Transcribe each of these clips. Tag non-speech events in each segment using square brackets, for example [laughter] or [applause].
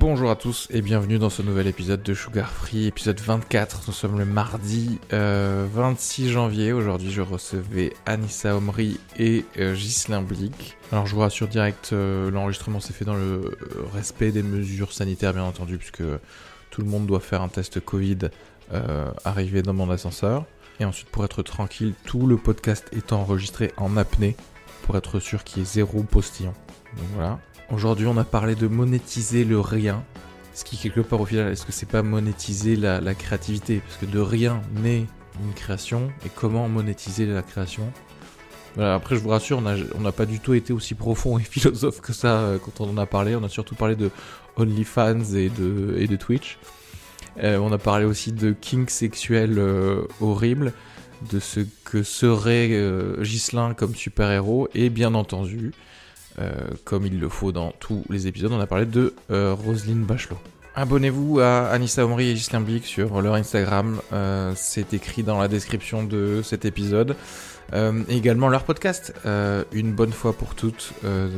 Bonjour à tous et bienvenue dans ce nouvel épisode de Sugar Free, épisode 24. Nous sommes le mardi euh, 26 janvier. Aujourd'hui, je recevais Anissa Omri et euh, Ghislain Blick. Alors, je vous rassure direct, euh, l'enregistrement s'est fait dans le euh, respect des mesures sanitaires, bien entendu, puisque tout le monde doit faire un test Covid euh, arrivé dans mon ascenseur. Et ensuite, pour être tranquille, tout le podcast est enregistré en apnée pour être sûr qu'il y ait zéro postillon. Donc voilà. Aujourd'hui, on a parlé de monétiser le rien. Ce qui, quelque part, au final, est-ce que c'est pas monétiser la, créativité? Parce que de rien naît une création. Et comment monétiser la création? Après, je vous rassure, on n'a pas du tout été aussi profond et [laughs] philosophe que ça euh, quand on en a parlé. On a surtout parlé de OnlyFans et de, Twitch. Euh, on a parlé aussi de kink sexuel euh, horrible, de ce que serait Ghislain comme super-héros, et bien entendu, comme il le faut dans tous les épisodes, on a parlé de euh, Roselyne Bachelot. Abonnez-vous à Anissa Omri et Ghislain Blic sur leur Instagram, euh, c'est écrit dans la description de cet épisode. Euh, et également leur podcast, euh, Une bonne fois pour toutes, euh,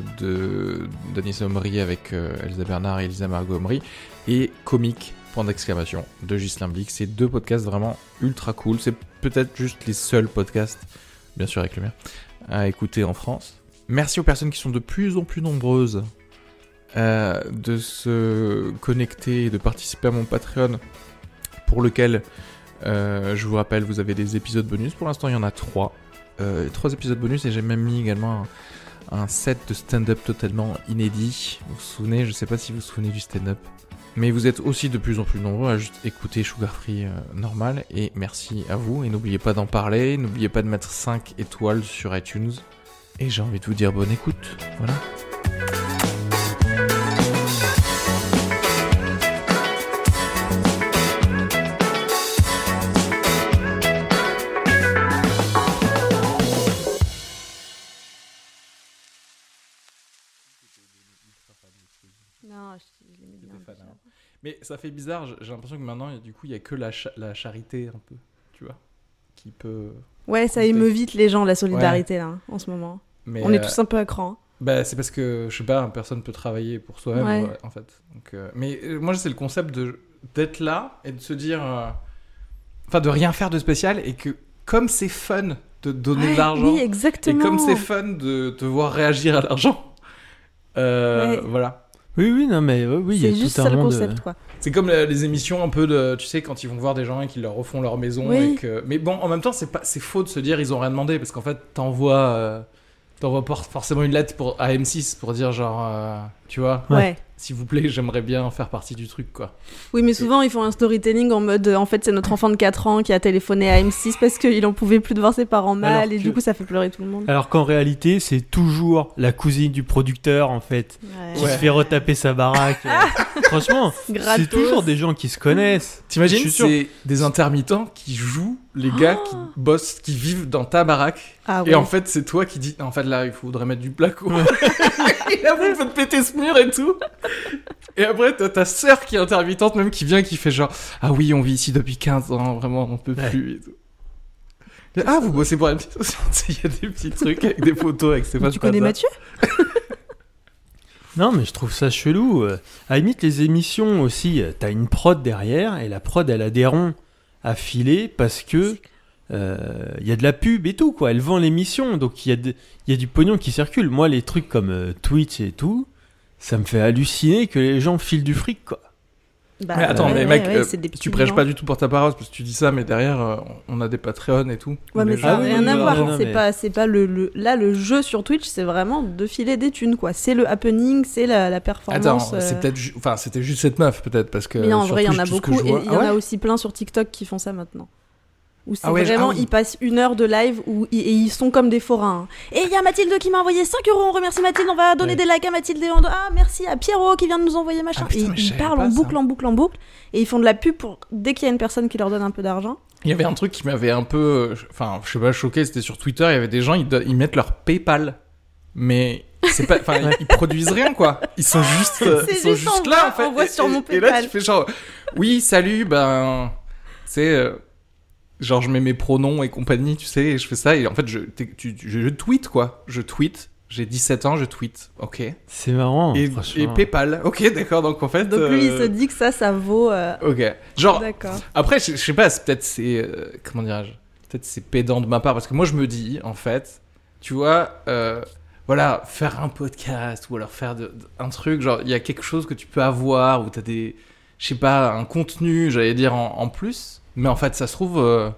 d'Anissa Omri avec euh, Elsa Bernard et Elisa Margot Omri, et Comique, point d'exclamation, de Ghislain Blic. C'est deux podcasts vraiment ultra cool. C'est peut-être juste les seuls podcasts, bien sûr avec le mien, à écouter en France. Merci aux personnes qui sont de plus en plus nombreuses euh, de se connecter et de participer à mon Patreon, pour lequel, euh, je vous rappelle, vous avez des épisodes bonus. Pour l'instant, il y en a trois. Euh, trois épisodes bonus et j'ai même mis également un, set de stand-up totalement inédit. Vous vous souvenez, je sais pas si vous vous souvenez du stand-up. Mais vous êtes aussi de plus en plus nombreux à juste écouter Sugar Free normal et merci à vous et n'oubliez pas d'en parler, n'oubliez pas de mettre 5 étoiles sur iTunes et j'ai envie de vous dire bonne écoute. Voilà. Non, je, je l'ai mis bien. T'étais fan, déjà. hein. Mais ça fait bizarre, j'ai l'impression que maintenant, du coup, il y a que la, cha- la charité un peu, tu vois, qui peut. Ouais, ça émeut vite les gens, la solidarité, là, en ce moment. Mais, On est euh, tous un peu à cran. Bah, c'est parce que, je sais pas, personne peut travailler pour soi-même, Ouais. ouais, en fait. Donc, euh, mais euh, moi, c'est le concept de d'être là et de se dire. euh, Enfin, de rien faire de spécial et que, comme c'est fun de donner Ouais, de l'argent, Oui, et comme c'est fun de te voir réagir à l'argent, [laughs] euh, Ouais. voilà. Oui, oui, non, mais oui, oui, il y a C'est juste tout un ça le concept, quoi. C'est comme les émissions un peu de, tu sais, quand ils vont voir des gens et qu'ils leur refont leur maison Oui. et que, mais bon, en même temps, c'est pas, c'est faux de se dire ils ont rien demandé parce qu'en fait, t'envoies, euh, t'envoies forcément une lettre pour à M6 pour dire genre, euh, tu vois, Ouais. S'il vous plaît, j'aimerais bien faire partie du truc, quoi. Oui, mais souvent, ils font un storytelling en mode, en fait, c'est notre enfant de 4 ans qui a téléphoné à M6 parce qu'il en pouvait plus de voir ses parents mal Alors et que- du coup, ça fait pleurer tout le monde. Alors qu'en réalité, c'est toujours la cousine du producteur, en fait, Ouais. qui Ouais. se fait retaper sa baraque. euh. [laughs] Franchement, c'est toujours des gens qui se connaissent. T'imagines, suis sûr. c'est des intermittents qui jouent les gars qui bossent, qui vivent dans ta baraque. Ah Et ouais. en fait, c'est toi qui dis, en fait, là, il faudrait mettre du placo. et là, vous faites péter ce mur et tout. Et après, t'as ta sœur qui est intermittente, même qui vient, qui fait genre, ah oui, on vit ici depuis 15 ans, vraiment, on peut Ouais. plus et tout. Et, Ah, vous bossez pour la petite Il y a des petits trucs avec des photos avec Stéphane tu connais. Mathieu? Non, mais je trouve ça chelou. euh. À la limite, les émissions aussi, euh, t'as une prod derrière et la prod, elle a des ronds à filer parce que euh, il y a de la pub et tout, quoi. Elle vend l'émission, donc il y, a y du pognon qui circule. Moi, les trucs comme euh, Twitch et tout, ça me fait halluciner que les gens filent du fric, quoi. Bah, Mais attends, ouais, mais mec, ouais, euh, tu prêches gens. pas du tout pour ta parole parce que tu dis ça, mais derrière, euh, on a des Patreons et tout. Ouais, mais ça n'a rien à voir. c'est mais- pas, c'est pas le, le- Là, le jeu sur Twitch, c'est vraiment de filer des thunes, quoi. C'est le happening, c'est la, la Attends, performance. euh. c'est peut-être, ju- enfin, c'était juste cette meuf, peut-être, parce que. Mais en sur vrai, il y en a beaucoup. vois- il y Ah en a aussi plein sur TikTok qui font ça maintenant. Où c'est Ah ouais, vraiment, ah oui. ils passent une heure de live où et ils sont comme des forains. Et il y a Mathilde qui m'a envoyé 5 euros, on remercie Mathilde, on va donner Ouais. des likes à Mathilde. Et on... Ah, merci à Pierrot qui vient de nous envoyer machin. Ah, putain, et ils parlent en boucle, en boucle, en boucle. Et ils font de la pub pour dès qu'il y a une personne qui leur donne un peu d'argent. Il y avait un truc qui m'avait un peu, enfin, je sais pas, choqué, c'était sur Twitter, il y avait des gens, ils, ils mettent leur PayPal, mais c'est pas, enfin, [laughs] ils, produisent rien, quoi. Ils sont juste, euh, ils sont juste là, en fait. on voit Et- sur mon Et là, tu fais genre, oui, salut, ben, c'est, euh, genre, je mets mes pronoms et compagnie, tu sais, et je fais ça, et en fait, je, tu- tu- je, je tweet, quoi. Je tweet, j'ai 17 ans, je tweet, ok. C'est marrant, et, franchement. et PayPal, ok, d'accord, donc en fait. Donc lui, il euh, se dit que ça, ça vaut. euh, Ok. Genre, D'accord. après, je, je sais pas, c'est peut-être c'est. euh, comment dirais-je Peut-être c'est pédant de ma part, parce que moi je me dis, en fait, tu vois, euh, voilà, faire un podcast ou alors faire de- de- un truc, genre, il y a quelque chose que tu peux avoir où t'as des. Je sais pas, un contenu, j'allais dire, en, en plus, mais en fait, ça se trouve. euh,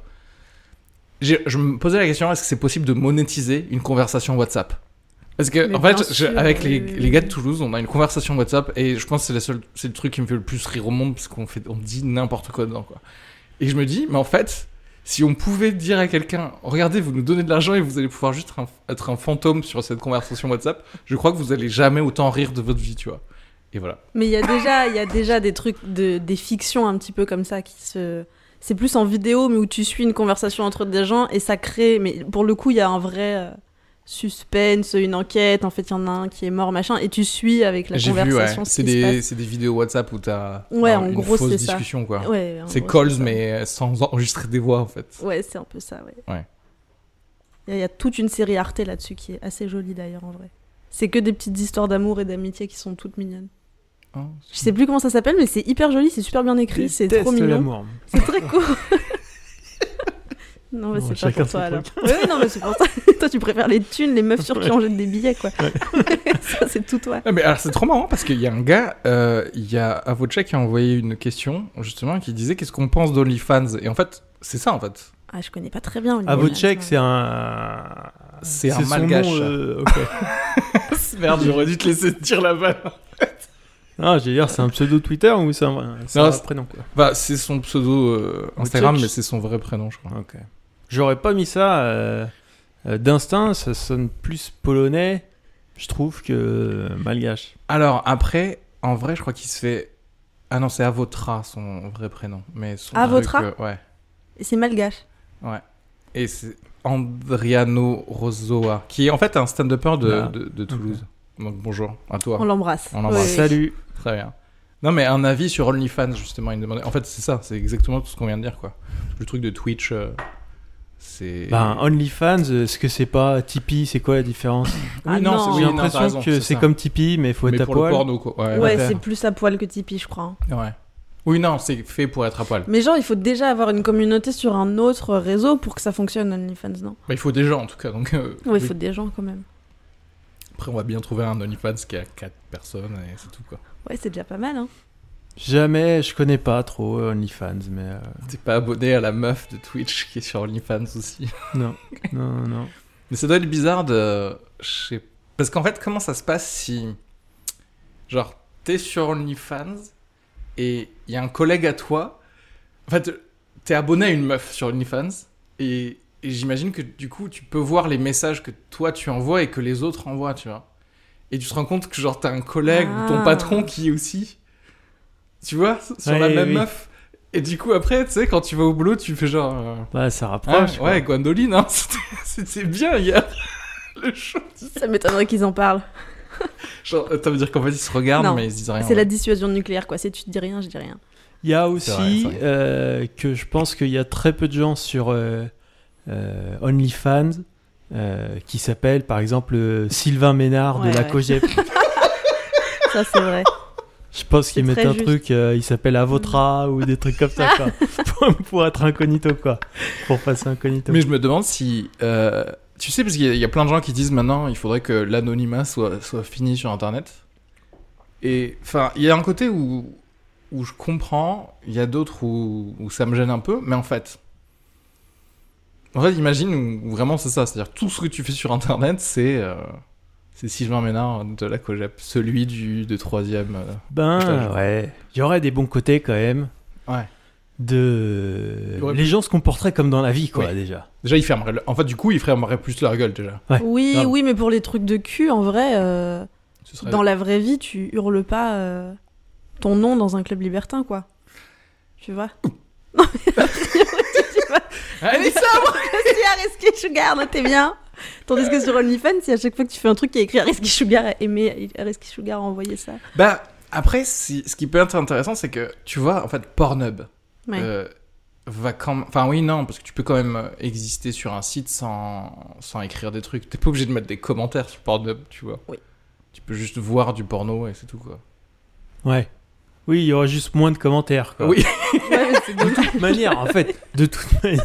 je me posais la question est-ce que c'est possible de monétiser une conversation WhatsApp? Parce que, Mais en fait, bien je- sûr, avec les, les gars de Toulouse, on a une conversation WhatsApp et je pense que c'est le truc qui me fait le plus rire au monde parce qu'on fait, on dit n'importe quoi dedans, quoi. Et je me dis, mais en fait, si on pouvait dire à quelqu'un, regardez, vous nous donnez de l'argent et vous allez pouvoir juste être un, être un fantôme sur cette conversation WhatsApp, je crois que vous allez jamais autant rire de votre vie, tu vois. Et voilà. Mais il y a déjà, il y a déjà des trucs de des fictions un petit peu comme ça qui se. C'est plus en vidéo, mais où tu suis une conversation entre des gens et ça crée. Mais pour le coup, il y a un vrai euh, suspense, une enquête. En fait, il y en a un qui est mort, machin, et tu suis avec la ouais. conversation. ce C'est des, c'est des vidéos WhatsApp où t'as Ouais, en une gros, fausse ça. discussion, quoi. Ouais, C'est calls, mais sans enregistrer des voix, en fait. Ouais, c'est un peu ça, ouais. Ouais. Il y, a- il y a toute une série Arte là-dessus qui est assez jolie d'ailleurs, en vrai. C'est que des petites histoires d'amour et d'amitié qui sont toutes mignonnes. Je sais plus comment ça s'appelle, mais c'est hyper joli, c'est super bien écrit, c'est trop mignon. C'est très cool. [laughs] non, mais Bon, c'est pas pour toi alors. Oui, non, mais c'est pour ça. [laughs] toi, tu préfères les thunes, les meufs sur qui on jette des billets, quoi. [laughs] ça, c'est tout toi. Ah, mais alors c'est trop marrant parce qu'il y a un gars, euh, il y a Avocha qui a envoyé une question justement qui disait qu'est-ce qu'on pense d'OnlyFans? Et en fait c'est ça en fait. Ah, je connais pas très bien. Avocek, c'est un. C'est un son malgache. nom, euh. Merde, j'aurais dû te laisser dire la balle. Ah, j'allais dire, c'est un pseudo Twitter ou c'est un, c'est Non, un c'est- prénom quoi. Bah c'est son pseudo euh, Instagram mais c'est son vrai prénom je crois. Ok. J'aurais pas mis ça euh, euh, d'instinct, ça sonne plus polonais, je trouve, que malgache. Alors après, en vrai je crois qu'il se fait... Ah non c'est Avotra son vrai prénom. Mais son Avotra truc, euh, Ouais. Et c'est malgache. Ouais. Et c'est Andriano Rosoa qui est en fait un stand-upper de, Ah. de, de Toulouse. Donc bonjour à toi. On l'embrasse. On l'embrasse. Oui, oui. Salut. Très bien. Non, mais un avis sur OnlyFans, justement, il me demandait. En fait, c'est ça, c'est exactement tout ce qu'on vient de dire, quoi. Le truc de Twitch, euh, c'est. Ben, OnlyFans, euh, est-ce que c'est pas Tipeee? C'est quoi la différence? Ah Oui, non, non. c'est- oui, J'ai t'as l'impression que c'est comme Tipeee, mais il faut Mais être à poil. porno, quoi. Ouais, Ouais, c'est plus à poil que Tipeee, je crois. Ouais. Oui, non, c'est fait pour être à poil. Mais genre, il faut déjà avoir une communauté sur un autre réseau pour que ça fonctionne, OnlyFans, non? Bah, il faut des gens, en tout cas. Donc, euh, Ouais, il oui. faut des gens quand même. Après, on va bien trouver un OnlyFans qui a 4 personnes et c'est tout, quoi. Ouais, c'est déjà pas mal, hein. Jamais, je connais pas trop euh, OnlyFans, mais euh, T'es pas abonné à la meuf de Twitch qui est sur OnlyFans aussi. [laughs] non, non, non, non. Mais ça doit être bizarre de. je sais- Parce qu'en fait, comment ça se passe si. Genre, t'es sur OnlyFans et il y a un collègue à toi. En fait, t'es abonné à une meuf sur OnlyFans et, et j'imagine que du coup, tu peux voir les messages que toi tu envoies et que les autres envoient, tu vois. Et tu te rends compte que genre t'as un collègue ou ton Ah. patron qui est aussi, tu vois, sur la même oui. meuf. Et du coup, après, tu sais, quand tu vas au boulot, tu fais genre. euh, Bah, ça ah, rapproche. quoi. ouais, Gwendoline, hein, [laughs] c'était- bien hier. Le show. Ça m'étonnerait qu'ils en parlent. Genre, ça veut dire qu'en fait, ils se regardent, Non. mais ils se disent rien. C'est la dissuasion nucléaire, quoi. Si tu te dis rien, je dis rien. Il y a aussi vrai, euh, que je pense qu'il y a très peu de gens sur euh, OnlyFans euh, qui s'appellent par exemple euh, Sylvain Ménard Ouais, de la ouais. COGEP. [laughs] Ça, c'est vrai. Je pense qu'ils mettent un juste. truc, euh, il s'appelle Avotra ou des trucs comme ça, quoi. [laughs] pour, pour être incognito, quoi. Pour passer incognito. Mais je me demande si. euh, tu sais, parce qu'il y, a- il y a plein de gens qui disent maintenant il faudrait que l'anonymat soit, soit fini sur Internet. Et enfin, il y a un côté où, où je comprends, il y a d'autres où, où ça me gêne un peu, mais en fait. En fait, imagine où, vraiment c'est ça, c'est-à-dire tout ce que tu fais sur Internet, c'est. euh, c'est Sylvain Ménard de la COGEP, celui du de troisième. euh, Ben, ouais. Il y aurait des bons côtés quand même. Ouais. De. Ouais. Les gens se comporteraient comme dans la vie, quoi, Oui. déjà. Déjà, il fermerait. le- En fait, du coup, il fermerait plus leur gueule déjà. Ouais, oui, oui, mais pour les trucs de cul, en vrai, euh, serait- dans la vraie vie, tu hurles pas euh, ton nom dans un club libertin, quoi. Tu vois? [laughs] Non, mais [laughs] vois, Allez, ça [laughs] si à Risky Sugar, notez bien. Tandis que sur OnlyFans, si à chaque fois que tu fais un truc, y a écrit à Risky Sugar, aimer Risky Sugar a envoyé ça. Bah, après, si- ce qui peut être intéressant, c'est que, tu vois, en fait, Pornhub Ouais. euh, va quand même... Enfin, oui, non, parce que tu peux quand même euh, exister sur un site sans, sans écrire des trucs. T'es pas obligé de mettre des commentaires sur Pornhub, tu vois. Oui. Tu peux juste voir du porno et c'est tout, quoi. Ouais. Oui, il y aura juste moins de commentaires, quoi. Oui. Ouais. De toute manière, en fait, de toute, manière-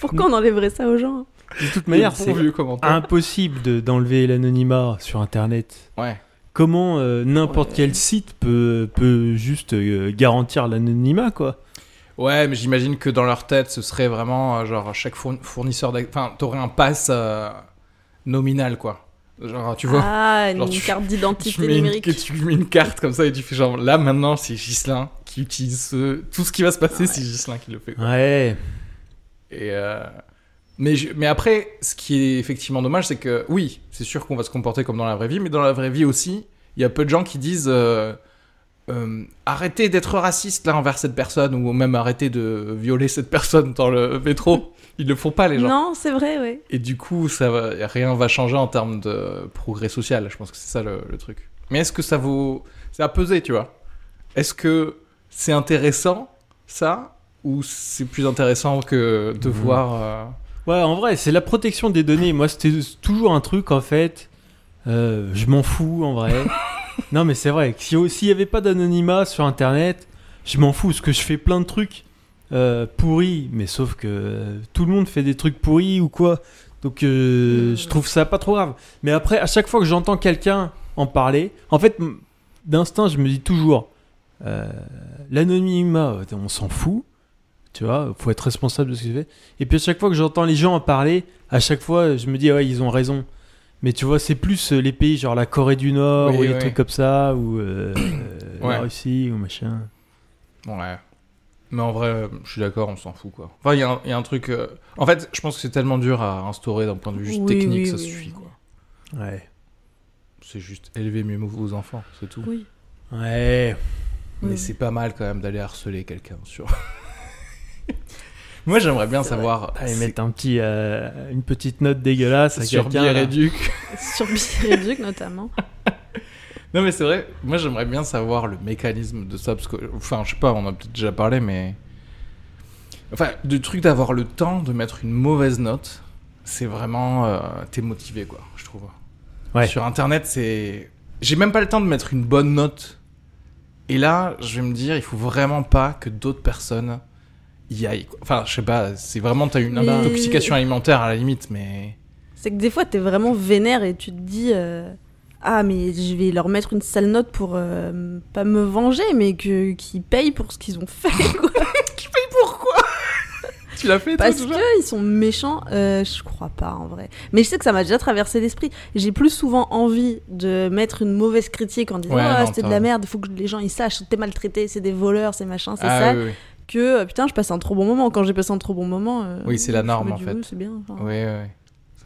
Pourquoi on enlèverait ça aux gens de toute manière, c'est impossible de- d'enlever l'anonymat sur Internet. Ouais. Comment euh, n'importe Ouais. quel site peut, peut juste euh, garantir l'anonymat, quoi? Ouais, mais j'imagine que dans leur tête, ce serait vraiment, euh, genre, chaque fourn- fournisseur... Enfin, t'aurais un pass euh, nominal, quoi. Genre, tu vois... Ah, une tu- carte d'identité une, numérique. que tu mets une carte comme ça et tu fais genre là maintenant c'est Gislin qui utilise ce- tout ce qui va se passer c'est Gislin qui le fait quoi. Ouais. Et euh, mais, je- mais après, ce qui est effectivement dommage, c'est que oui, c'est sûr qu'on va se comporter comme dans la vraie vie, mais dans la vraie vie aussi, il y a peu de gens qui disent euh, euh, arrêtez d'être raciste là envers cette personne ou même arrêtez de violer cette personne dans le métro. Ils le font pas les gens. Non, c'est vrai, ouais. Et du coup, ça va, rien va changer en termes de progrès social. Je pense que c'est ça le, le truc. Mais est-ce que ça vaut. C'est à peser, tu vois? Est-ce que c'est intéressant, ça Ou c'est plus intéressant que de Mhm. voir. euh, Ouais, en vrai, c'est la protection des données. Moi, c'était toujours un truc, en fait. euh, je m'en fous, en vrai. [laughs] non, mais c'est vrai. que si- S'il n'y avait pas d'anonymat sur Internet, je m'en fous. Parce que je fais plein de trucs euh, pourris. Mais sauf que euh, tout le monde fait des trucs pourris ou quoi. Donc, euh, je trouve ça pas trop grave. Mais après, à chaque fois que j'entends quelqu'un en parler, en fait, d'instinct, je me dis toujours l'anonymat, on s'en fout. Tu vois, faut être responsable de ce que tu fais. Et puis à chaque fois que j'entends les gens en parler, à chaque fois, je me dis, ouais, ils ont raison. Mais tu vois, c'est plus euh, les pays genre la Corée du Nord Oui, ou les oui. trucs comme ça, ou euh, [coughs] Ouais. la Russie ou machin. Ouais. Mais en vrai, euh, je suis d'accord, on s'en fout, quoi. Enfin, il y, a un- il y a un truc. euh, En fait, je pense que c'est tellement dur à instaurer d'un point de vue juste Oui, technique, oui, ça oui, suffit, quoi. Ouais. C'est juste élever mieux vos enfants, c'est tout. Oui. Ouais. Mais Oui. c'est pas mal quand même d'aller harceler quelqu'un sur. [laughs] Moi, j'aimerais bien savoir. Allez, mettre un petit, euh, une petite note dégueulasse à sur. Biéréduc. [laughs] Sur Biréduc, notamment. [laughs] Non, mais c'est vrai, moi j'aimerais bien savoir le mécanisme de ça, parce que, enfin, je sais pas, on a peut-être déjà parlé, mais. Enfin, du truc d'avoir le temps de mettre une mauvaise note, c'est vraiment. euh, T'es motivé, quoi, je trouve. Ouais. Sur internet, c'est. J'ai même pas le temps de mettre une bonne note. Et là, je vais me dire, il faut vraiment pas que d'autres personnes y aillent. quoi. Enfin, je sais pas, c'est vraiment. T'as une Mais- intoxication alimentaire à la limite, mais. C'est que des fois, t'es vraiment vénère et tu te dis euh, Ah, mais je vais leur mettre une sale note pour euh, pas me venger, mais que qu'ils payent pour ce qu'ils ont fait, [laughs] quoi. Pourquoi tu l'as fait, toi, Parce déjà? qu'ils sont méchants, euh, je crois pas en vrai. Mais je sais que ça m'a déjà traversé l'esprit. J'ai plus souvent envie de mettre une mauvaise critique en disant Ouais, Ah, non, c'était de t'as- la merde, il faut que les gens ils sachent, t'es maltraité, c'est des voleurs, c'est machin, c'est Ah, ça. oui, oui. Que euh, putain, je passe un trop bon moment. Quand j'ai passé un trop bon moment. euh, Oui, c'est la norme, me en fait. oui, C'est bien. enfin. Oui, oui.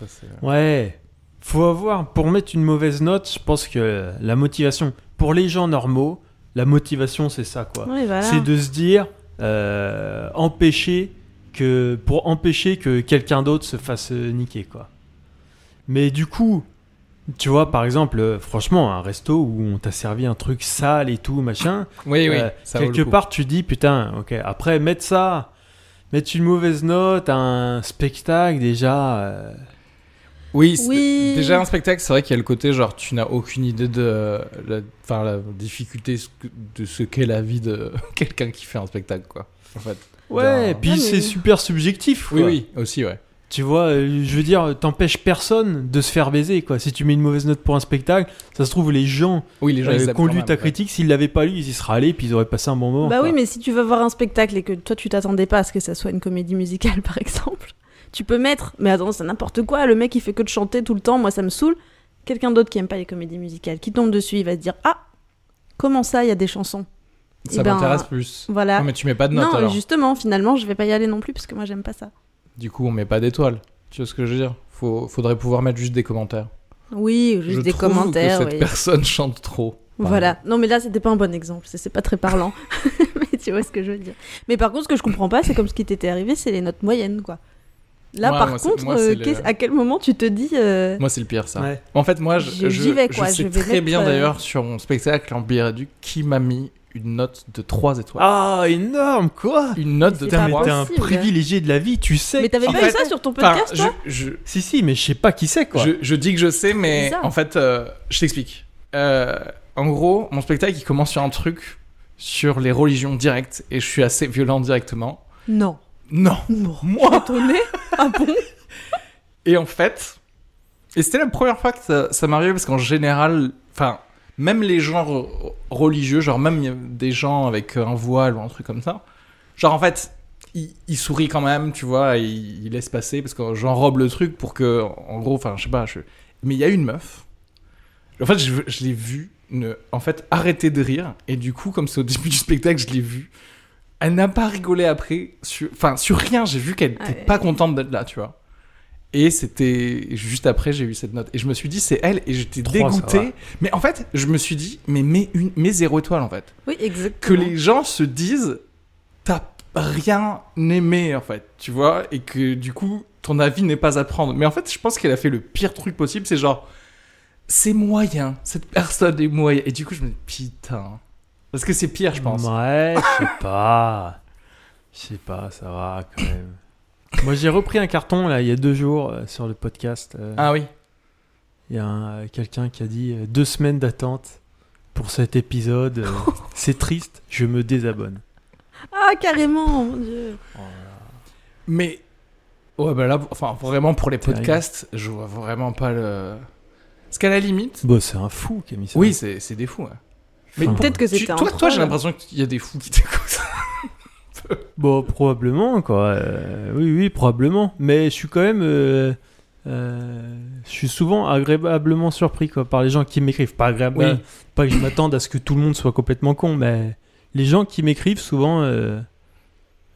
Ça, c'est... Ouais. Faut avoir, pour mettre une mauvaise note, je pense que la motivation, pour les gens normaux, la motivation c'est ça quoi. Voilà. C'est de se dire, euh, empêcher que, pour empêcher que quelqu'un d'autre se fasse euh, niquer quoi. Mais du coup, tu vois par exemple, euh, franchement, un resto où on t'a servi un truc sale et tout, machin, Oui, oui, euh, ça quelque part tu dis, putain, ok, après mettre ça, mettre une mauvaise note à un spectacle déjà... euh, Oui, Oui. déjà un spectacle, c'est vrai qu'il y a le côté genre tu n'as aucune idée de la, enfin, la difficulté de ce qu'est la vie de [laughs] quelqu'un qui fait un spectacle, quoi. En fait. Ouais, et puis Ah, mais- c'est super subjectif. Oui, quoi. oui, aussi, ouais. Tu vois, euh, je veux dire, t'empêches personne de se faire baiser, quoi. Si tu mets une mauvaise note pour un spectacle, ça se trouve, les gens, Oui, les gens euh, qui ont lu ta critique, s'ils l'avaient pas lu, ils y seraient allés, puis ils auraient passé un bon moment. Bah quoi. oui, mais si tu vas voir un spectacle et que toi tu t'attendais pas à ce que ça soit une comédie musicale [laughs] par exemple, tu peux mettre, mais attends, c'est n'importe quoi, le mec il fait que de chanter tout le temps, moi ça me saoule. Quelqu'un d'autre qui aime pas les comédies musicales, qui tombe dessus, il va se dire Ah, comment ça, il y a des chansons? Ça Eh ben, m'intéresse plus. Voilà. Non, mais tu mets pas de notes non, alors. justement, finalement, je vais pas y aller non plus parce que moi j'aime pas ça. Du coup, on met pas d'étoiles. Tu vois ce que je veux dire? Faut, Faudrait pouvoir mettre juste des commentaires. Oui, juste je des trouve commentaires. que cette oui. personne chante trop. Voilà. Non, mais là, c'était pas un bon exemple. C'est pas très parlant. [laughs] mais tu vois ce que je veux dire. Mais par contre, ce que je comprends pas, c'est comme ce qui t'était arrivé, c'est les notes moyennes, quoi. Là, Ouais, par moi, contre, moi, euh, le- à quel moment tu te dis. euh, Moi, c'est le pire, ça. Ouais. En fait, moi, je, Je- vais, quoi, je sais je vais très mettre, bien euh, d'ailleurs sur mon spectacle en Biréduc qui m'a mis une note de 3 étoiles. Ah, énorme, quoi Une note de C'est Putain, pas mais 3 t'es un privilégié de la vie, tu sais. Mais t'avais pas fait- eu ça sur ton podcast, toi je, Si, si, mais je sais pas qui c'est, quoi. je, je dis que je sais, mais en fait, euh, je t'explique. Euh, en gros, mon spectacle, il commence sur un truc sur les religions directes, et je suis assez violent directement. Non. Non Non. Moi Étonné Ah bon [laughs] Et en fait, et c'était la première fois que ça, ça m'arrivait parce qu'en général, enfin, même les gens re- religieux, genre même des gens avec un voile ou un truc comme ça, genre en fait, ils, ils sourient quand même, tu vois, et ils, ils laissent passer parce que j'enrobe le truc pour que, en gros, enfin, je sais pas, je... mais il y a une meuf. En fait, je, je l'ai vue, ne, en fait, arrêter de rire, et du coup, comme c'est au début du spectacle, je l'ai vue. Elle n'a pas rigolé après, sur, enfin, sur rien, j'ai vu qu'elle Ah n'était ouais. pas contente d'être là, tu vois. Et c'était juste après, j'ai eu cette note. Et je me suis dit, c'est elle. Et j'étais dégoûté. Mais en fait, je me suis dit, mais mets, une, mets zéro étoile en fait. Oui, Que exactement. les gens se disent, t'as rien aimé en fait. Tu vois Et que du coup, ton avis n'est pas à prendre. Mais en fait, je pense qu'elle a fait le pire truc possible. C'est genre, c'est moyen. Cette personne est moyen. Et du coup, je me dis, putain. Parce que c'est pire, je pense. Ouais, je sais pas. Je sais pas, ça va quand même. Moi, j'ai repris un carton, là, il y a deux jours, euh, sur le podcast. euh, Ah oui. Il y a un- euh, quelqu'un qui a dit euh, deux semaines d'attente pour cet épisode. euh, [laughs] c'est triste, je me désabonne. Ah, carrément, mon dieu. Mais ouais, bah là, enfin, vraiment pour les Terrible. podcasts, je vois vraiment pas le. Parce qu'à la limite, Bon, c'est un fou qui a mis ça. oui, c'est c'est des fous. ouais. Mais Enfin, Peut-être que tu- c'était un toi, toi, troll. j'ai l'impression qu'il y a des fous qui t'écoutent. Bon, probablement, quoi. euh, oui, oui, probablement. Mais je suis quand même. euh, euh, je suis souvent agréablement surpris, quoi, par les gens qui m'écrivent. Pas agréable. Oui. Pas que je m'attende à ce que tout le monde soit complètement con, mais les gens qui m'écrivent, souvent.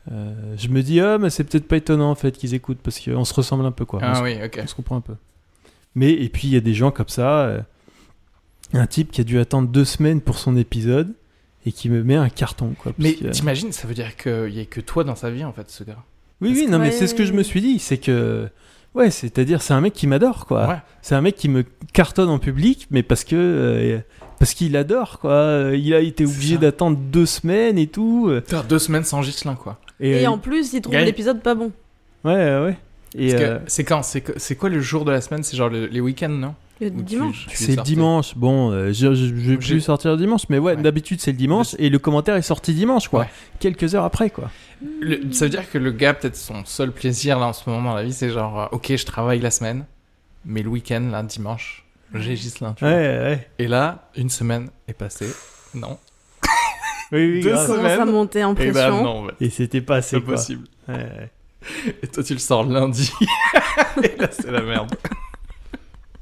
je me dis, ah, mais c'est peut-être pas étonnant, en fait, qu'ils écoutent, parce qu'on se ressemble un peu, quoi. On Ah se- oui, ok. on se comprend un peu. Mais, et puis, il y a des gens comme ça. un type qui a dû attendre deux semaines pour son épisode et qui me met un carton, quoi. Mais que- t'imagines, ça veut dire qu'il y a que toi dans sa vie en fait, ce gars. Oui, Parce oui, que- non, mais Ouais. c'est ce que je me suis dit. C'est que. Ouais, c'est-à-dire, c'est un mec qui m'adore, quoi. Ouais. C'est un mec qui me cartonne en public, mais parce que. euh, parce qu'il adore, quoi. Euh, Il a été obligé d'attendre deux semaines et tout. euh, Faire deux semaines sans Ghislain quoi. Et euh, en plus, il trouve l'épisode pas bon. Ouais, ouais. Et Parce que euh, c'est quand C'est quoi le jour de la semaine? C'est genre le- les week-ends, non? Le dimanche. tu c'est dimanche. Bon, euh, je, je, je vais J'ai- plus sortir le dimanche, mais ouais, Ouais. d'habitude c'est le dimanche et le commentaire est sorti dimanche, quoi. Ouais. Quelques heures après, quoi. Le- ça veut dire que le gars, peut-être son seul plaisir là en ce moment dans la vie, c'est genre, euh, ok, je travaille la semaine, mais le week-end, là, dimanche, j'ai Ghislain. Tu Ouais, vois. ouais. Et là, une semaine est passée. Non. [laughs] Oui, oui, Deux grave. semaines. À monter en Et pression. bah non, ouais. Et c'était pas assez, c'est quoi. possible. Ouais, ouais. Et toi, tu le sors lundi. [laughs] Et là, c'est la merde.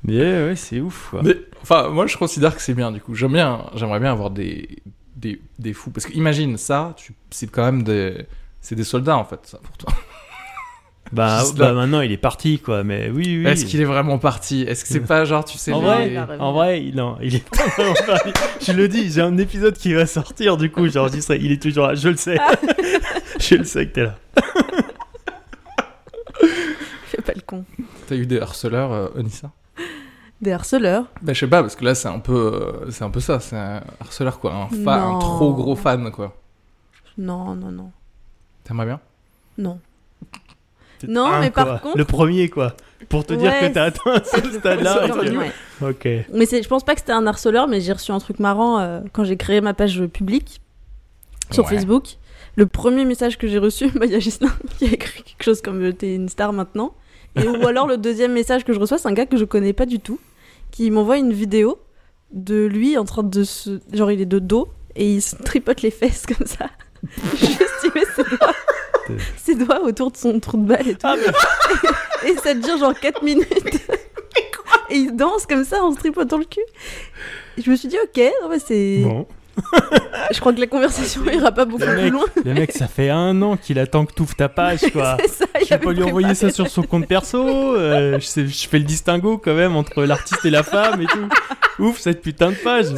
Mais ouais, c'est ouf. Quoi. Mais, enfin, moi, je considère que c'est bien, du coup. J'aime bien, j'aimerais bien avoir des, des, des fous. Parce que imagine, ça, tu, c'est quand même des... C'est des soldats, en fait, ça, pour toi. [laughs] Bah, bah, maintenant il est parti quoi, mais oui, oui. Est-ce qu'il est vraiment parti? Est-ce que c'est pas genre, tu sais... En vrai, en vrai, non, il est pas vraiment [laughs] parti. Je le dis, j'ai un épisode qui va sortir, du coup, j'enregistrerai. Il est toujours là, je le sais. [laughs] je le sais que t'es là. Fais pas le con. T'as eu des harceleurs, euh, Onissa? Des harceleurs. Bah, je sais pas, parce que là, c'est un peu, euh, c'est un peu ça, c'est un harceleur, quoi. Un, fa- un Non. trop gros fan, quoi. Non, non, non. T'aimerais bien? Non. Peut-être Non, un, mais par quoi. contre- Le premier, quoi. Pour te dire Ouais, que t'as atteint ce [laughs] stade-là. ok. ouais. Ok. Mais c'est- je pense pas que c'était un harceleur, mais j'ai reçu un truc marrant euh, quand j'ai créé ma page publique sur Ouais. Facebook. Le premier message que j'ai reçu, [laughs] bah, il y a Gislain qui a écrit quelque chose comme euh, T'es une star maintenant. Et, ou [laughs] alors le deuxième message que je reçois, c'est un gars que je connais pas du tout, qui m'envoie une vidéo de lui en train de se. Genre, il est de dos et il se tripote les fesses comme ça. [laughs] Juste, il met ses doigts, [laughs] ses doigts autour de son trou de balle et tout. Ah, Et ça dure genre 4 minutes. [laughs] Et il danse comme ça en se tripotant le cul. Et je me suis dit, ok, bah, c'est. Bon. Je crois que la conversation ira pas beaucoup Le plus mec, loin. le mec, ça fait un an qu'il attend que t'ouvres ta page, quoi. C'est ça, [laughs] il Je pas lui envoyer ça sur son compte perso. euh, je, sais- je fais le distinguo quand même entre l'artiste et la femme et tout. Ouf, cette putain de page. [laughs]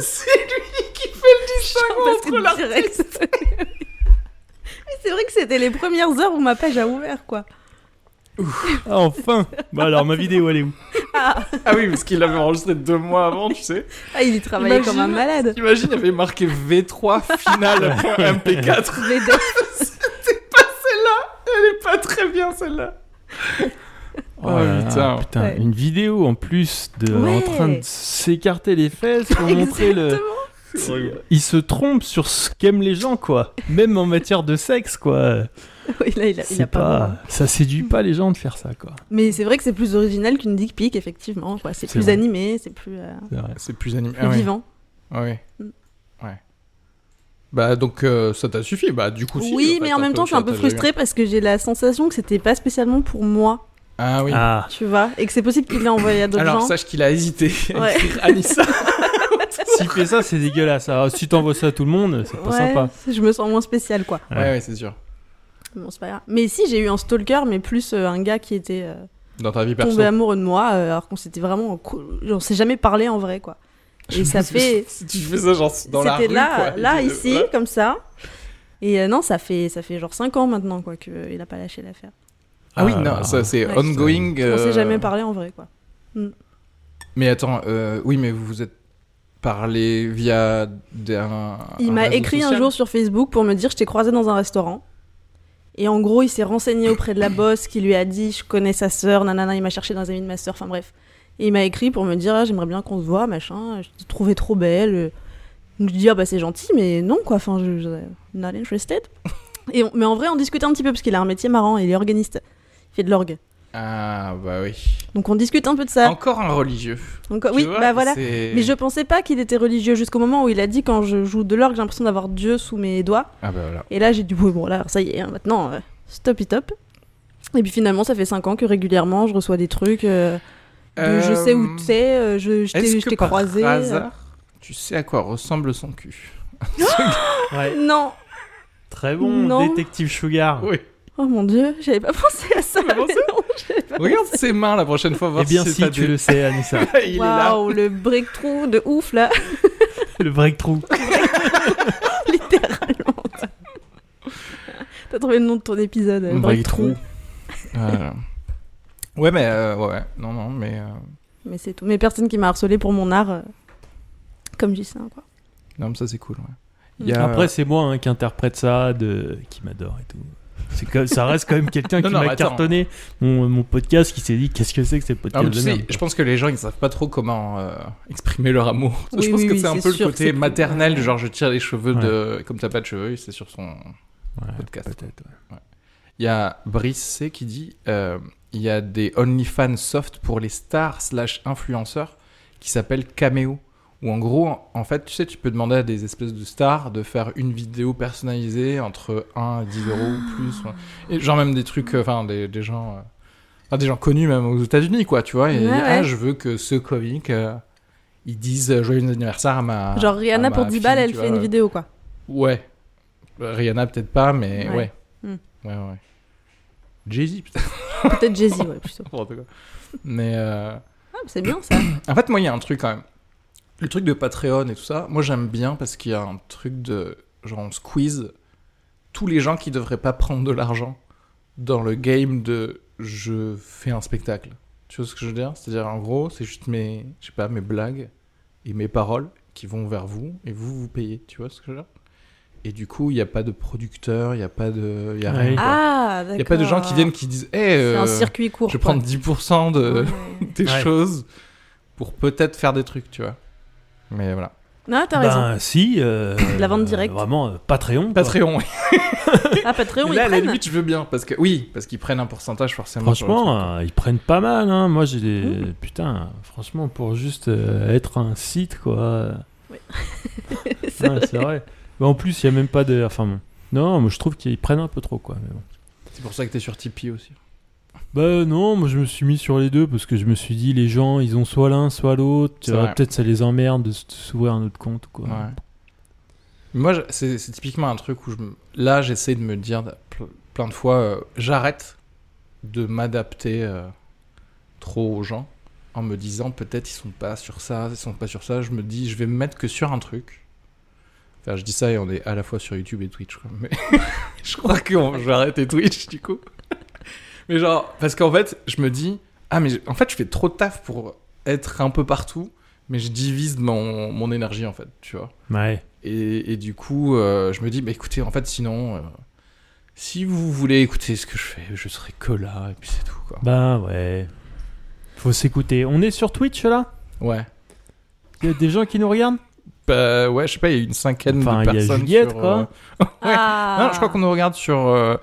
Parce que direct. [laughs] Mais c'est vrai que c'était les premières heures où ma page a ouvert, quoi. Ah, enfin. Bah alors, ma vidéo, elle est où? Ah, Ah oui, parce qu'il l'avait enregistré deux mois avant, tu sais. ah, il y travaillait Imagine. comme un malade. Imagine, il avait marqué V3 final MP4. Les deux- Elle est pas très bien, celle-là. Oh, là, putain. putain, Ouais. une vidéo en plus de en train de s'écarter les fesses pour montrer le. Exactement. Il se trompe sur ce qu'aiment les gens, quoi. Même en matière de sexe, quoi. [laughs] Oui, là, il a, il C'est a pas. ça séduit pas les gens de faire ça, quoi. Mais c'est vrai que c'est plus original qu'une dick pic, effectivement. quoi. C'est plus vrai. animé, c'est plus, euh, C'est plus animé. plus Ah ouais. vivant. Ouais. Mm. Bah donc euh, ça t'a suffi. Bah du coup si. oui, en mais fait, en même temps, je suis un peu frustrée parce que j'ai la sensation que c'était pas spécialement pour moi, Ah oui. Ah, tu vois, et que c'est possible qu'il l'ait envoyé à d'autres Alors gens. sache qu'il a hésité [laughs] à Ouais. écrire Anissa. [laughs] s'il fait ça, c'est dégueulasse. Alors, si t'envoies ça à tout le monde, c'est pas ouais, sympa. je me sens moins spéciale, quoi. ouais, ouais, c'est sûr. Bon, c'est pas grave. Mais si, j'ai eu un stalker, mais plus euh, un gars qui était euh, Dans ta vie perso. tombé amoureux de moi, euh, alors qu'on s'était vraiment. On s'est jamais parlé en vrai, quoi. Et ça fait. Si tu fais ça genre dans la rue. C'était là, quoi, là, ici, comme ça. Et euh, non, ça fait, ça fait genre 5 ans maintenant, quoi, qu'il a pas lâché l'affaire. Ah oui, Ah, non, ça c'est ouais. ongoing. On euh, s'est jamais parlé en vrai, quoi. Mais attends, euh, oui, mais vous vous êtes parlé via. Il un m'a écrit un jour sur Facebook pour me dire je t'ai croisé dans un restaurant. Et en gros, il s'est renseigné auprès de la boss qui lui a dit je connais sa sœur, nanana, il m'a cherché dans les amis de ma sœur, enfin bref. Et il m'a écrit pour me dire ah, j'aimerais bien qu'on se voit, machin, je te trouvais trop belle. Donc je dis ah bah c'est gentil, mais non quoi, enfin je, je- not interested. [laughs] Et on- mais en vrai, on discutait un petit peu parce qu'il a un métier marrant, il est organiste, il fait de l'orgue. Ah bah oui. Donc on discute un peu de ça. Encore un religieux. Donc, oui, vois, bah voilà. Mais je pensais pas qu'il était religieux jusqu'au moment où il a dit quand je joue de l'orgue, j'ai l'impression d'avoir Dieu sous mes doigts. Ah bah voilà. Et là, j'ai dit, oui, bon, là, ça y est, hein, maintenant, euh, stop it top. Et puis finalement, ça fait 5 ans que régulièrement, je reçois des trucs. euh, je sais où Euh, t'es, euh, je, je t'ai Est-ce je que t'ai par croisé. euh. hasard, tu sais à quoi ressemble son cul [laughs] Ouais. Non, Très bon, Non. détective Sugar. Oui. oh mon dieu, j'avais pas pensé à ça. Pensé [laughs] non, pas Regarde ses mains la prochaine fois. Voir Eh bien, si, pas tu des- le sais, Anissa. [laughs] Il est là. Waouh, le breakthrough de ouf là, le breakthrough. littéralement. T'as trouvé le nom de ton épisode, euh, breakthrough. Voilà. Ouais, mais euh, ouais, non, non, mais euh, Mais c'est tout. Mais personne qui m'a harcelé pour mon art, euh, comme dis ça, quoi. non, mais ça c'est cool. Ouais. Il y a- Après, c'est moi hein, qui interprète ça, de... qui m'adore et tout. Ça reste quand même quelqu'un [laughs] qui m'a cartonné mon, mon podcast, qui s'est dit qu'est-ce que c'est que ces Ah, podcasts mais tu de sais, merde. je pense que les gens ils savent pas trop comment euh, exprimer leur amour. [laughs] je pense oui, que oui, c'est un peu le côté maternel, ouais. genre je tire les cheveux de. Comme t'as pas de cheveux, c'est sur son. Ouais, podcast. ouais. Il y a Brice C qui dit euh, il y a des OnlyFans soft pour les stars slash influenceurs qui s'appellent Cameo où en gros, en fait, tu sais, tu peux demander à des espèces de stars de faire une vidéo personnalisée entre 1 et 10 euros ou plus. ouais. Et genre même des trucs, euh, enfin, des, des gens... euh, enfin, des gens connus même aux États-Unis, quoi, tu vois. Et Ouais, ah, je veux que ce comique, euh, ils disent euh, joyeux anniversaire à ma. Genre Rihanna ma pour 10 fille, balles, elle fait vois. une vidéo quoi. Ouais. Rihanna, peut-être pas, mais Ouais. ouais. Hmm. Ouais, ouais. Jay-Z, peut-être. [laughs] Peut-être Jay-Z, ouais, plutôt. Mais. euh, Ah, c'est bien ça. En fait, moi, il y a un truc quand même. Le truc de Patreon et tout ça, moi, j'aime bien parce qu'il y a un truc de. Genre, on squeeze tous les gens qui devraient pas prendre de l'argent dans le game de je fais un spectacle. Tu vois ce que je veux dire? C'est-à-dire, en gros, c'est juste mes. Je sais pas, mes blagues et mes paroles qui vont vers vous et vous, vous payez. Tu vois ce que je veux dire? Et du coup, il n'y a pas de producteur, il n'y a pas de. Il y a Ouais. rien. quoi. Ah, d'accord. Il n'y a pas de gens qui viennent qui disent Hé, C'est un circuit court. je prendre 10% de, Ouais. [laughs] des Ouais. choses pour peut-être faire des trucs, tu vois. Mais voilà. Non, t'as raison. Ben si. euh, [coughs] La vente directe. Vraiment, euh, Patreon. quoi. Patreon, oui. [laughs] Ah, Patreon, Et ils là, à la prennent. limite, je veux bien. Parce que, oui, parce qu'ils prennent un pourcentage forcément. Franchement, euh, ils prennent pas mal. Hein. Moi, j'ai des. Mmh. Putain, franchement, pour juste euh, être un site, quoi. euh, C'est ouais, [laughs] c'est vrai. Mais en plus, il y a même pas de. Enfin bon. Non, moi, je trouve qu'ils prennent un peu trop, quoi. Mais bon. c'est pour ça que t'es sur Tipeee aussi. Bah non, moi je me suis mis sur les deux parce que je me suis dit les gens ils ont soit l'un soit l'autre, Euh, peut-être ça les emmerde de s'ouvrir un autre compte quoi. Ouais. Moi, c'est typiquement un truc où je là, j'essaie de me dire ple- plein de fois, euh, j'arrête de m'adapter euh, trop aux gens en me disant peut-être ils sont pas sur ça, ils sont pas sur ça. Je me dis, je vais me mettre que sur un truc. Enfin, je dis ça et on est à la fois sur YouTube et Twitch. quoi. Mais [laughs] je crois que je vais arrêter Twitch du coup. Mais genre, parce qu'en fait, je me dis, ah, mais en fait, je fais trop de taf pour être un peu partout, mais je divise mon, mon énergie en fait, tu vois. Ouais. Et, et du coup, euh, je me dis, bah écoutez, en fait, sinon, euh, si vous voulez écouter ce que je fais, je serai que là, et puis c'est tout, quoi. Bah ouais. Faut s'écouter. On est sur Twitch là? Ouais. Il y a des gens qui nous regardent? Bah ouais, je sais pas, il y a une cinquaine Enfin, de il y a personnes. Juliette, sur, quoi. euh, [laughs] Ah. Non, je crois qu'on nous regarde sur. euh,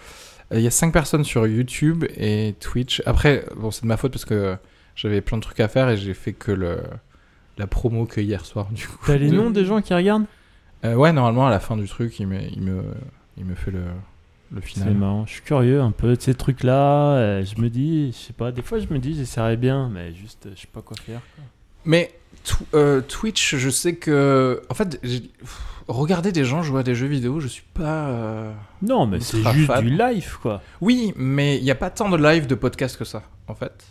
Il y a 5 personnes sur YouTube et Twitch. Après, bon, c'est de ma faute parce que j'avais plein de trucs à faire et j'ai fait que le la promo que hier soir, du coup. T'as les De- noms des gens qui regardent? Euh, Ouais, normalement, à la fin du truc, il me, il me, il me fait le, le C'est final. marrant. Je suis curieux un peu de ces trucs là. je me dis, je sais pas, des fois je me dis j'essaierais bien, mais juste euh, je sais pas quoi faire. quoi. Mais euh, Twitch, je sais que. En fait, regarder des gens jouer à des jeux vidéo, je suis pas. euh, Non, mais c'est juste fan. du live quoi. Oui, mais il n'y a pas tant de live de podcast que ça, en fait.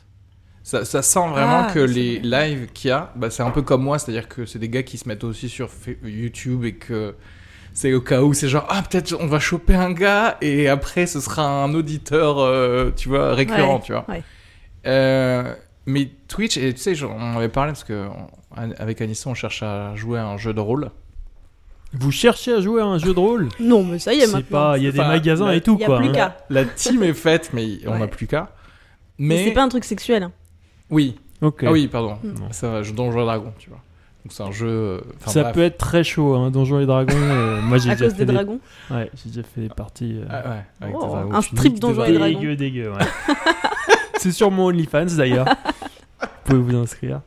Ça, ça sent vraiment Ah, que les vrai. lives qu'il y a, bah, c'est un peu comme moi, c'est-à-dire que c'est des gars qui se mettent aussi sur YouTube et que c'est au cas où c'est genre, ah, peut-être on va choper un gars et après ce sera un auditeur, euh, tu vois, récurrent, Ouais, tu vois. ouais. Euh, mais Twitch, et tu sais, genre, on en avait parlé parce que on- avec Anissa, on cherche à jouer à un jeu de rôle. Vous cherchez à jouer à un jeu de rôle? Non, mais ça y est C'est maintenant. pas, il y a des Enfin, magasins la- et tout y a quoi. plus hein. qu'à. La team est faite, mais on n'a plus qu'à. Mais Mais. c'est pas un truc sexuel. hein. Oui, Ok. Ah oui, pardon. Mm. Ça va, je Donjons et Dragons, tu vois. Donc c'est un jeu. euh, ça bref. peut être très chaud, hein, Donjons et Dragons. euh, [laughs] moi j'ai À déjà cause fait des dragons. Ouais, j'ai déjà fait des parties. euh, Ah, ouais, avec Oh, des dragons. un strip Donjons et dragons. Dragons. dégueu, dégueu, ouais. [laughs] C'est sur mon OnlyFans d'ailleurs. [laughs] vous pouvez vous inscrire.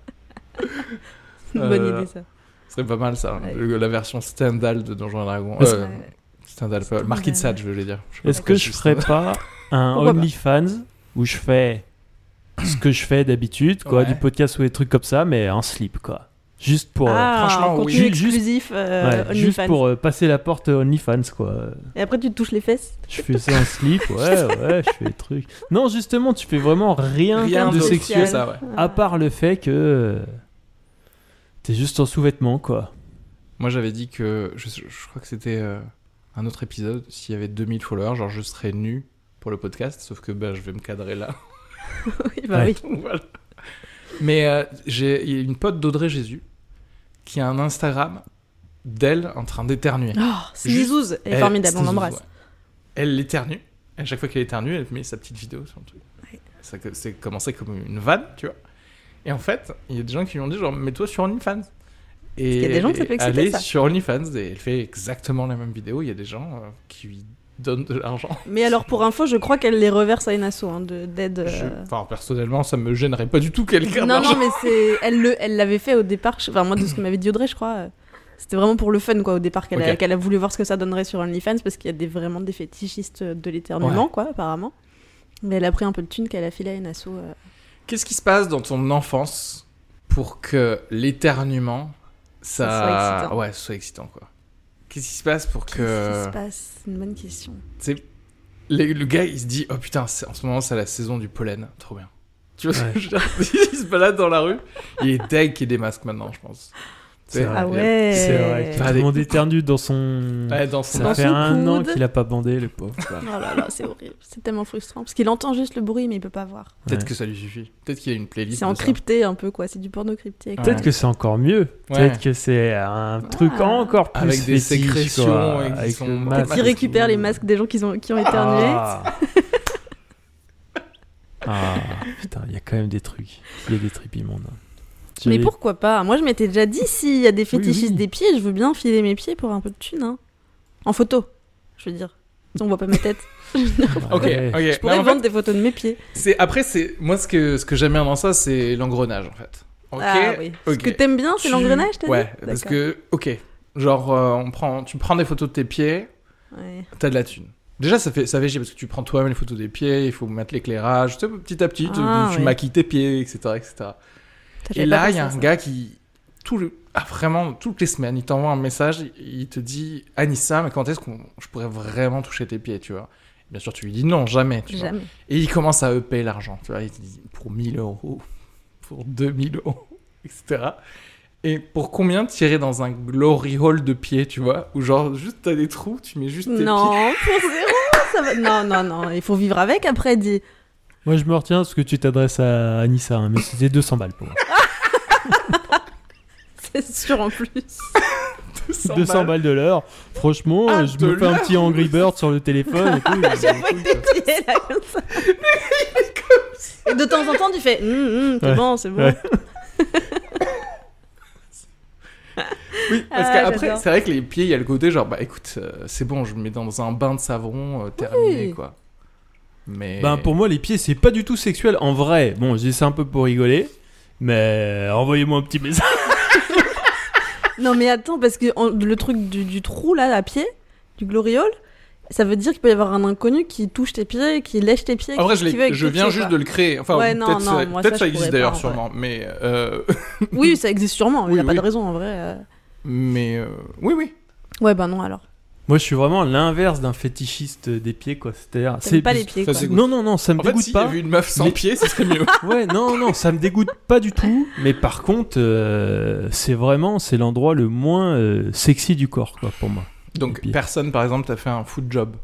[laughs] Une Euh, bonne idée ça. Ce serait pas mal ça. Ouais. Le- la version Stendhal de Donjons et Dragons. Euh. Stendhal. Marquis de Sade, je voulais dire. Est-ce pourquoi que je ferais pas un OnlyFans où je fais ce que je fais d'habitude, quoi, Ouais. du podcast ou des trucs comme ça, mais en slip, quoi. Juste pour, euh, ah, franchement, un oui. contenu Juste- exclusif euh, ouais, juste pour euh, passer la porte OnlyFans, quoi. Et après tu te touches les fesses. Je fais ça en slip, ouais, ouais, [laughs] je fais des trucs. Non, justement, tu fais vraiment rien, Rien de sexuel, ça, ouais. à part le fait que euh, t'es juste en sous-vêtements, quoi. Moi j'avais dit que. Je, je crois que c'était euh, un autre épisode. S'il y avait 2000 followers, genre je serais nu pour le podcast. Sauf que bah, je vais me cadrer là. [laughs] oui, bah Ouais. oui. [laughs] Voilà. Mais euh, j'ai il y a une pote d'Audrey Jésus qui a un Instagram d'elle en train d'éternuer. Oh, c'est Nizouz. Elle est Elle- formidable, on l'embrasse. ouais. Elle l'éternue. À chaque fois qu'elle éternue, elle met sa petite vidéo sur le truc. Ouais. Ça que- C'est commencé comme une vanne, tu vois. Et en fait, il y a des gens qui lui ont dit genre, mets-toi sur OnlyFans. Et qu'il y a des gens elle que ça est allée ça. sur OnlyFans et elle fait exactement la même vidéo. Il y a des gens euh, qui lui donne de l'argent. Mais alors, pour info, je crois qu'elle les reverse à une asso hein, de- d'aide. euh, Enfin, personnellement, ça me gênerait pas du tout qu'elle garde Non, l'argent. non, mais c'est. Elle le- elle l'avait fait au départ. je- Enfin, moi, de ce que m'avait dit Audrey, je crois. euh, C'était vraiment pour le fun, quoi, au départ, qu'elle a, Ok. qu'elle a voulu voir ce que ça donnerait sur OnlyFans, parce qu'il y a des, vraiment des fétichistes de l'éternuement, quoi, apparemment. Mais elle a pris un peu de thune qu'elle a filé à une asso. euh. Qu'est-ce qui se passe dans ton enfance pour que l'éternuement, ça, Ça soit excitant. ouais, soit excitant quoi Qu'est-ce qui se passe pour Qu'est-ce que qui se passe? C'est une bonne question. C'est- les- le gars il se dit oh putain en ce moment c'est la saison du pollen, trop bien. Tu vois ce que je veux dire? [laughs] Il se balade dans la rue, il est deg qu'il y ait des masques maintenant je pense. Ah ouais C'est vrai. Tout le monde éternue dans son. Ouais, dans son Ça Dans fait son un an qu'il a pas bandé, le pauvre. [laughs] Oh là là, c'est horrible. C'est tellement frustrant. Parce qu'il entend juste le bruit, mais il peut pas voir. Peut-être Ouais. que ça lui suffit. Peut-être qu'il a une playlist. C'est de en ça. crypté un peu, quoi. C'est du porno crypté. quoi. Peut-être que c'est encore mieux. Ouais. Peut-être que c'est un truc Ah. encore plus Avec des fétiche, sécrétions quoi, avec sont- le Peut-être masque. Qui récupère les masques des gens qui ont, qui ont éternué. Ah. Ah, putain, il y a quand même des trucs. Il y a des tripes immondes. Mais pourquoi pas? Moi, je m'étais déjà dit, s'il y a des fétichistes oui. des pieds, je veux bien filer mes pieds pour un peu de thune. hein. En photo, je veux dire. On voit pas ma tête. [laughs] Ok, Ouais. ok. Je pourrais fait, vendre des photos de mes pieds. c'est après c'est moi ce que ce que j'aime bien dans ça c'est l'engrenage en fait. Ok. ah oui. Ce ok. que t'aimes bien, c'est Tu- l'engrenage, t'as Ouais, dit? parce que ok, genre euh, on prend, tu prends des photos de tes pieds, Ouais. t'as de la thune. Déjà ça fait ça fait chier parce que tu prends toi-même les photos des pieds, il faut mettre l'éclairage, tu sais, petit à petit tu, Ah, tu ouais. maquilles tes pieds, etc., etc. Et là il y a un ça. gars qui tout le ah, vraiment toutes les semaines il t'envoie un message, il- te dit Anissa mais quand est-ce qu'on je pourrais vraiment toucher tes pieds, tu vois? Bien sûr tu lui dis non jamais, tu vois. Et il commence à EP l'argent, tu vois, il te dit pour 1000 euros, pour 2000 euros, [laughs] etc. Et pour combien tirer dans un glory hole de pieds, tu vois? Où genre, juste t'as des trous, tu mets juste tes Non, pieds. pour zéro, ça va. Non, non, non, il faut vivre avec après, dit. Moi, je me retiens parce que tu t'adresses à Anissa, hein, mais c'était 200 balles pour moi. [laughs] [laughs] C'est sûr en plus. [laughs] 200 balles de l'heure. Franchement, Ah, je de me fais un petit Angry Bird sur le téléphone et tout. J'avoue que t'es pieds là comme ça. [laughs] Et de temps en temps, tu fais hum, c'est Ouais. bon, c'est bon. Ouais. Oui, parce Ah, qu'après, j'adore. c'est vrai que les pieds, il y a le côté genre, bah écoute, euh, c'est bon, je me mets dans un bain de savon, euh, terminé, Oui. quoi. Mais. Ben, pour moi, les pieds, c'est pas du tout sexuel. En vrai, bon, je dis ça un peu pour rigoler, mais envoyez-moi un petit message. [laughs] Non, mais attends, parce que en- le truc du, du trou là, à pied, du gloriole, ça veut dire qu'il peut y avoir un inconnu qui touche tes pieds, qui lèche tes pieds. En vrai, qui- je, qui l'ai- veut avec je tes viens pieds, juste quoi. de le créer. Enfin, Ouais, ou non, peut-être non, ça, moi, peut-être ça, ça je existe pourrais d'ailleurs, pas, sûrement. Mais. euh, Oui, ça existe sûrement, il [laughs] n'y a Oui, pas oui. de raison en vrai. euh. mais. euh, Oui, oui. Ouais, bah non alors. Moi, je suis vraiment l'inverse d'un fétichiste des pieds, quoi. C'est-à-dire, pas les pieds ça, quoi. Non, non, non, ça me En fait, dégoûte s'il y pas. avait une meuf sans Mais- pied, ce serait mieux. [laughs] Ouais, non, non, ça me dégoûte pas du tout. Mais par contre, euh, c'est vraiment, c'est l'endroit le moins euh, sexy du corps, quoi, pour moi. Donc, pieds. personne, par exemple, t'a fait un foot job?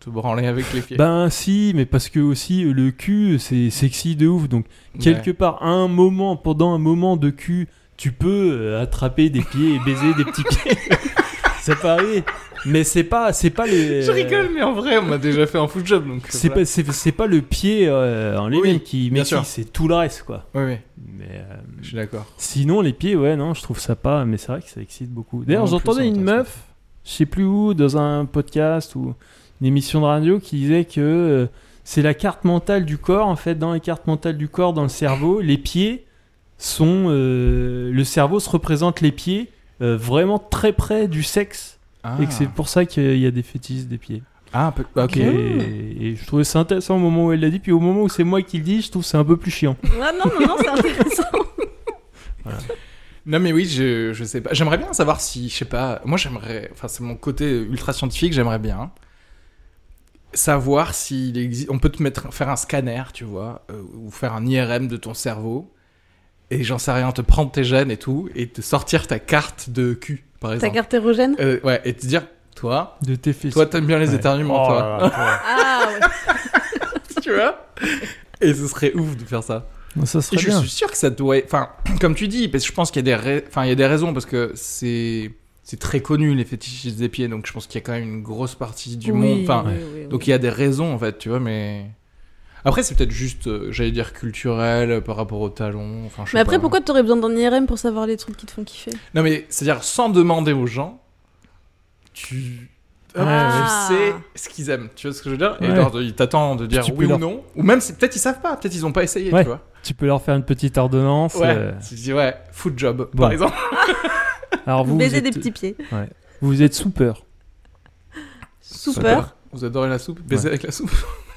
Te branler avec les pieds? Ben si, mais parce que aussi euh, le cul, c'est sexy de ouf. Donc quelque part, à un moment, pendant un moment de cul, tu peux attraper des pieds et baiser des petits pieds. [laughs] peut arriver. Mais c'est pas, c'est pas les. Je rigole, mais en vrai, on m'a déjà fait un foot job, donc. C'est voilà. pas, c'est, c'est pas le pied euh, en lui-même Oui, qui sûr. c'est tout le reste, quoi. Oui, oui, Mais euh, je suis d'accord. sinon, les pieds, ouais, non, je trouve ça pas. Mais c'est vrai que ça excite beaucoup. D'ailleurs, j'entendais une meuf, je sais plus où, dans un podcast ou une émission de radio, qui disait que euh, c'est la carte mentale du corps. En fait, dans les cartes mentales du corps, dans le cerveau, les pieds sont. le cerveau se représente les pieds euh, vraiment très près du sexe. Ah, Et que c'est pour ça qu'il y a des fétiches des pieds. ah un peu. Ok. Et, et je trouvais ça intéressant au moment où elle l'a dit, puis au moment où c'est moi qui le dis, je trouve c'est un peu plus chiant. Ah non, non, non, c'est intéressant. [laughs] Non, mais oui, je, je sais pas. J'aimerais bien savoir si, je sais pas. Moi, j'aimerais. Enfin, c'est mon côté ultra scientifique, j'aimerais bien savoir s'il existe. On peut te mettre, faire un scanner, tu vois, euh, ou faire un IRM de ton cerveau. Et j'en sais rien, te prendre tes gènes et tout, et te sortir ta carte de cul, par Ta exemple. carte érogène? Euh, ouais, et te dire, toi, De tes fesses. toi, t'aimes bien les Ouais. éternuements, Oh toi. là là, toi. Ah ouais. [laughs] tu vois? Et ce serait ouf de faire ça. Ça Et serait je bien. suis sûr que ça doit. Enfin, [clears throat] comme tu dis, parce que je pense qu'il y a des, rai- enfin, il y a des raisons parce que c'est, c'est très connu les fétichistes des pieds, donc je pense qu'il y a quand même une grosse partie du Oui, monde. Enfin, oui, oui, oui. donc il y a des raisons en fait, tu vois, mais après c'est peut-être juste, euh, j'allais dire culturel euh, par rapport au talon. Enfin, je sais Mais après, pas. pourquoi t'aurais besoin d'un IRM pour savoir les trucs qui te font kiffer? Non mais c'est-à-dire sans demander aux gens, tu hop, Ah. tu sais ce qu'ils aiment. Tu vois ce que je veux dire? Et Ouais. genre, ils t'attendent de dire Tu peux oui leur- ou non. Ou même, c'est- peut-être ils savent pas, peut-être ils ont pas essayé, Ouais. tu vois. Tu peux leur faire une petite ordonnance. Ouais. euh, Tu dis ouais, foot job, Bon. par exemple. [laughs] Alors vous, vous Baiser êtes, des petits pieds. vous êtes soupeur. Super. Vous adorez la soupe? Baiser avec la soupe?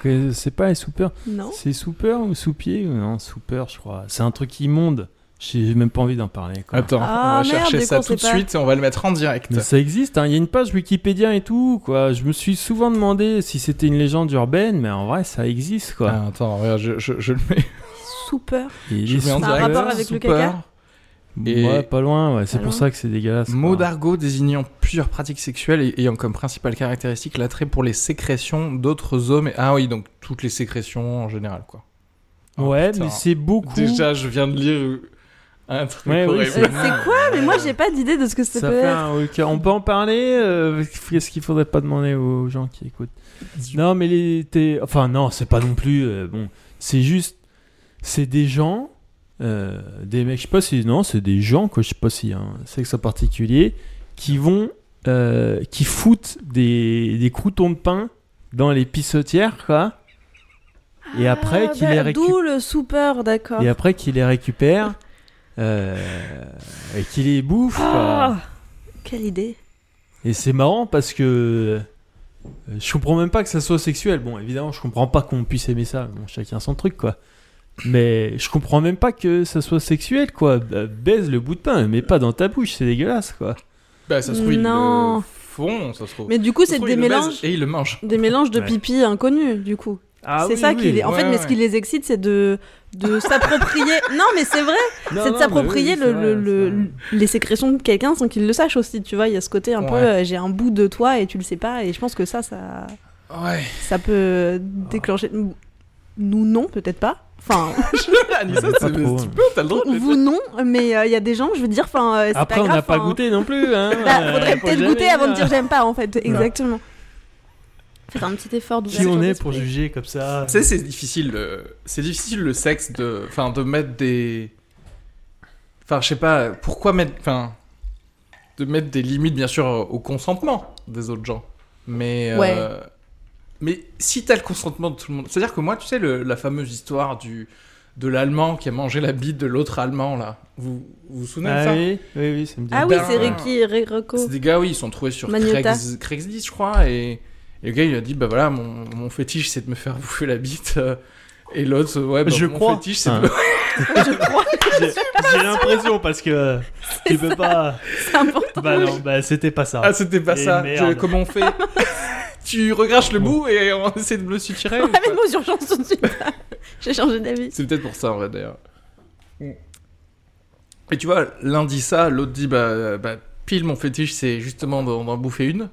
Que C'est pas les soupeurs. Non. C'est soupeur ou soupier ou Non, soupeur, je crois. C'est un truc immonde. J'ai même pas envie d'en parler. Quoi. Attends, Ah, on va merde, chercher ça tout de suite et on va le mettre en direct. Mais ça existe, hein. il y a une page Wikipédia et tout, quoi. Je me suis souvent demandé si c'était une légende urbaine, mais en vrai, ça existe, quoi. Ah, attends, regarde, je, je, je le mets. Super. Et Je le mets en a un direct. rapport avec le caca Et- Ouais, pas loin, ouais. C'est pour ça que c'est dégueulasse. Mot d'argot désignant plusieurs pratiques sexuelles et ayant comme principale caractéristique l'attrait pour les sécrétions d'autres hommes. et- Ah oui, donc toutes les sécrétions en général, quoi. Oh, Ouais, putain. mais c'est beaucoup. Déjà, je viens de lire un truc Ouais, horrible. C'est quoi? Mais moi, j'ai pas d'idée de ce que ça, Ça peut fait être. un ok, On peut en parler euh, Qu'est-ce qu'il faudrait pas demander aux gens qui écoutent? Non, mais les. t'es- Enfin, non, c'est pas non plus. euh, bon, c'est juste. C'est des gens. Euh, des mecs, je sais pas si. Non, c'est des gens, quoi. Je sais pas s'il y a un sexe en particulier. Qui vont. euh, qui foutent des, des croutons de pain dans les pissotières, quoi. Et après, Ah, qui les bah, récupèrent. D'où le super, d'accord. Et après, qui les récupèrent. euh, et qui les bouffent, quoi. Ah, quelle idée. Et c'est marrant parce que je comprends même pas que ça soit sexuel. Bon, évidemment, je comprends pas qu'on puisse aimer ça. Bon, chacun son truc, quoi. Mais je comprends même pas que ça soit sexuel, quoi. Bah, baise le bout de pain, mais pas dans ta bouche, c'est dégueulasse, quoi. Bah, ça se trouve, ils Non. le font, ça se trouve. Mais du coup, c'est des ils mélanges, Et ils le mangent. des mélanges de Ouais. pipi inconnus, du coup. c'est ça qui les. En fait, Ouais, mais ce qui les excite, c'est de de [laughs] s'approprier. non, mais c'est vrai. c'est de s'approprier le, le- le- les sécrétions de quelqu'un sans qu'il le sache aussi. Tu vois, il y a ce côté un peu. Ouais. euh, J'ai un bout de toi et tu le sais pas. Et je pense que ça, ça, Ouais. ça peut déclencher. Nous non, peut-être pas. Enfin, [laughs] Anissa, c'est trop, tu hein. peux, t'as le droit de vous non, mais euh, il y a des gens, je veux dire, enfin, euh, c'est Après, pas on grave, n'a pas goûté non plus, hein. [laughs] Bah, Euh, faudrait faut peut-être jamais goûter avant de dire. j'aime pas, en fait. Exactement. Faites un petit effort Qui d'ouverture on est d'esprit. pour juger comme ça Tu sais, c'est difficile, le... c'est difficile le sexe de, enfin, de mettre des, enfin, je sais pas, pourquoi mettre, enfin, de mettre des limites, bien sûr, au consentement des autres gens, mais, euh, Ouais. Mais si t'as le consentement de tout le monde, c'est-à-dire que moi, tu sais, le- la fameuse histoire du, de l'allemand qui a mangé la bite de l'autre allemand là, vous vous, vous souvenez de Ah ça oui, oui, oui, ça me dit. Ah oui, c'est Ricky Re- Rocco. C'est des gars, oui, ils sont trouvés sur. Craigs- Craigslist, je crois, et, et le gars, il a dit, bah voilà, mon, mon fétiche, c'est de me faire [laughs] bouffer la bite. euh, Et l'autre, ouais, bah, Je mon crois. fétiche, c'est Hein. de... [laughs] [laughs] J'ai j'ai l'impression parce que tu peux pas. C'est important. Bah non, bah c'était pas ça. Ah, c'était pas Et ça. merde. Je- comment on fait Tu regraches le bout et on [laughs] essaie de me le suturer ou pas Avec nos urgences tout de suite. [laughs] J'ai changé d'avis. C'est peut-être pour ça, en vrai, d'ailleurs. Et tu vois, l'un dit ça, l'autre dit, bah, bah, pile, mon fétiche, c'est justement d'en d'en bouffer une.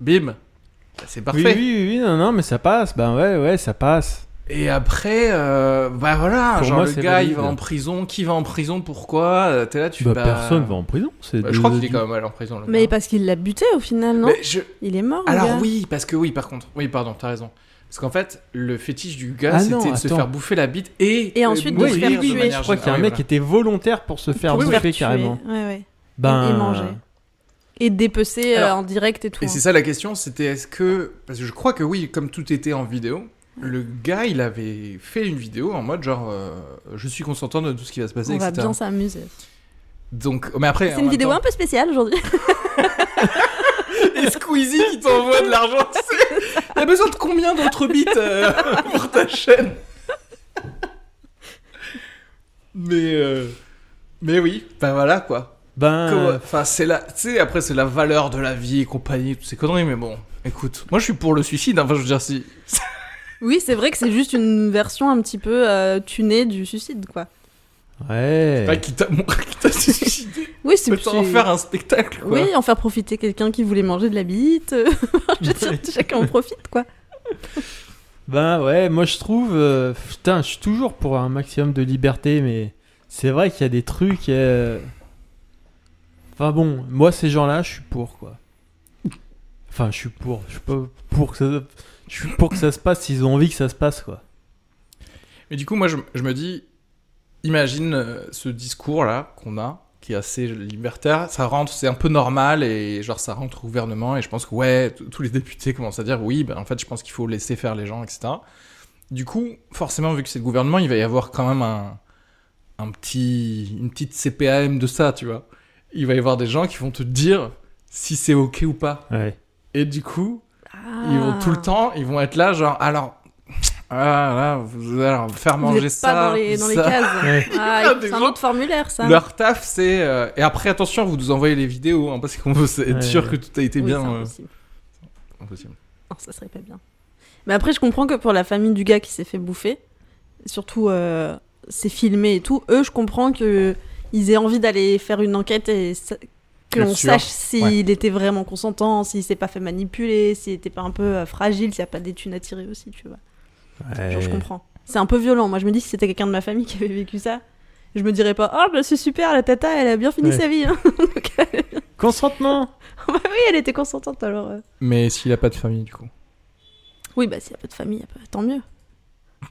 Bim. Bah, c'est Oui, parfait. oui, oui, oui, non, non, mais ça passe. Bah ouais, ouais, ça passe. Et après, euh, bah voilà, Pour genre moi, le c'est gars il va en prison, qui va en prison, pourquoi? Euh, T'es là, tu Bah, bah, personne va en prison. C'est bah, je crois qu'il est quand même allé en prison. le Mais gars. parce qu'il l'a buté au final, non? Mais je- Il est mort. le Alors oui, parce que oui, par contre, oui, pardon, t'as raison. Parce qu'en fait, le fétiche du gars, Ah c'était non, de se attends. faire bouffer la bite et Et ensuite de se faire tuer. Je crois qu'il y a un mec qui était volontaire pour se faire bouffer Tuer. carrément. Ouais, ouais. Ben, Et, manger. Et dépecer euh, Alors, en direct et tout. Et c'est ça la question, c'était est-ce que parce que je crois que oui, comme tout était en vidéo, le gars il avait fait une vidéo en mode genre euh, je suis consentant de tout ce qui va se passer, On va bien s'amuser. Donc, mais après, C'est une vidéo temps- un peu spéciale aujourd'hui. [laughs] Et Squeezie qui t'envoie de l'argent. c'est- [laughs] T'as besoin de combien d'autres bits euh, [laughs] pour ta chaîne? Mais euh, mais oui, ben voilà quoi. Ben, Enfin c'est la, tu sais après c'est la valeur de la vie et compagnie, toutes ces conneries. Mais bon, écoute, moi je suis pour le suicide. hein. Enfin je veux dire si. Oui, c'est vrai que c'est juste une version un petit peu euh, tunée du suicide, quoi. ouais. Pas qui t'a qui t'a suicidé. Oui, c'est Peut en c'est- faire un spectacle quoi. Oui, en faire profiter quelqu'un qui voulait manger de la bite. [laughs] Je veux dire, chacun en profite, quoi. Ben ouais, moi je trouve. euh, putain, je suis toujours pour un maximum de liberté, mais c'est vrai qu'il y a des trucs. euh, Enfin bon, moi ces gens-là, je suis pour quoi. Enfin, je suis pour. Je suis pas pour que ça. Je suis pour que ça se passe s'ils ont envie que ça se passe quoi. Mais du coup, moi, je, je me dis, imagine euh, ce discours-là qu'on a, qui est assez libertaire, ça rentre, c'est un peu normal et genre ça rentre au gouvernement et je pense que ouais, tous les députés commencent à dire oui, ben en fait je pense qu'il faut laisser faire les gens, etc. Du coup, forcément, vu que c'est le gouvernement, il va y avoir quand même un, un petit, une petite CPAM de ça, tu vois. Il va y avoir des gens qui vont te dire si c'est ok ou pas. Ouais. Et du coup. Ils vont tout le temps, ils vont être là, genre, alors, ah, là, vous allez leur faire Vous manger êtes ça. pas dans les, dans les ça. cases. Ouais. Ah, Ah, c'est un gens- autre formulaire, ça. Leur taf, c'est. euh, Et après, attention, vous nous envoyez les vidéos, hein, parce qu'on veut être Ouais. sûr que tout a été Oui, bien. c'est euh, impossible. impossible. Non, ça serait pas bien. Mais après, je comprends que pour la famille du gars qui s'est fait bouffer, surtout euh, c'est filmé et tout, eux, je comprends que ils aient envie d'aller faire une enquête et que l'on sache s'il Ouais. était vraiment consentant, s'il s'est pas fait manipuler, s'il était pas un peu euh, fragile, s'il y a pas des thunes à tirer aussi, tu vois. Genre, je comprends. C'est un peu violent. Moi, je me dis si c'était quelqu'un de ma famille qui avait vécu ça, je me dirais pas, oh, bah, c'est super, la tata, elle a bien fini Ouais. sa vie. hein. [laughs] Donc, Consentement [laughs] bah oui, elle était consentante alors. euh. Mais s'il a pas de famille, du coup. Oui, bah s'il a pas de famille, tant mieux.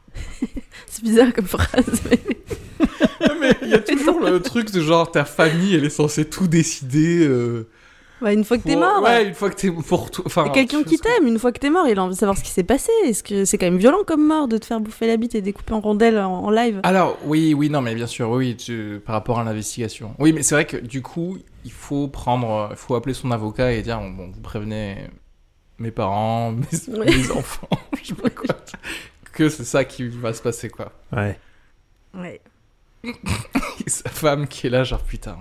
[laughs] c'est bizarre comme phrase, mais. [laughs] mais il y a toujours le truc de genre, ta famille, elle est censée tout décider. euh, Ouais, une fois que t'es mort. Ouais, une fois que t'es pour tout. Enfin, quelqu'un qui que- t'aime, une fois que t'es mort, il a envie de savoir ce qui s'est passé. Est-ce que c'est quand même violent comme mort de te faire bouffer la bite et découper en rondelles en, en live? Alors, oui, oui, non, mais bien sûr, oui, tu- par rapport à l'investigation. Oui, mais c'est vrai que du coup, il faut prendre, il faut appeler son avocat et dire, bon, vous prévenez mes parents, mes enfants, [laughs] je sais pas quoi, que c'est ça qui va se passer, quoi. Ouais. Ouais. Et [laughs] sa femme qui est là, genre, putain,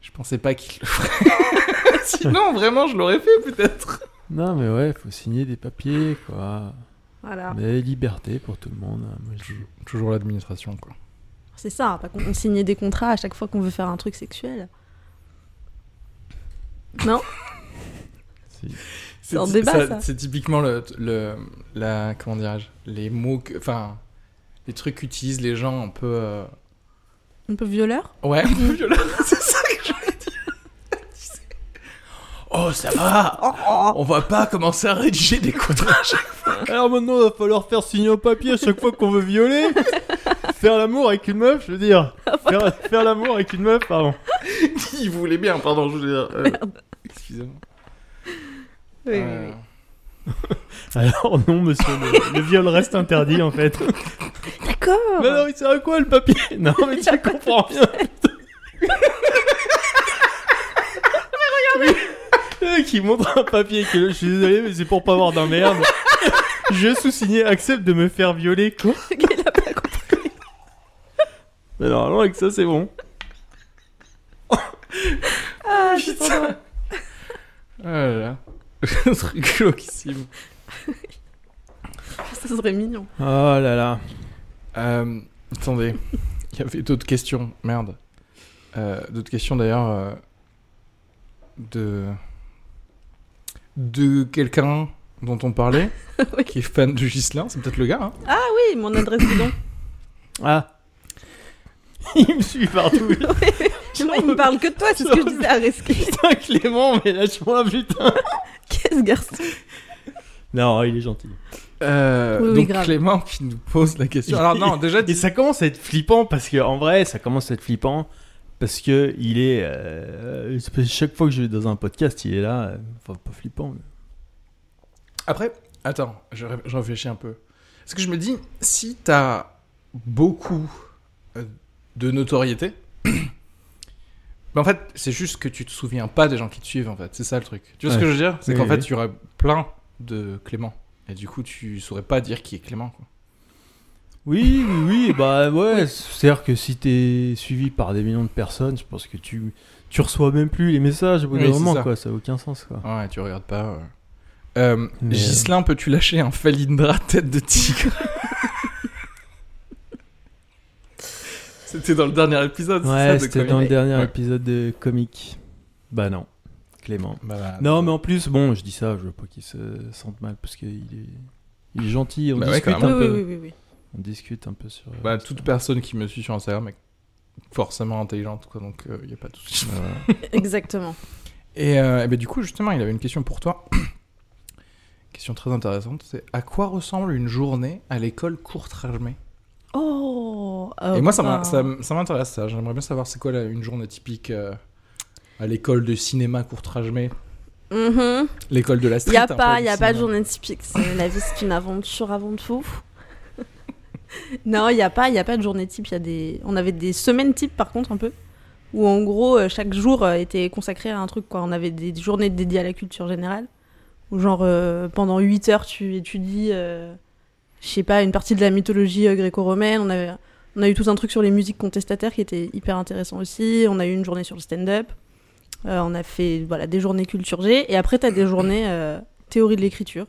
je pensais pas qu'il le ferait. [laughs] Sinon, vraiment, je l'aurais fait, peut-être. Non, mais ouais, faut signer des papiers, quoi. Voilà. Mais liberté pour tout le monde. hein, moi, je dis. Toujours l'administration, quoi. C'est ça, pas qu'on signe des contrats à chaque fois qu'on veut faire un truc sexuel. Non Si. C'est un débat, ça. C'est typiquement le, le, la, comment dirais-je, les mots, que- enfin, les trucs qu'utilisent les gens un peu, euh, Un peu violeur ouais, un peu [laughs] violents. [laughs] c'est ça que je voulais dire. Tu sais. Oh, ça va. On va pas commencer à rédiger des contrats. à chaque Alors maintenant, il va falloir faire signer un papier à chaque fois qu'on veut violer. faire l'amour avec une meuf, je veux dire. Faire, faire l'amour avec une meuf, pardon. fois. [laughs] Il voulait bien, pardon, je veux dire. euh, Excusez-moi. Oui, Euh, [laughs] Alors non, monsieur, le, le viol reste interdit en fait. D'accord Mais alors, il sert à quoi le papier? Non, mais tu comprends rien. Le mec, il montre un papier que je suis désolé, mais c'est pour pas avoir d'emmerde. Je sous-signé accepte de me faire violer. Quoi [laughs] Il a pas compris. Mais normalement, avec ça, c'est bon. Ah, c'est trop drôle. Oh là là. Un truc glauquissime. Ça serait mignon. Oh là là. Euh, attendez, il y avait d'autres questions. Merde. Euh, d'autres questions d'ailleurs euh, de de quelqu'un dont on parlait, [laughs] Oui. qui est fan de Gislin. C'est peut-être le gars. Hein Ah oui, mon adresse bidon. [coughs] Ah. Il me suit partout. [laughs] Moi, il me parle que de toi, c'est ce que je disais à Reski. Putain, Clément, mais lâche-moi, putain. [laughs] [laughs] Qu'est-ce garçon? Non, il est gentil. Euh, Oui, oui, donc grave. Clément qui nous pose la question. Alors non, [laughs] déjà Et ça commence à être flippant parce que en vrai, ça commence à être flippant parce que il est euh, chaque fois que je vais dans un podcast, il est là. euh, Enfin, pas flippant. mais- Après, attends, je, ré- je réfléchis un peu. Parce que je me dis, si t'as beaucoup euh, de notoriété, [clears throat] mais en fait, c'est juste que tu te souviens pas des gens qui te suivent, en fait. C'est ça le truc. Tu vois ce que je veux dire? C'est Oui, qu'en oui. fait, il y aurait plein de Clément. Et du coup, tu saurais pas dire qui est Clément, quoi. Oui, oui, oui, bah ouais. C'est-à-dire que si t'es suivi par des millions de personnes, je pense que tu tu reçois même plus les messages au bout d'un moment, ça. quoi. Ça a aucun sens, quoi. Ouais, tu regardes pas. ouais. Euh, Mais, euh, Ghislain, peux-tu lâcher un Falindra tête de tigre? [laughs] C'était dans le dernier épisode, c'est ça, Ouais, c'était dans le dernier Ouais. épisode de comique. Bah non, Clément. Bah, bah, Non, mais en plus, bon, je dis ça, je veux pas qu'il se sente mal parce qu'il est, il est gentil. On Bah ouais, discute un oui, peu. oui, oui, oui. On discute un peu sur. euh, Bah, sur- toute personne qui me suit sur Instagram est forcément intelligente, quoi, donc il n'y a pas de souci. Voilà. [laughs] [laughs] Exactement. Et, euh, eh ben, du coup, justement, il avait une question pour toi. [coughs] question très intéressante, c'est à quoi ressemble une journée à l'école Courtrajmé Oh Et moi, ça m'intéresse, ça. J'aimerais bien savoir c'est quoi une journée typique euh, à l'école de cinéma Courtrajmé. Mhm. L'école de la Il street. n'y [laughs] a pas, y a pas de journée typique. La vie, c'est une aventure avant tout. non, il n'y a pas, il y a pas de journée type. Il y a des, on avait des semaines type par contre un peu, où en gros euh, chaque jour euh, était consacré à un truc. Quoi. On avait des journées dédiées à la culture générale, où genre euh, pendant 8 heures tu étudies, euh, je sais pas, une partie de la mythologie euh, gréco-romaine. On avait, on a eu tout un truc sur les musiques contestataires qui était hyper intéressant aussi. On a eu une journée sur le stand-up. Euh, on a fait voilà, des journées culture G. Et après, tu as des [coughs] journées euh, théorie de l'écriture.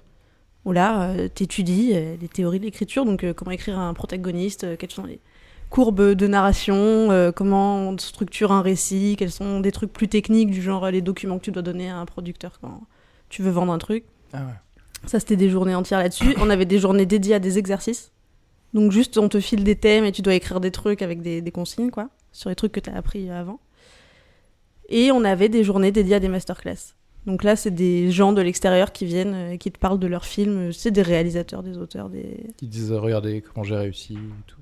Où là, tu étudies les théories de l'écriture. Donc, comment écrire un protagoniste, quelles sont les courbes de narration, comment on structure un récit, quels sont des trucs plus techniques, du genre les documents que tu dois donner à un producteur quand tu veux vendre un truc. Ah ouais. Ça, c'était des journées entières là-dessus. On avait des journées dédiées à des exercices. Donc, juste, on te file des thèmes et tu dois écrire des trucs avec des, des consignes, quoi, sur les trucs que tu as appris avant. Et on avait des journées dédiées à des masterclass. Donc là, c'est des gens de l'extérieur qui viennent euh, et qui te parlent de leurs films. C'est des réalisateurs, des auteurs, des. Qui disent euh, regardez comment j'ai réussi et tout.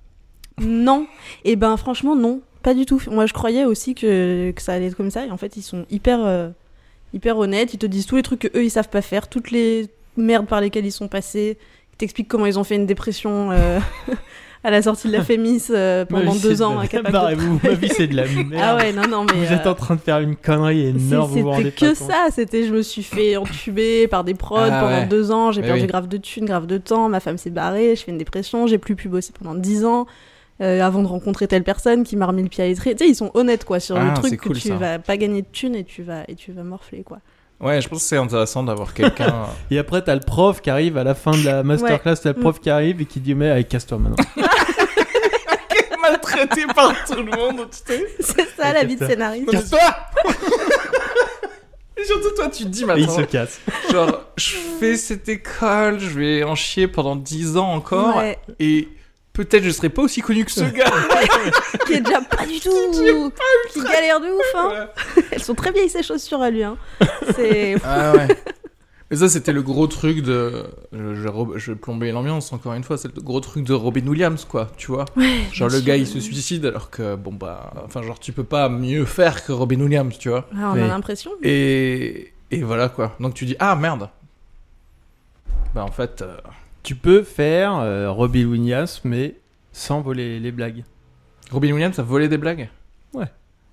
Non. Et ben, franchement, non. Pas du tout. Moi, je croyais aussi que, que ça allait être comme ça. Et en fait, ils sont hyper, euh, hyper honnêtes. Ils te disent tous les trucs que eux ils savent pas faire, toutes les merdes par lesquelles ils sont passés. Ils t'expliquent comment ils ont fait une dépression euh, [laughs] à la sortie de la Fémis euh, pendant deux de ans. de Barrez-vous, ma vie c'est de la [laughs] merde. Ah ouais, non, non, mais. Vous êtes euh, en train de faire une connerie énorme, vous C'était que ça, c'était je me suis fait entuber par des prods Ah pendant ouais. deux ans, j'ai Mais perdu oui. grave de thunes, grave de temps, ma femme s'est barrée, je fais une dépression, j'ai plus pu bosser pendant dix ans. euh, avant de rencontrer telle personne qui m'a remis le pied à l'étrier. Tu sais, ils sont honnêtes quoi sur Ah, le c'est truc que cool, tu ça. vas pas gagner de thunes et tu vas et tu vas morfler quoi. Ouais, je pense que c'est intéressant d'avoir quelqu'un. [laughs] Et après, t'as le prof qui arrive à la fin de la masterclass, t'as le Mm. prof qui arrive et qui dit Mais allez, casse-toi maintenant. [laughs] maltraité par tout le monde, tu sais. C'est ça la vie de scénariste. Casse-toi [laughs] Et surtout, toi, tu te dis Et il se maintenant, casse. genre, je fais cette école, je vais en chier pendant 10 ans encore, Ouais, et peut-être je serai pas aussi connu que ce gars. [laughs] qui est déjà pas du [laughs] tout, qui galère de ouf. Hein. [laughs] Elles sont très vieilles ces chaussures à lui. Hein. C'est Ah ouais. Mais ça, c'était le gros truc de. Je, je, je vais plomber l'ambiance encore une fois. C'est le gros truc de Robin Williams, quoi, tu vois. Genre, le gars, il se suicide alors que, bon, bah. Enfin, genre, tu peux pas mieux faire que Robin Williams, tu vois. Ah, on a l'impression. Et. Et voilà, quoi. Donc, tu dis, ah merde. Bah, en fait. euh, Tu peux faire euh, Robbie Williams, mais sans voler les blagues. Robin Williams a volé des blagues?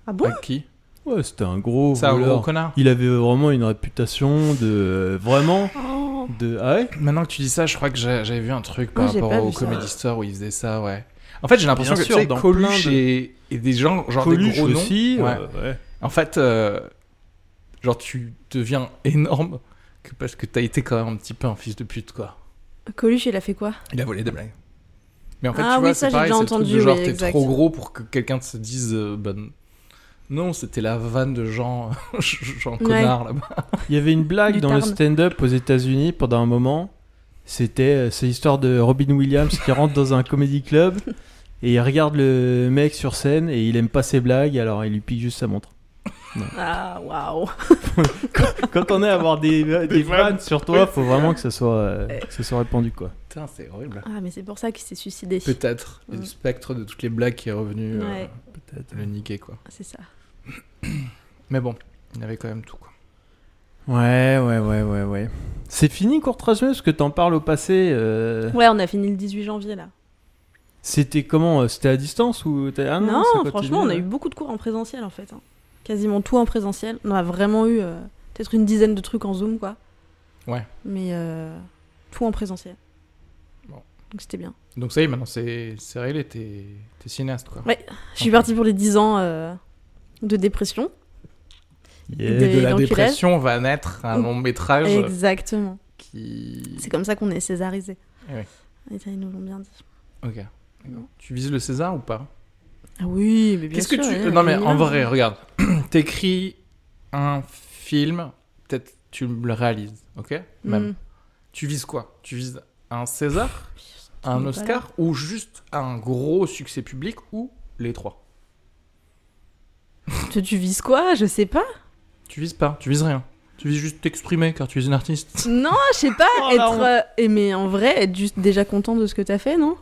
Ah bon? À qui? Ouais, c'était un gros C'est un voleur. gros connard. Il avait vraiment une réputation de euh, vraiment Oh. de ah ouais? Maintenant que tu dis ça, je crois que j'avais vu un truc par Moi, j'ai rapport au vu ça. Comedy Store où il faisait ça, ouais. En fait, j'ai l'impression Bien que sûr, tu sais, dans Coluche plein de- et, et des gens, genre des Coluche gros noms. aussi. Ouais. euh, ouais. En fait, euh, genre tu deviens énorme que parce que t'as été quand même un petit peu un fils de pute, quoi. Coluche, il a fait quoi? Il a volé des blagues. Mais en fait, Ah tu oui, vois, ça, c'est j'ai pareil, déjà c'est le truc entendu, de genre oui, t'es trop gros pour que quelqu'un se dise, euh, ben, non, c'était la vanne de Jean, [laughs] Jean Connard là-bas. Il y avait une blague Du dans le stand-up aux États-Unis pendant un moment. C'était euh, c'est l'histoire de Robin Williams qui rentre dans un comedy club et il regarde le mec sur scène et il aime pas ses blagues alors il lui pique juste sa montre. Ah, waouh. [laughs] Quand on est à avoir des, des, Des vannes. sur toi, Oui, faut c'est vraiment vrai. que ça soit euh, que ça soit répandu quoi. Putain, c'est horrible. Ah, mais c'est pour ça qu'il s'est suicidé. Peut-être. Mm. le spectre de toutes les blagues qui est revenu euh, Ouais. Peut-être. le niquer, quoi. C'est ça. [clears throat] Mais bon, il y avait quand même tout, quoi. Ouais, ouais, ouais, ouais, ouais. C'est fini Courtrajeux parce que t'en parles au passé. euh, Ouais, on a fini le 18 janvier là. C'était comment C'était à distance ou ah non, continue, franchement, on a eu beaucoup de cours en présentiel en fait. hein. Quasiment tout en présentiel. On a vraiment eu euh, peut-être une dizaine de trucs en Zoom quoi. Ouais. Mais euh, tout en présentiel. Bon. Donc c'était bien. Donc ça y est, maintenant c'est c'est réglé, t'es t'es cinéaste, quoi. Ouais. Je suis partie pour les 10 ans euh, de dépression. Yeah. de- Et de la dépression va naître un long métrage Exactement. qui. C'est comme ça qu'on est césarisé. Eh oui. Et ça, ils nous l'ont bien dit. Ok. Tu vises le César ou pas? Oui, mais bien Qu'est-ce que sûr, tu. ouais, non mais en vrai, regarde. [clears throat] T'écris un film, peut-être tu le réalises, ok? Même. Mm. Tu vises quoi? Tu vises un César, un Oscar? ou juste un gros succès public? Ou les trois? [laughs] Tu, tu vises quoi? Je sais pas. Tu vises pas, tu vises rien. Tu vises juste t'exprimer car tu es une artiste. Non, je sais pas. [laughs] Oh, être. euh, mais en vrai, être juste déjà content de ce que t'as fait, non?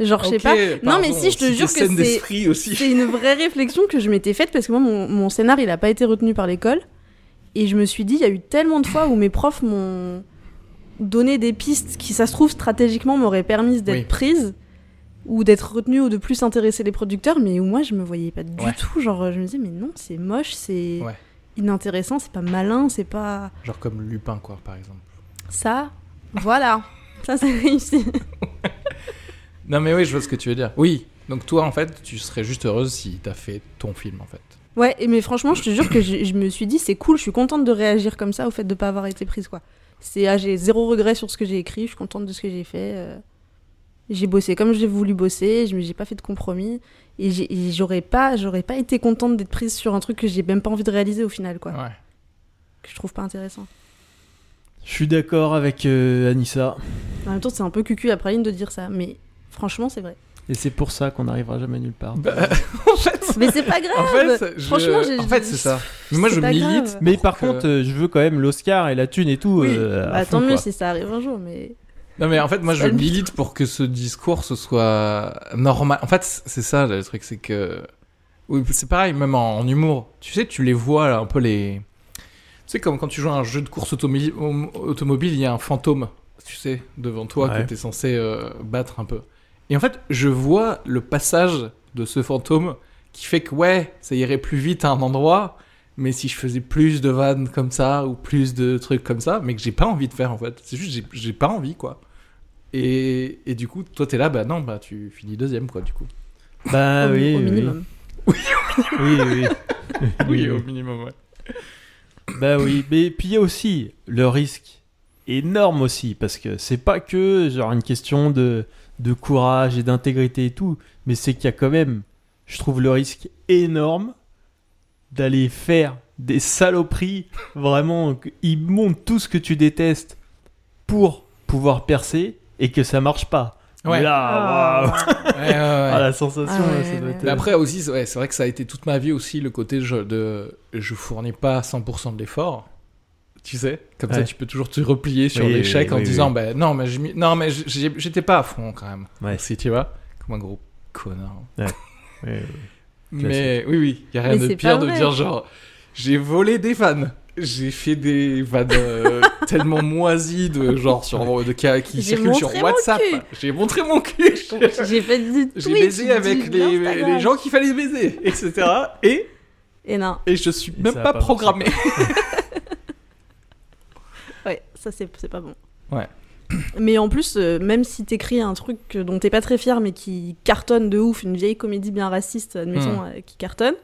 Genre, je sais pas. Non, mais si, je te jure que c'est- aussi. C'est une vraie réflexion que je m'étais faite parce que moi, mon, mon scénar, il a pas été retenu par l'école. Et je me suis dit, il y a eu tellement de fois où mes profs m'ont donné des pistes qui, ça se trouve, stratégiquement m'auraient permis d'être Oui. prises ou d'être retenues ou de plus intéresser les producteurs, mais où moi, je me voyais pas du Ouais. tout. Genre, je me disais, mais non, c'est moche, c'est Ouais. inintéressant, c'est pas malin, c'est pas. Genre comme Lupin, quoi, par exemple. Ça, voilà. Ça, c'est réussi. [laughs] Non, mais oui, je vois ce que tu veux dire. Oui, donc toi, en fait, tu serais juste heureuse si t'as fait ton film, en fait. Ouais, mais franchement, je te jure que je, je me suis dit, c'est cool, je suis contente de réagir comme ça au fait de pas avoir été prise, quoi. C'est, ah, j'ai zéro regret sur ce que j'ai écrit, je suis contente de ce que j'ai fait. euh. J'ai bossé comme j'ai voulu bosser, je me- j'ai pas fait de compromis. Et j'ai- et j'aurais pas, j'aurais pas été contente d'être prise sur un truc que j'ai même pas envie de réaliser au final, quoi. Ouais. Que je trouve pas intéressant. Je suis d'accord avec euh, Anissa. En même temps, c'est un peu cucu après ligne de dire ça, mais franchement, c'est vrai. Et c'est pour ça qu'on n'arrivera jamais nulle part. Bah, [laughs] en fait, Mais c'est pas grave! en fait, je- Franchement, j'ai- en fait, c'est ça. Mais moi, je milite. grave. Mais par que- contre, euh, je veux quand même l'Oscar et la thune et tout. Oui. euh, Bah, fond, tant mieux quoi. si ça arrive un jour, mais. Non, mais en fait, moi, je milite pour que ce discours, ce soit normal. En fait, c'est ça, le truc, c'est que. Oui, c'est pareil, même en, en humour. Tu sais, tu les vois, là, un peu les. Tu sais, comme quand tu joues à un jeu de course automobile, il y a un fantôme, tu sais, devant toi, Ouais. que t'es censé euh, battre un peu. Et en fait, je vois le passage de ce fantôme qui fait que, ouais, ça irait plus vite à un endroit, mais si je faisais plus de vannes comme ça, ou plus de trucs comme ça, mais que j'ai pas envie de faire, en fait. C'est juste, j'ai- j'ai pas envie, quoi. Et, et du coup, toi, t'es là, bah non, bah tu finis deuxième, quoi, du coup. Bah au, oui, au oui. minimum. Oui, oui. Oui, [laughs] au oui. minimum, ouais. Bah oui, mais puis il y a aussi le risque énorme aussi, parce que c'est pas que genre une question de, de courage et d'intégrité et tout, mais c'est qu'il y a quand même, je trouve le risque énorme d'aller faire des saloperies, vraiment, ils montrent tout ce que tu détestes pour pouvoir percer et que ça marche pas. Ouais. Là, waouh, Ouais, ouais, ouais. [laughs] ah, la sensation, Ah ça doit ouais. être- Mais après aussi, c'est vrai que ça a été toute ma vie aussi le côté je, de je fournis pas 100% de l'effort. Tu sais, comme ça tu peux toujours te replier sur Oui, l'échec oui, en oui, disant oui. ben non mais non j'étais pas à fond quand même. Ouais. Si tu vois, comme un gros connard. Ouais. [laughs] Mais oui oui, il y a rien Mais de pire de dire genre j'ai volé des vannes. J'ai fait des vannes euh, [laughs] tellement moisies de genre sur de, qui, circulent sur WhatsApp. J'ai montré mon cul. [laughs] J'ai fait du J'ai baisé avec les, les gens qu'il fallait baiser, etc. Et, Et non, et je suis Et même pas, programmé. Ça c'est c'est pas bon. Ouais. Mais en plus, euh, même si t'écris un truc dont t'es pas très fier, mais qui cartonne de ouf, une vieille comédie bien raciste, admettons, euh, qui cartonne,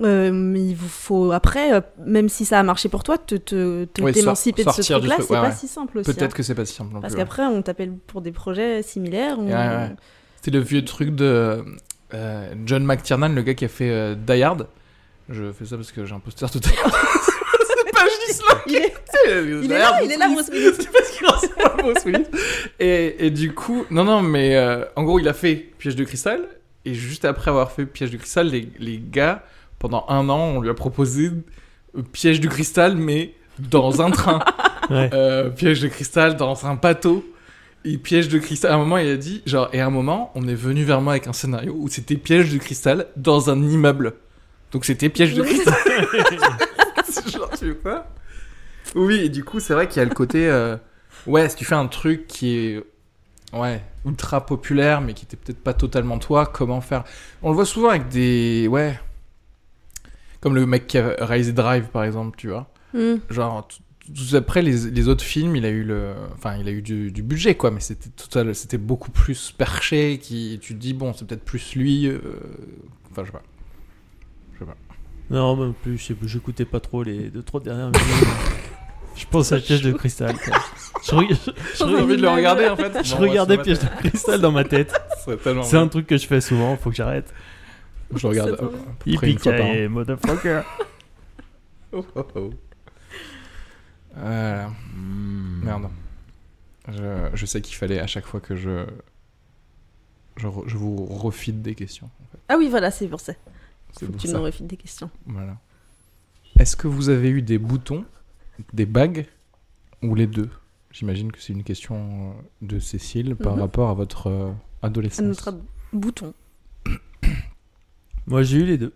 euh, il faut après, même si ça a marché pour toi, te te- te de ce truc-là, truc, c'est ouais, pas ouais. si simple aussi. Peut-être hein. que c'est pas si simple Parce qu'après, on t'appelle pour des projets similaires. on- Ouais. C'était le vieux truc de John McTiernan, le gars qui a fait Die Hard. Je fais ça parce que j'ai un poster de Die Hard. Il est- Il Il est là, il est là, Bruce Willis. C'est parce qu'il ressemble à Bruce Willis. Et, et du coup, non, non, mais euh, en gros, il a fait Piège de cristal. Et juste après avoir fait Piège de cristal, les, les gars, pendant un an, on lui a proposé euh, Piège de cristal, mais dans un train. [laughs] Ouais. Euh, piège de cristal dans un bateau. Et piège de cristal. À un moment, il a dit, genre, et à un moment, on est venu vers moi avec un scénario où c'était piège de cristal dans un immeuble. Donc c'était piège de cristal. [laughs] [laughs] Genre, tu veux quoi? Oui, et du coup, c'est vrai qu'il y a le côté. euh, ouais, si tu fais un truc qui est. Ouais, ultra populaire, mais qui était peut-être pas totalement toi, comment faire? On le voit souvent avec des. Ouais. Comme le mec qui a réalisé Drive, par exemple, tu vois Hmm. genre tout- tout après les, les autres films il a eu le enfin il a eu du, du budget quoi mais c'était total c'était beaucoup plus perché qui tu te dis bon c'est peut-être plus lui euh, enfin je sais pas Non, même plus, je sais plus, j'écoutais pas trop les deux, trois dernières minutes. [laughs] je pense à Piège de Cristal. quoi. Je, j'ai envie de le regarder en fait je regardais Piège de Cristal dans ma tête. [laughs] C'est un truc que je fais souvent, faut que j'arrête. je le regarde C'est à trop peu près une fois par an. Yippee motherfucker. [laughs] Oh, oh, oh. Voilà. merde je, je sais qu'il fallait à chaque fois que je je, re- je vous refile des questions en fait. Ah oui, voilà, c'est pour ça. c'est Faut que pour tu ça me refiles des questions. Voilà. Est-ce que vous avez eu des boutons, des bagues ou les deux? J'imagine que c'est une question euh, de Cécile par Mhm. rapport à votre euh, à adolescence notre bouton. [coughs] Moi, j'ai eu les deux.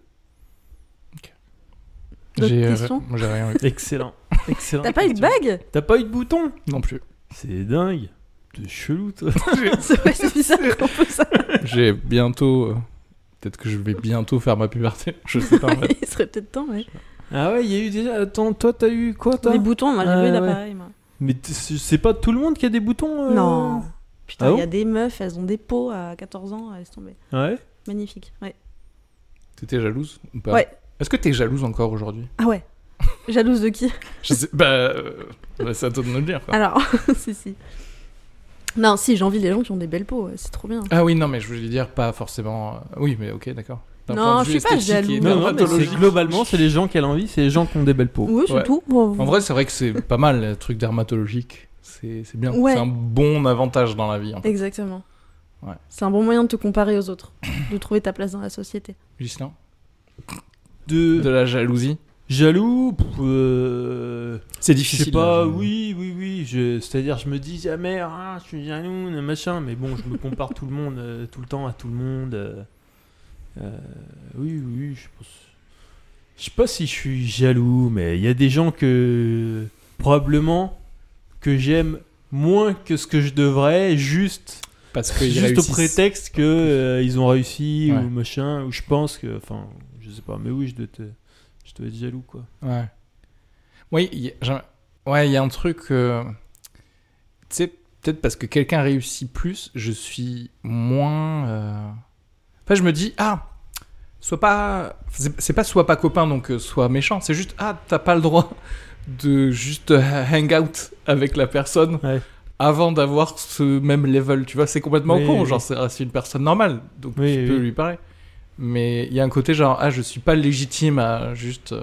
D'autres J'ai questions? moi, j'ai rien eu. [laughs] Excellent. Excellent. T'as pas eu de bague? T'as pas eu de bouton? Non plus. C'est dingue. C'est chelou, toi. [laughs] [laughs] C'est vrai, c'est bizarre qu'on peut ça. J'ai bientôt. euh, Peut-être que je vais bientôt faire ma puberté. Je sais pas en fait. Il serait peut-être temps, ouais. Ah ouais, il y a eu déjà. Attends, toi, t'as eu quoi, toi Les boutons, moi j'ai Ah, vu ouais. l'appareil, moi. Mais c'est pas tout le monde qui a des boutons euh Non. Putain, Ah il bon y a des meufs, elles ont des peaux à 14 ans, elles sont tombées. Ouais. Magnifique, ouais. T'étais jalouse ou pas Ouais. Est-ce que t'es jalouse encore aujourd'hui Ah ouais. Jalouse de qui Je sais. Bah. euh, bah, c'est à toi de nous le dire. quoi. Alors, [laughs] si, si. Non, si, j'envie les gens qui ont des belles peaux, c'est trop bien. Ah oui, non, mais je voulais dire pas forcément. euh, Oui, mais ok, d'accord. Non, je suis pas. Non, non, mais c'est globalement, c'est les gens qui ont envie, c'est les gens qui ont des belles peaux. Oui, c'est Ouais. tout. En vrai, c'est vrai que c'est pas mal, le truc dermatologique. C'est c'est bien. Ouais. C'est un bon avantage dans la vie. En fait. Exactement. Ouais. C'est un bon moyen de te comparer aux autres, de trouver ta place dans la société. Gislain De, De la jalousie? Jaloux, euh, C'est je difficile. sais pas, jalousie. oui, oui, oui. je- C'est-à-dire, je me dis jamais, ah, je suis jaloux, machin, mais bon, je me compare tout le monde, euh, tout le temps à tout le monde. euh, euh, oui, oui, je pense. Je sais pas si je suis jaloux, mais il y a des gens que probablement que j'aime moins que ce que je devrais, juste Parce qu'ils juste au prétexte que euh, ils ont réussi Ouais. ou machin, ou je pense que, enfin, je sais pas, mais oui, je dois, te- je dois être jaloux quoi. Ouais. Oui, il y a- j'ai- ouais, il y a un truc. euh, Tu sais, peut-être parce que quelqu'un réussit plus, je suis moins. Enfin, je me dis, ah, sois pas. C'est pas sois pas copain, donc euh, sois méchant. C'est juste, ah, t'as pas le droit de juste hang out avec la personne Ouais. avant d'avoir ce même level. Tu vois, c'est complètement Oui, con. oui. Genre, c'est une personne normale, donc Oui, tu peux lui parler. Mais il y a un côté genre, ah, je suis pas légitime à juste. euh,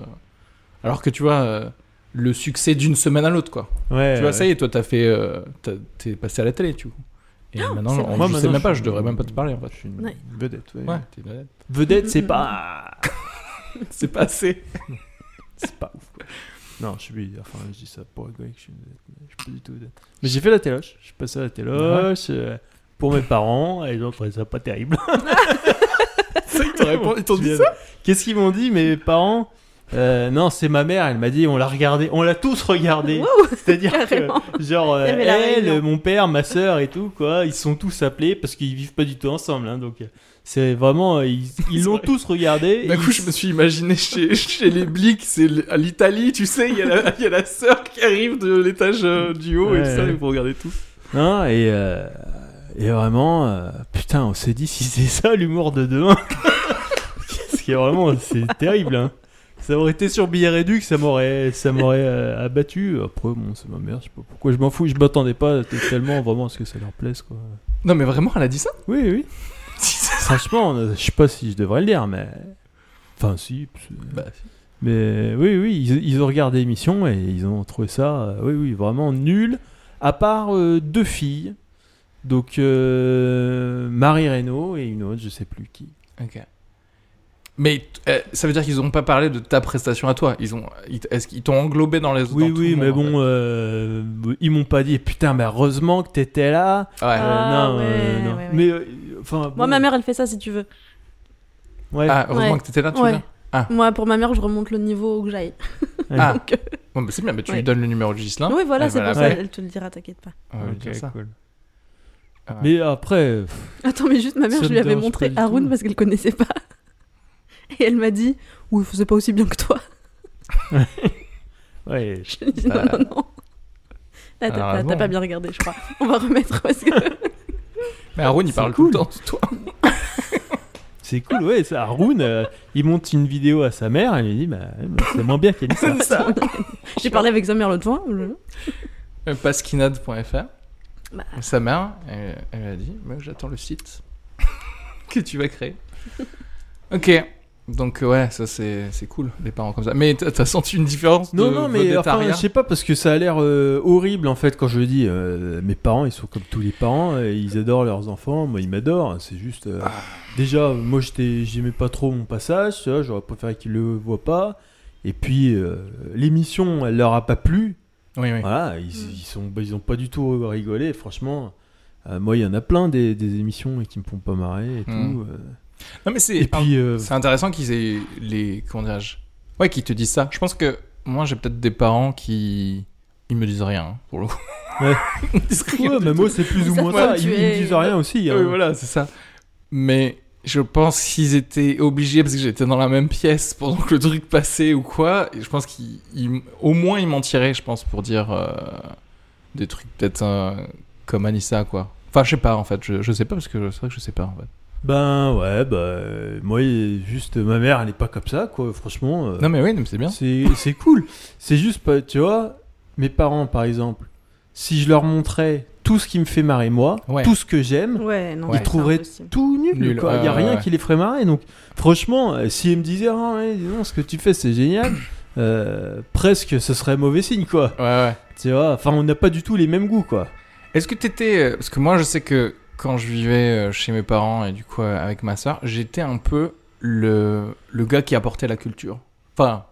Alors que tu vois, euh, le succès d'une semaine à l'autre, quoi. Ouais. tu vois, ça y est, toi, t'as fait. euh, T'es passé à la télé, tu vois. Et maintenant, c'est on- vrai. Moi, je sais maintenant, même pas, je devrais même pas te parler, en fait. Je suis une Ouais. vedette. Ouais. Ouais, t'es une vedette. Vedette, c'est pas, [laughs] C'est passé. [laughs] c'est pas ouf. Quoi. Non, je suis, enfin, je dis ça pour rigoler que je suis une vedette, mais je suis pas du tout vedette. Mais j'ai fait la téloche. Je suis passé à la téloche euh, pour mes parents et ils ont trouvé ça pas terrible. [laughs] Pas- ils t'ont dit ça Qu'est-ce qu'ils m'ont dit mes parents? Euh, non, c'est ma mère, elle m'a dit on l'a regardé, on l'a tous regardé. Wouh, [laughs] C'est-à-dire que, genre, euh, elle, réunion. mon père, ma soeur et tout, quoi, ils sont tous appelés parce qu'ils vivent pas du tout ensemble. hein, donc, c'est vraiment, euh, ils [laughs] l'ont vrai. tous regardé. D'un ils- coup, je me suis imaginé chez, [laughs] chez les Blics, c'est à l'Italie, tu sais, il y, a la- y a la sœur qui arrive de l'étage euh, du haut et tout ça, il faut regarder tout. Non, et, euh, et vraiment, euh, putain, on s'est dit si c'est ça l'humour de demain. Ce qui est vraiment, c'est terrible. Hein. Ça aurait été sur billet réduit, ça m'aurait, ça m'aurait euh, abattu. Après, bon, c'est ma mère, je sais pas pourquoi je m'en fous, je m'attendais pas tellement vraiment à ce que ça leur plaise, quoi. Non, mais vraiment, elle a dit ça? Oui, oui. Franchement, je sais pas si je devrais le dire, mais. Enfin, si. Bah, Mais oui, oui, ils, ils ont regardé l'émission et ils ont trouvé ça, euh, oui, oui, vraiment nul. À part euh, deux filles. Donc, Marie Reynaud et une autre, je sais plus qui. Ok. Mais euh, ça veut dire qu'ils n'ont pas parlé de ta prestation à toi. Ils ont, est-ce qu'ils t'ont englobé dans les autres Oui, oui, mais bon, euh, ils m'ont pas dit, putain, mais heureusement que t'étais là. Ouais. Euh, Ah, non, ouais, euh, non. ouais, ouais. Mais, euh, enfin. Moi, bon, ma mère, elle fait ça si tu veux. Ouais. Ah, heureusement Ouais. que t'étais là, tu Ouais. viens. Ah. Moi, pour ma mère, je remonte le niveau où que j'aille. Ah. [laughs] Donc, euh, Bon, bah, c'est bien, mais tu Ouais. lui donnes le numéro de Gislain. oui, voilà, c'est pour ça. Elle te le dira, t'inquiète pas. On va lui Ok, dire ça. cool. Ah ouais. Mais après, pff, Attends, mais juste ma mère, je lui avais montré Haroun parce qu'elle connaissait pas. [laughs] Et elle m'a dit, oui, il faisait pas aussi bien que toi. ouais. [laughs] Je lui ai dit, non, Bah. non, non. Là, t'as Alors, pas, bon. t'as pas bien regardé, je crois. On va remettre parce que. [laughs] Mais Aaron, il parle cool. tout le temps de toi. C'est cool, ouais. ça, Haroun, euh, il monte une vidéo à sa mère, elle lui dit, bah, c'est moins bien qu'elle dit ça. ça. J'ai parlé avec sa mère l'autre fois. je- Euh, Pasquinade.fr. Bah. Sa mère, elle, elle a dit j'attends le site que tu vas créer. ok. Donc, ouais, ça c'est c'est cool, les parents comme ça. Mais t'as t'as senti une différence Non, de non, mais enfin, je sais pas, parce que ça a l'air euh, horrible en fait quand je dis. euh, mes parents, ils sont comme tous les parents, euh, ils adorent leurs enfants, moi ils m'adorent. C'est juste. euh, Ah. Déjà, moi j'étais, j'aimais pas trop mon passage, j'aurais préféré qu'ils le voient pas. Et puis, euh, l'émission, elle leur a pas plu. Oui, oui. Voilà, ils, ils sont, bah, ils ont pas du tout rigolé, franchement. Euh, moi, il y en a plein des, des émissions qui me font pas marrer et Hmm. tout. Non, mais c'est. Euh, C'est intéressant qu'ils aient les. Comment dirais-je? Ouais, qu'ils te disent ça. Je pense que moi, j'ai peut-être des parents qui. Ils me disent rien, hein, pour le coup. Ouais. Mais moi, c'est plus ou moins ça. Ils, me disent rien aussi. hein. Oui, voilà, c'est ça. Mais je pense qu'ils étaient obligés, parce que j'étais dans la même pièce pendant que le truc passait ou quoi. Et je pense qu'ils. ils- Au moins, ils m'en tiraient, je pense, pour dire euh, des trucs peut-être euh, comme Anissa, quoi. Enfin, je sais pas, en fait. Je, je sais pas, parce que c'est vrai que je sais pas, en fait. Ben ouais, bah moi, juste ma mère, elle est pas comme ça, quoi. Franchement. euh, Non, mais oui, mais c'est bien. C'est c'est cool. C'est juste pas, tu vois, mes parents par exemple, si je leur montrais tout ce qui me fait marrer moi, Ouais. tout ce que j'aime, Ouais, non, Ouais. ils trouveraient tout nul. Nul, quoi. Il y a rien ouais. qui les ferait marrer. Donc franchement, euh, si ils me disaient ah ouais, dis donc, ce que tu fais c'est génial, [coughs] euh, presque ce serait mauvais signe quoi. Ouais, ouais. Tu vois, enfin on n'a pas du tout les mêmes goûts quoi. Est-ce que t'étais. Parce que moi, je sais que quand je vivais euh, chez mes parents et du coup euh, avec ma soeur, j'étais un peu le, le gars qui apportait la culture. Enfin,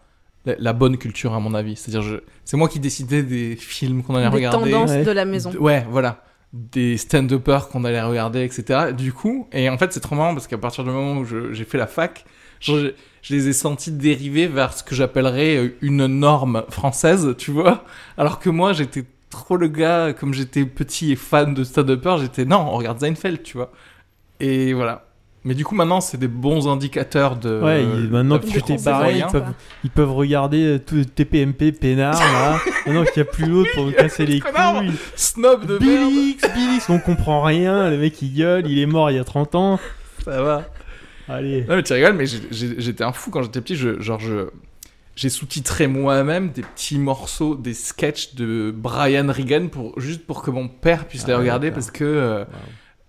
la, la bonne culture, à mon avis. C'est-à-dire, je... c'est moi qui décidais des films qu'on allait Des regarder. tendances Ouais. de la maison. Ouais, voilà. Des stand-uppers qu'on allait regarder, etc. Du coup, et en fait, c'est trop marrant parce qu'à partir du moment où je- j'ai fait la fac, genre, je, je les ai sentis dériver vers ce que j'appellerais euh, une norme française, tu vois. Alors que moi, j'étais trop le gars, comme j'étais petit et fan de stand-uppers, j'étais non, on regarde Seinfeld, tu vois. Et voilà. Mais du coup, maintenant, c'est des bons indicateurs de. Ouais, il- maintenant que tu t'es barré, ils peuvent, ils peuvent regarder euh, tout TPMP peinard là. [laughs] maintenant qu'il n'y a plus l'autre pour casser les couilles. Snob de merde. Billix, Billix, on comprend rien, le mec il gueule, il est mort il y a 30 ans. Ça va. Allez. Non mais tu rigoles, mais j'étais un fou quand j'étais petit. Je, genre je j'ai sous-titré moi-même des petits morceaux, des sketchs de Brian Regan pour juste pour que mon père puisse les Ah, regarder parce que euh, Wow.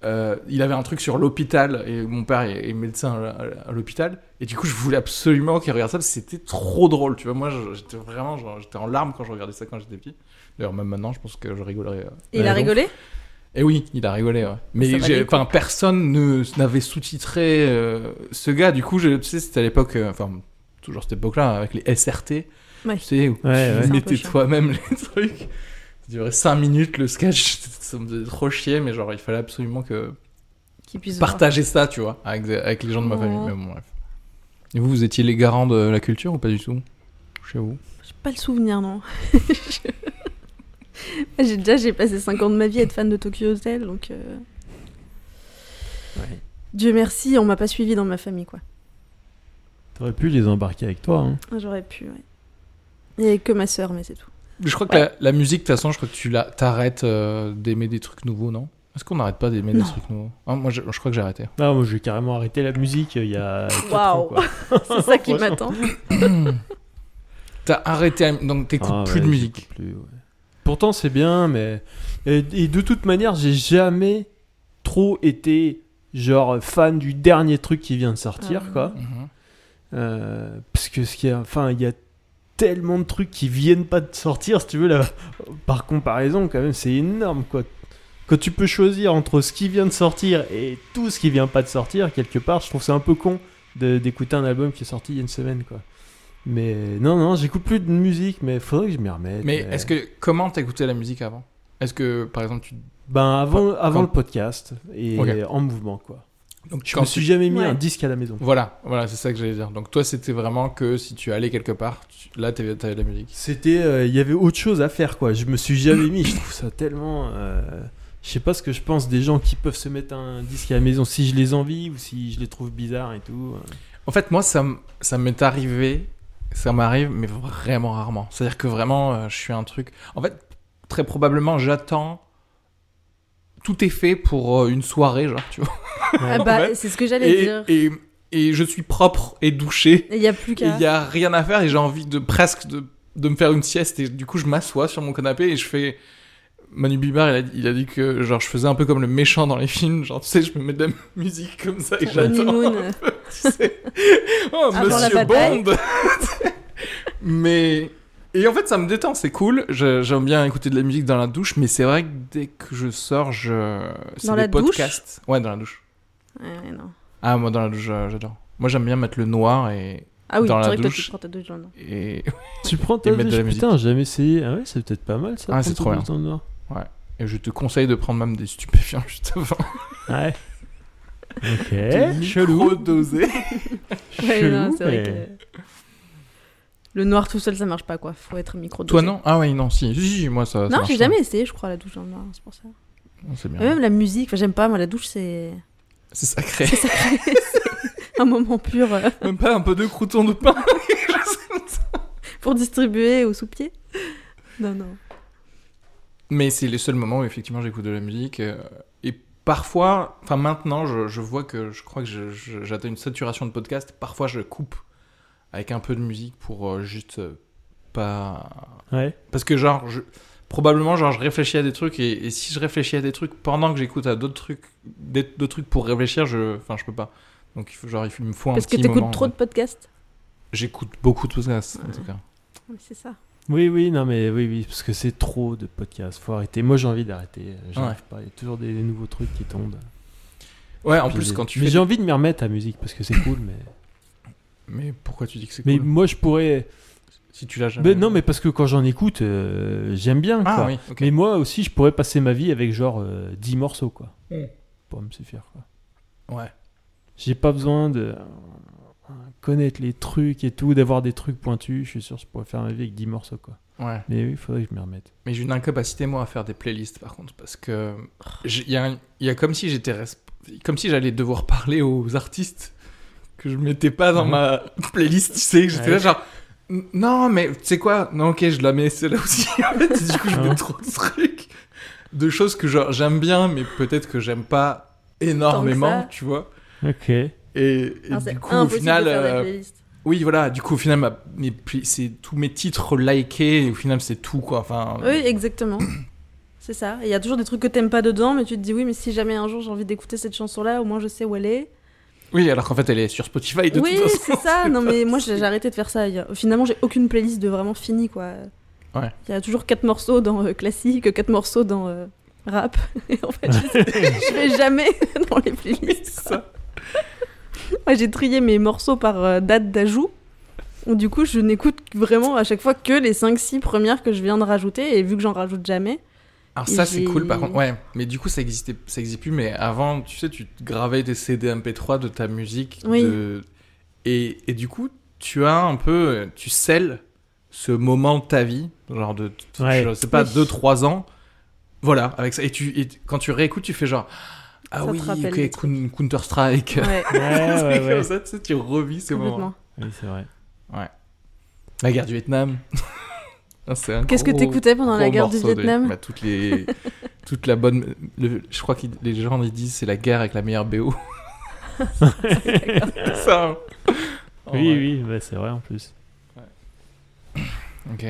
euh, il avait un truc sur l'hôpital et mon père est, est médecin à, à l'hôpital et du coup je voulais absolument qu'il regarde ça parce que c'était trop drôle. Tu vois, moi j'étais vraiment j'étais en larmes quand je regardais ça quand j'étais petit. D'ailleurs même maintenant je pense que je rigolerais. euh. Et il a rigolé? Et oui, il a rigolé, ouais. Mais enfin, personne ne n'avait sous-titré euh, ce gars. Du coup, je, tu sais, c'était à l'époque, euh, enfin, toujours cette époque-là, avec les SRT. Ouais. Tu sais, où Ouais, tu mettais toi-même [laughs] les trucs. Ça durait 5 minutes le sketch. [laughs] Ça me faisait trop chier, mais genre, il fallait absolument que voir. partager ça, tu vois, avec, avec les gens de ma Oh. famille. Mais bon, bref. Et vous, vous étiez les garants de la culture ou pas du tout? Chez vous? J'ai pas le souvenir, non. [laughs] j'ai déjà j'ai passé 5 ans de ma vie à être fan de Tokyo Hotel, donc euh, Ouais. Dieu merci, on m'a pas suivi dans ma famille, quoi. T'aurais pu les embarquer avec toi. Hein. Ah, J'aurais pu, ouais. Il y avait que ma sœur, mais c'est tout. Je crois que la, la musique, de toute façon, je crois que tu la- t'arrêtes euh, d'aimer des trucs nouveaux, non? Est-ce qu'on n'arrête pas d'aimer des trucs nouveaux? Ah, Moi, je, je crois que j'ai arrêté. Ah, moi j'ai carrément arrêté la musique euh, il y a 4 ans. Waouh. [laughs] C'est ça qui m'attend. [coughs] T'as arrêté, à- donc t'écoutes Ah, plus ouais, de musique. plus, ouais. Pourtant c'est bien, mais et, et de toute manière j'ai jamais trop été genre fan du dernier truc qui vient de sortir Ah. quoi. Mhm. Euh, parce que ce qui est, enfin il y a tellement de trucs qui viennent pas de sortir si tu veux là. Par comparaison quand même c'est énorme quoi. Quand tu peux choisir entre ce qui vient de sortir et tout ce qui vient pas de sortir quelque part, je trouve c'est un peu con d'écouter un album qui est sorti il y a une semaine quoi. Mais non non j'écoute plus de musique mais faudrait que je m'y remette. Mais est-ce que comment t'écoutais la musique avant? Est-ce que par exemple tu Ben avant, avant quand- le podcast et en mouvement quoi. Donc Je quand me tu- suis jamais mis Ouais. un disque à la maison. voilà voilà c'est ça que j'allais dire. Donc toi c'était vraiment que si tu allais quelque part tu- là t'avais t'avais de la musique. C'était, euh, il y avait autre chose à faire quoi. Je me suis jamais mis. Je trouve ça tellement. euh, je sais pas ce que je pense des gens qui peuvent se mettre un disque à la maison si je les envie ou si je les trouve bizarres et tout. En fait moi ça m- ça m'est arrivé ça m'arrive mais vraiment rarement. C'est-à-dire que vraiment euh, je suis un truc. En fait très probablement j'attends tout est fait pour euh, une soirée genre tu vois. Ah bah, c'est ce que j'allais Et, dire. et et je suis propre et douché. Il y a plus qu'à. il y a rien à faire et j'ai envie de presque de, de me faire une sieste et du coup je m'assois sur mon canapé et je fais Manu Bibar il a, dit- il a dit que genre je faisais un peu comme le méchant dans les films genre tu sais je me mets de la [laughs] musique comme ça et j'attends [laughs] tu sais oh Avant monsieur. Bond [laughs] mais et en fait ça me détend c'est cool j'aime bien écouter de la musique dans la douche mais c'est vrai que dès que je sors je c'est Dans des la douche podcasts ouais dans la douche Ouais, ouais, non. ah moi dans la douche j'adore moi j'aime bien mettre le noir et Ah oui, Dans la c'est vrai que toi, douche. tu prends ta douche dans le noir. et Tu prends ta de douche, la putain, j'ai jamais essayé. Ah ouais, c'est peut-être pas mal ça. Ah, c'est trop douche dans le noir. Et je te conseille de prendre même des stupéfiants [laughs] juste avant. Ouais. Ok. De Chelou. micro-doser. Ouais, Chelou, non, c'est vrai mais- que. Le noir tout seul, ça marche pas quoi. Faut être micro Toi non Ah oui, non, si. Si, si, moi ça. ça Non, j'ai jamais essayé, je crois, la douche le noir, c'est pour ça. C'est bien. même la musique, j'aime pas, moi, la douche, c'est C'est sacré. c'est sacré. [laughs] c'est un moment pur euh, Même pas un peu de crouton de pain. [laughs] pour distribuer au sous-pied. Non, non. Mais c'est les seuls moments où effectivement j'écoute de la musique. euh, et parfois, enfin maintenant, je, je vois que je crois que j'atteins une saturation de podcast. Parfois, je coupe avec un peu de musique pour euh, juste euh, pas. Ouais. Parce que genre, je... probablement, genre, je réfléchis à des trucs et, et si je réfléchis à des trucs pendant que j'écoute à d'autres trucs, d'autres trucs pour réfléchir, je, enfin, je peux pas. Donc il faut genre, il me faut un Parce que petit t'écoutes moment. trop de podcasts? J'écoute beaucoup de podcasts en tout cas. Oui, C'est ça. Oui, oui, non, mais oui, oui, parce que c'est trop de podcasts. Faut arrêter. Moi, j'ai envie d'arrêter. J'arrive pas. Il y a toujours des, des nouveaux trucs qui tombent. Ouais, en plus quand tu mais fais. j'ai envie de m'y remettre à la musique parce que c'est cool, mais. Mais pourquoi tu dis que c'est Mais cool moi, je pourrais. Si tu l'as jamais. Mais non, mais parce que quand j'en écoute, euh, j'aime bien. Ah quoi. oui, ok. Mais moi aussi, je pourrais passer ma vie avec genre euh, 10 morceaux, quoi. Mm. Pour me suffire, quoi. Ouais. J'ai pas besoin de connaître les trucs et tout, d'avoir des trucs pointus. Je suis sûr que je pourrais faire ma vie avec 10 morceaux, quoi. Ouais. Mais oui, il faudrait que je m'y remette. Mais j'ai une incapacité, moi, à faire des playlists, par contre, parce que j'ai- il y, y a comme si j'étais resp- comme si j'allais devoir [laughs] parler aux artistes que je mettais pas dans Mhm. ma [laughs] playlist, tu sais, que j'étais Ouais. là genre non, mais tu sais quoi? Non, ok, je la mets celle-là aussi. [laughs] En fait, du coup, je mets Ah. trop de trucs, de choses que genre j'aime bien, mais peut-être que j'aime pas énormément, tu vois. Ok. Et, et Non, c'est du coup, au final, euh, oui, voilà, du coup, au final, ma- mes pla- c'est tous mes titres likés, et au final, c'est tout, quoi. Enfin, Oui, exactement. [clears throat] C'est ça. Il y a toujours des trucs que t'aimes pas dedans, mais tu te dis oui, mais si jamais un jour j'ai envie d'écouter cette chanson-là, au moins je sais où elle est. Oui, alors qu'en fait, elle est sur Spotify de oui, toute façon. c'est ça. Non, mais moi j'ai [laughs] arrêté de faire ça. Finalement, j'ai aucune playlist de vraiment finie, quoi. Ouais. Il y a toujours quatre morceaux dans euh, classique, quatre morceaux dans euh, rap. [laughs] Et en fait, je, [laughs] vais jamais dans les playlists. Ça. Moi, j'ai trié mes morceaux par euh, date d'ajout. Du coup, je n'écoute vraiment à chaque fois que les 5-6 premières que je viens de rajouter. Et vu que j'en rajoute jamais, Alors ça, c'est cool, par contre. Ouais, mais du coup, ça existait, ça existe plus. Mais avant, tu sais, tu gravais des CD MP3 de ta musique. Oui. de- Et, et du coup, tu as un peu... Tu scelles ce moment de ta vie, genre de... Ouais. Je sais pas, Oui. 2-3 ans. Voilà, avec ça. Et, tu, et quand tu réécoutes, tu fais genre... Ah Ça oui, rappelle ok, des Coun- Counter-Strike. ouais, [laughs] Ouais, ouais, Comme ouais. ça, tu sais, tu revis ces moments. Oui, c'est vrai. La guerre du Vietnam. [laughs] Ah, c'est un Qu'est-ce que t'écoutais pendant la guerre du de- Vietnam bah, toutes les, toute la bonne. le- je crois que les gens ils disent c'est la guerre avec la meilleure BO. [laughs] ça. En oui, vrai. oui, ouais, c'est vrai en plus. Ok.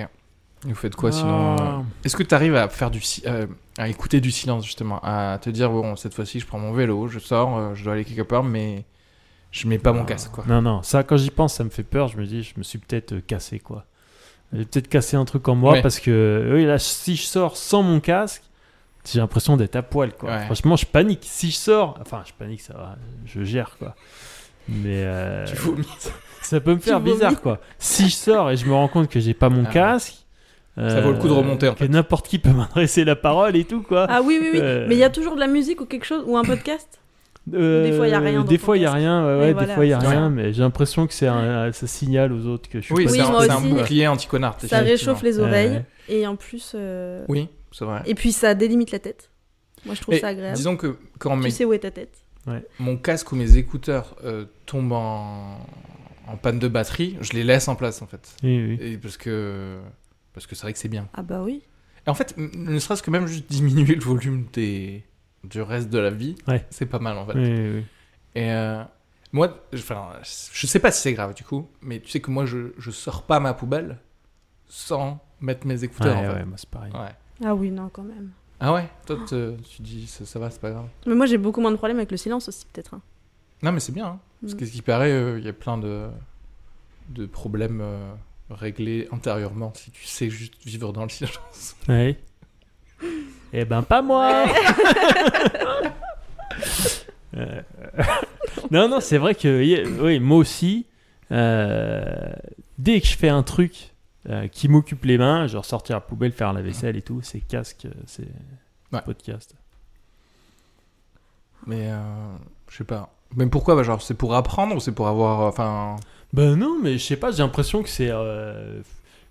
Vous faites quoi sinon Ah. euh, Est-ce que tu arrives à faire du si- euh, à écouter du silence justement, à te dire bon cette fois-ci je prends mon vélo, je sors, euh, je dois aller quelque part, mais je mets pas mon casque quoi. Non, non, ça, quand j'y pense, ça me fait peur. Je me dis, je me suis peut-être cassé, quoi. J'ai peut-être cassé un truc en moi Ouais. parce que, oui, là, si je sors sans mon casque, j'ai l'impression d'être à poil, quoi. Ouais. Franchement, je panique. Si je sors, enfin, je panique, ça va, je gère, quoi. Mais euh, Tu [laughs] ça peut me faire bizarre, quoi. Si je sors et je me rends compte que j'ai pas mon Ah. casque, Ça vaut le coup de remonter, en que n'importe qui peut [laughs] m'adresser la parole et tout, quoi. Ah oui, oui, oui. Euh. Mais il y a toujours de la musique ou quelque chose, ou un podcast? Euh, Des fois, y a rien Des fois, il y a casque. rien. ouais, des voilà, fois, il y a rien. Mais j'ai l'impression que c'est un, ça signale aux autres que je suis Oui, pas c'est Oui, un, bouclier anti-connard. Ça réchauffe les oreilles et en plus. euh, Oui, c'est vrai. Et puis ça délimite la tête. Moi, je trouve Et ça agréable. disons que quand Tu mes- sais où est ta tête. mon casque ou mes écouteurs euh, tombent en... en panne de batterie, je les laisse en place en fait. Oui, oui. Et parce que parce que c'est vrai que c'est bien. Ah bah oui. Et en fait, ne serait-ce que même juste diminuer le volume des du reste de la vie, Ouais. c'est pas mal en fait. Oui, oui, oui. Et euh, moi, enfin, je sais pas si c'est grave du coup, mais tu sais que moi je, je sors pas ma poubelle sans mettre mes écouteurs Ouais, en fait. ouais, moi, c'est pareil. Ouais. Ah oui, non, quand même. Ah ouais, toi te- tu dis ça, ça va, c'est pas grave. Mais moi, j'ai beaucoup moins de problèmes avec le silence aussi, peut-être. hein. Non mais c'est bien, hein. parce Mm. que ce qui paraît, euh, il y a plein de, de problèmes euh, réglés intérieurement si tu sais juste vivre dans le silence. Ouais. Eh ben, pas moi Euh, [laughs] [laughs] Non, non, c'est vrai que oui, moi aussi, euh, dès que je fais un truc euh, qui m'occupe les mains, genre sortir la poubelle, faire la vaisselle et tout, c'est casque, c'est Ouais. podcast. Mais euh, je sais pas. Mais pourquoi? Bah, Genre, c'est pour apprendre ou c'est pour avoir. Enfin. Ben non, mais je sais pas, j'ai l'impression que c'est euh,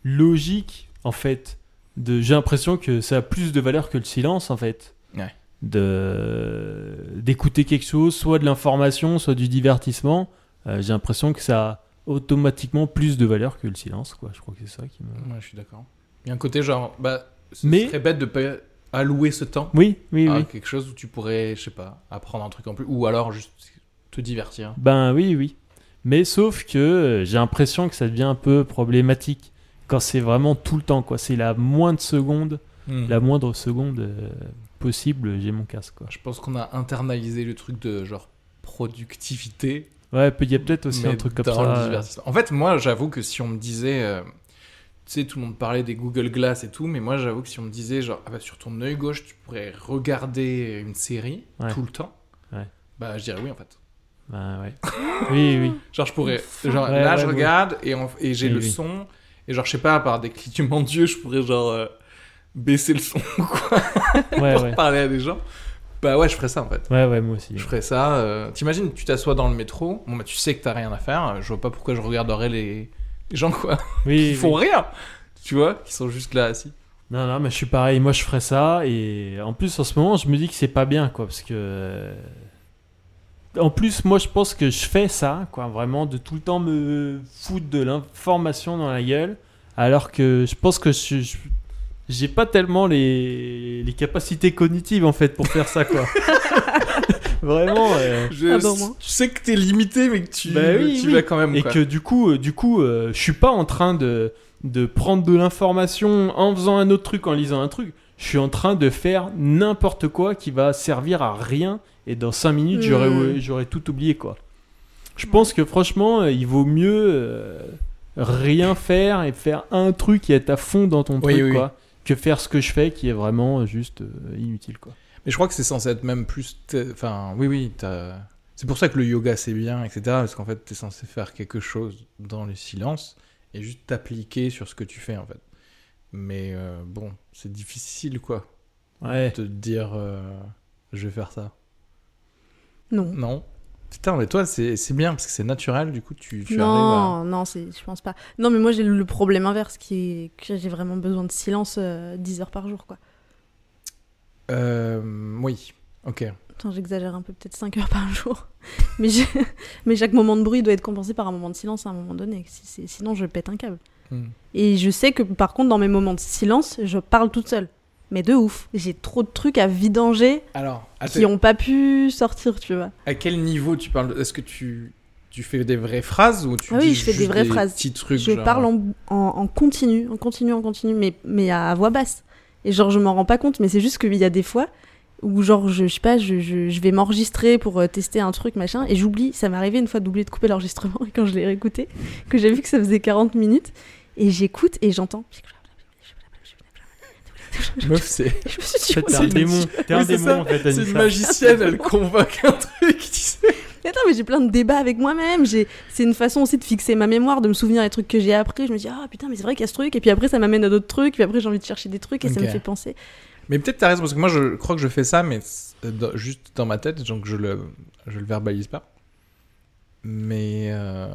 logique, en fait. De, j'ai l'impression que ça a plus de valeur que le silence, en fait. Ouais. De, d'écouter quelque chose, soit de l'information, soit du divertissement. Euh, j'ai l'impression que ça a automatiquement plus de valeur que le silence, quoi. Je crois que c'est ça qui me... Ouais, je suis d'accord. Il y a un côté genre. Bah, ce Mais- serait bête de pas allouer ce temps Oui, oui, à oui. quelque chose où tu pourrais, je sais pas, apprendre un truc en plus. Ou alors juste te divertir. Ben oui, oui. Mais sauf que euh, j'ai l'impression que ça devient un peu problématique quand c'est vraiment tout le temps, quoi. C'est la moindre seconde, Hmm. la moindre seconde euh, possible, j'ai mon casque, quoi. Je pense qu'on a internalisé le truc de genre productivité. Ouais, il y a peut-être aussi un truc comme ça. euh. En fait, moi, j'avoue que si on me disait. euh, tu sais, tout le monde parlait des Google Glass et tout, mais moi, j'avoue que si on me disait, genre, ah bah, sur ton œil gauche, tu pourrais regarder une série Ouais. tout le temps, Ouais. bah, je dirais oui, en fait. Ben ouais. oui, oui. [laughs] Genre, je pourrais. Genre, Ouais, là, je regarde et, j'ai Oui, le oui. son. Et genre, je sais pas, par des clignements d'yeux, je pourrais, genre, euh, baisser le son ou quoi, Ouais, pour ouais. parler à des gens. Bah, ouais, je ferais ça, en fait. Ouais, ouais, moi aussi. Je ferais ça. euh, T'imagines, tu t'assois dans le métro, bon, bah, tu sais que t'as rien à faire, je vois pas pourquoi je regarderais les, les gens, quoi, Oui, qui font oui. rien. Tu vois, qui sont juste là assis. Non, non, mais je suis pareil. Moi, je ferais ça. Et en plus, en ce moment, je me dis que c'est pas bien, quoi. Parce que. En plus, moi, je pense que je fais ça, quoi. Vraiment, de tout le temps me foutre de l'information dans la gueule. Alors que je pense que je. je- J'ai pas tellement les... les capacités cognitives en fait pour faire ça quoi. [laughs] Vraiment. euh, Je, Ah moi. tu sais que t'es limité, mais que tu, Bah oui, tu oui. vas quand même. Et quoi. que du coup, euh, du coup, euh, je suis pas en train de, de prendre de l'information en faisant un autre truc, en lisant un truc. Je suis en train de faire n'importe quoi qui va servir à rien. Et dans 5 minutes, j'aurais, Hmm. j'aurais tout oublié, quoi. Je pense que franchement, euh, il vaut mieux euh, rien faire et faire un truc et être à fond dans ton Oui, truc, oui, quoi. Que faire ce que je fais qui est vraiment juste euh, inutile, quoi. Mais je crois que c'est censé être même plus. Enfin, oui, oui. C'est pour ça que le yoga c'est bien, etc. Parce qu'en fait, t'es censé faire quelque chose dans le silence et juste t'appliquer sur ce que tu fais, en fait. Mais euh, bon, c'est difficile, quoi, Ouais. de te dire euh, je vais faire ça. Non. Non. Putain, mais toi, c'est c'est bien parce que c'est naturel, du coup, tu, tu à. Non, non, c'est, je pense pas. Non, mais moi j'ai le problème inverse qui est que j'ai vraiment besoin de silence euh, 10 heures par jour, quoi. Euh, oui, ok. Attends, j'exagère un peu, peut-être 5 heures par jour. [laughs] mais, mais chaque moment de bruit doit être compensé par un moment de silence à un moment donné. Si- c'est- Sinon, je pète un câble. Hmm. Et je sais que par contre, dans mes moments de silence, je parle toute seule. Mais de ouf. J'ai trop de trucs à vidanger Alors, à, qui ont pas pu sortir, tu vois. à quel niveau tu parles? Est-ce que tu, tu fais des vraies phrases ou tu Ah oui, dis je fais des vraies phrases. petits trucs je genre- parle en, en, en continu, en continu, en continu, mais, mais à voix basse. Et genre, je m'en rends pas compte, mais c'est juste qu'il y a des fois où, genre, je, je sais pas, je, je, je vais m'enregistrer pour euh, tester un truc, machin, et j'oublie. Ça m'est arrivé une fois d'oublier de couper l'enregistrement, [laughs] et quand je l'ai réécouté, que j'ai vu que ça faisait 40 minutes, et j'écoute, et j'entends. Meuf, c'est [laughs] Je me suis dit, En fait, t'es oh, un c'est- démon. T'es un démon, ça. en fait, c'est une magicienne, elle convoque un truc, tu sais. Attends, mais j'ai plein de débats avec moi-même. J'ai... C'est une façon aussi de fixer ma mémoire, de me souvenir des trucs que j'ai appris. Je me dis, ah putain, mais c'est vrai qu'il y a ce truc. Et puis après, ça m'amène à d'autres trucs. Puis après, j'ai envie de chercher des trucs et ça me fait penser. Mais peut-être t'as raison, parce que moi je crois que je fais ça, mais dans- juste dans ma tête, donc je le, je le verbalise pas. Mais euh,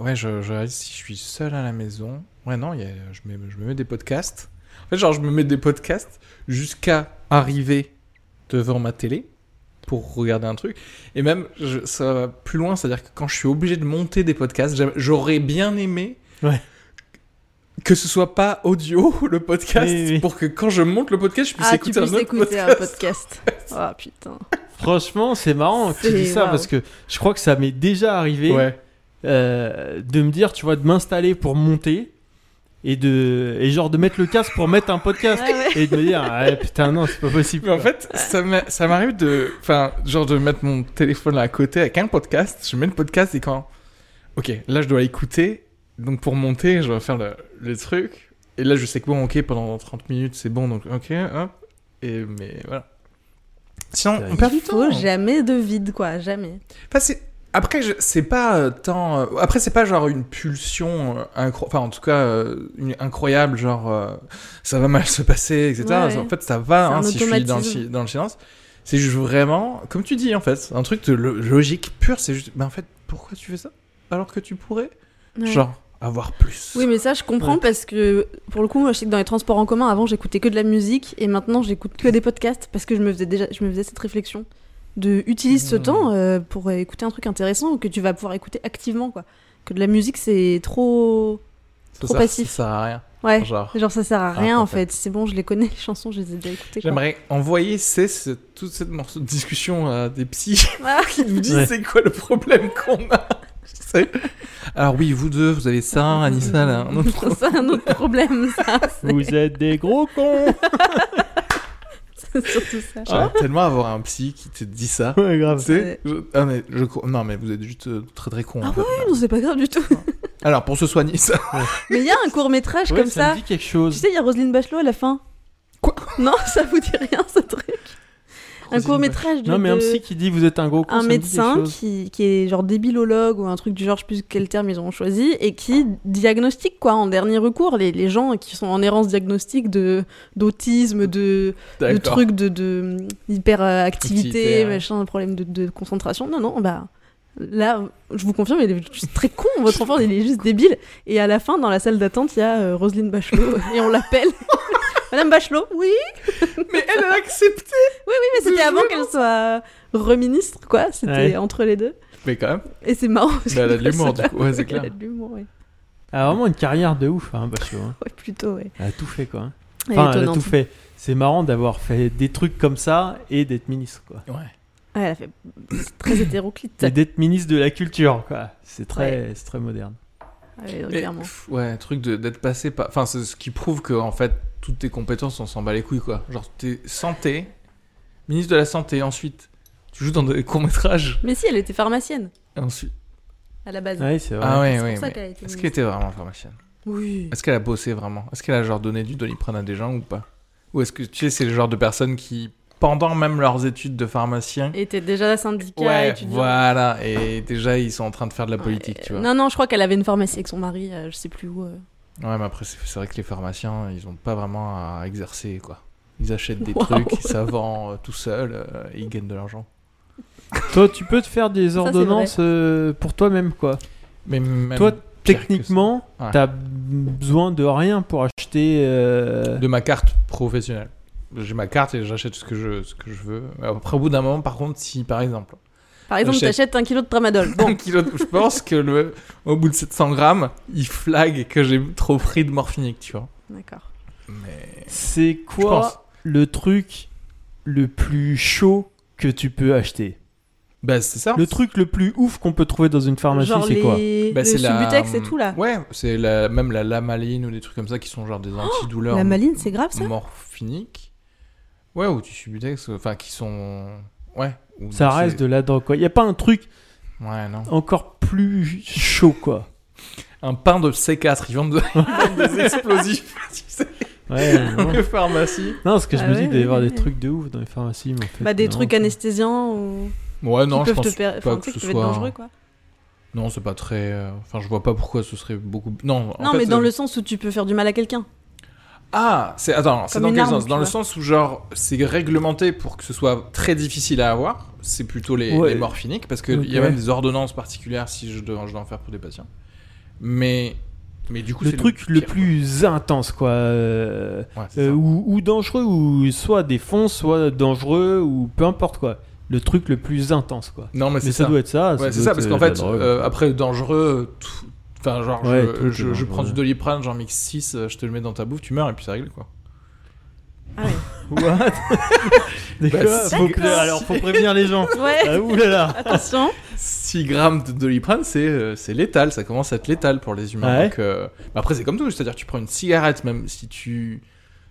ouais, je, je réalise si je suis seul à la maison. Ouais, non, il y a- je, mets, je me mets des podcasts. En fait, genre, je me mets des podcasts jusqu'à arriver devant ma télé pour regarder un truc. Et même, je- ça va plus loin, c'est-à-dire que quand je suis obligé de monter des podcasts, j'aurais bien aimé Ouais. que ce soit pas audio [laughs] le podcast, Oui, oui. pour que quand je monte le podcast, je puisse Ah, tu écouter un autre écouter un podcast. podcast. [laughs] Ah putain. Franchement, c'est marrant que tu dis ça parce que je crois que ça m'est déjà arrivé Ouais. Euh, de me dire, tu vois, de m'installer pour monter et de et genre de mettre le casque pour mettre un podcast Ouais, ouais. et de me dire, ah, putain non, c'est pas possible. Mais en fait, ça m'a- ça m'arrive de, enfin, genre de mettre mon téléphone là à côté avec un podcast. Je mets le podcast et quand, ok, là je dois écouter. Donc pour monter, je dois faire le, le truc. Et là, je sais que bon, ok, pendant 30 minutes, c'est bon. Donc ok, hop. Et mais voilà. Sinon, on perd du temps. Faut jamais de vide, quoi. Jamais. Enfin, c'est- Après, c'est pas euh, tant. euh, Après, c'est pas genre une pulsion, euh, incro- enfin en tout cas une incroyable, genre euh, ça va mal se passer, etc. Ouais. En fait, ça va hein, si je suis dans le, dans silence. C'est juste vraiment, comme tu dis en fait, un truc de lo- logique pure. C'est juste, ben en fait, pourquoi tu fais ça alors que tu pourrais, Ouais. genre, avoir plus? Oui, mais ça, je comprends Ouais. parce que pour le coup, moi, je sais que dans les transports en commun, avant, j'écoutais que de la musique et maintenant, j'écoute que des podcasts parce que je me faisais déjà, je me faisais cette réflexion de utilise ce Hmm. temps euh, pour écouter un truc intéressant que tu vas pouvoir écouter activement, quoi. Que de la musique, c'est trop, Ça trop sert- passif. Ça sert à rien. Ouais. Genre. Genre, ça sert à Ah, rien en fait. C'est bon, je les connais, les chansons, je les ai déjà écoutées. J'aimerais envoyer ces, ce- toute cette morceau de discussion à des psys [laughs] Ah. qui nous disent Ouais. c'est quoi le problème qu'on a. [laughs] Alors oui, vous deux, vous avez ça, Anissa, là, un [laughs] autre problème. c'est un autre problème, ça. Vous êtes des gros cons c'est [laughs] surtout ça. J'aimerais tellement avoir un psy qui te dit ça. Ouais, grave. Tu sais, je- ah, mais je crois- Non, mais vous êtes juste euh, très très con. Ah Non, c'est pas grave du tout. Alors, pour se soigner, ça. Mais il y a un court métrage Ouais, comme ça ça. me dit quelque Tu chose. sais, il y a Roselyne Bachelot à la fin. Quoi? Non, ça vous dit rien ce truc Un court métrage de, Non, mais un psy qui dit vous êtes un gros con. un médecin qui, qui est genre débilologue ou un truc du genre, je sais plus quel terme ils ont choisi, et qui diagnostique quoi en dernier recours les, les gens qui sont en errance diagnostique de d'autisme, de, de trucs de, de hyperactivité, Activité, ouais. machin, problème de, de concentration. Non, non, bah là, je vous confirme, il est juste très con, votre enfant, il est juste débile. Et à la fin, dans la salle d'attente, il y a euh, Roselyne Bachelot et on l'appelle. [laughs] Madame Bachelot, oui, Mais elle a accepté. oui, mais c'était avant qu'elle soit reministre, quoi. C'était Ouais. entre les deux. Mais quand même. Et c'est marrant. parce Mais elle a de l'humour, du coup. Ouais, c'est [laughs] Elle clair. a de l'humour, ouais. Elle a vraiment une carrière de ouf, hein, Bachelot. hein. Ouais, plutôt, ouais. Elle a tout fait, quoi. hein. Elle Enfin, elle a étonnante. tout fait. C'est marrant d'avoir fait des trucs comme ça et d'être ministre, quoi. Ouais. Ouais, elle a fait c'est très hétéroclite. Et d'être ministre de la culture, quoi. C'est très, c'est très moderne. Ouais, Mais, clairement. pff, ouais, truc d'être passé par. Enfin, c'est ce qui prouve que, en fait, toutes tes compétences, on s'en bat les couilles, quoi. Genre, t'es santé, ministre de la santé, ensuite, tu joues dans des courts-métrages, Mais si, elle était pharmacienne et ensuite. à la base. Ouais, c'est vrai. Ah ouais, C'est ouais. pour ça mais qu'elle a été Est-ce qu'elle était vraiment pharmacienne? Oui. Est-ce qu'elle a bossé vraiment? Est-ce qu'elle a genre donné du doliprane à des gens ou pas? Ou est-ce que tu sais, c'est le genre de personnes qui, pendant même leurs études de pharmacien, Et était déjà syndicat, ouais, étudiant. voilà, et déjà ils sont en train de faire de la politique, tu vois. Non, non, je crois qu'elle avait une pharmacie avec son mari, euh, je sais plus où. euh. Ouais, mais après c'est vrai que les pharmaciens, ils ont pas vraiment à exercer, quoi. Ils achètent des [laughs] Waouh. trucs, ça vend euh, tout seul, euh, et ils gagnent de l'argent. Toi, tu peux te faire des c'est ordonnances euh, pour toi-même, quoi. Mais même Toi, Techniquement, Ouais. t'as besoin de rien pour acheter. euh, de ma carte professionnelle. J'ai ma carte et j'achète ce que je ce que je veux. Après au bout d'un moment, par contre, si par exemple Par exemple, J'achète. t'achètes un kilo de tramadol. Bon, [laughs] Bon, kilo de- je pense que le, au bout de 700 grammes, il flag que j'ai trop pris de morphinique, tu vois. d'accord. Mais C'est quoi le truc le plus chaud que tu peux acheter? Bah, c'est ça. Le truc le plus ouf qu'on peut trouver dans une pharmacie, Genre c'est quoi? Bah, le c'est la- Subutex et tout là. Ouais, c'est la, même la lamaline ou des trucs comme ça qui sont genre des antidouleurs. la maline, c'est grave, ça? Morphiniques. Ouais, ou du subutex, enfin qui sont. Ouais. ou Ça c'est- reste de la drogue, quoi. Y a pas un truc Ouais, non. encore plus chaud, quoi. Un pain de C4, ils vendent, de- [laughs] ils vendent des [laughs] explosifs, [laughs] tu sais, Ouais, dans non. les pharmacies. Non, parce que je Ah me ouais, dis, il doit y avoir des trucs de ouf dans les pharmacies, mais en fait. Bah, des non, trucs quoi. anesthésiants ou... Ouais, non, qui je peuvent pense te per- pas enfin, tu sais, que ce soit. dangereux quoi. Non, c'est pas très. euh, Enfin, je vois pas pourquoi ce serait beaucoup. Non, en non, fait, mais dans euh, le sens où tu peux faire du mal à quelqu'un. Ah, c'est attends, c'est dans quel arme, sens? Dans le vois. sens où genre c'est réglementé pour que ce soit très difficile à avoir. C'est plutôt les, Ouais. les morphiniques parce qu'il y a même des ordonnances particulières si je dois, je dois en faire pour des patients. Mais mais du coup Le truc le, pire, plus intense, quoi. euh. Ouais, euh, ou, ou dangereux, ou soit des fonds, soit dangereux, ou peu importe quoi. Le truc le plus intense, quoi. Non mais ça, ça. doit être ça. Ouais, c'est ça parce euh, qu'en fait drogue. euh, après dangereux tout- Enfin, genre, Ouais, je, prends du ouais. doliprane, j'en mixe 6, je te le mets dans ta bouffe, tu meurs et puis ça règle quoi. Ah ouais. [laughs] What [laughs] D'accord, Bah, faut que- alors faut prévenir les gens. [laughs] Ouais, Ah, oulala attention. 6 grammes de doliprane, c'est euh, c'est létal, ça commence à être létal pour les humains. Ouais. Donc, euh, après, c'est comme tout, c'est-à-dire tu prends une cigarette, même si tu.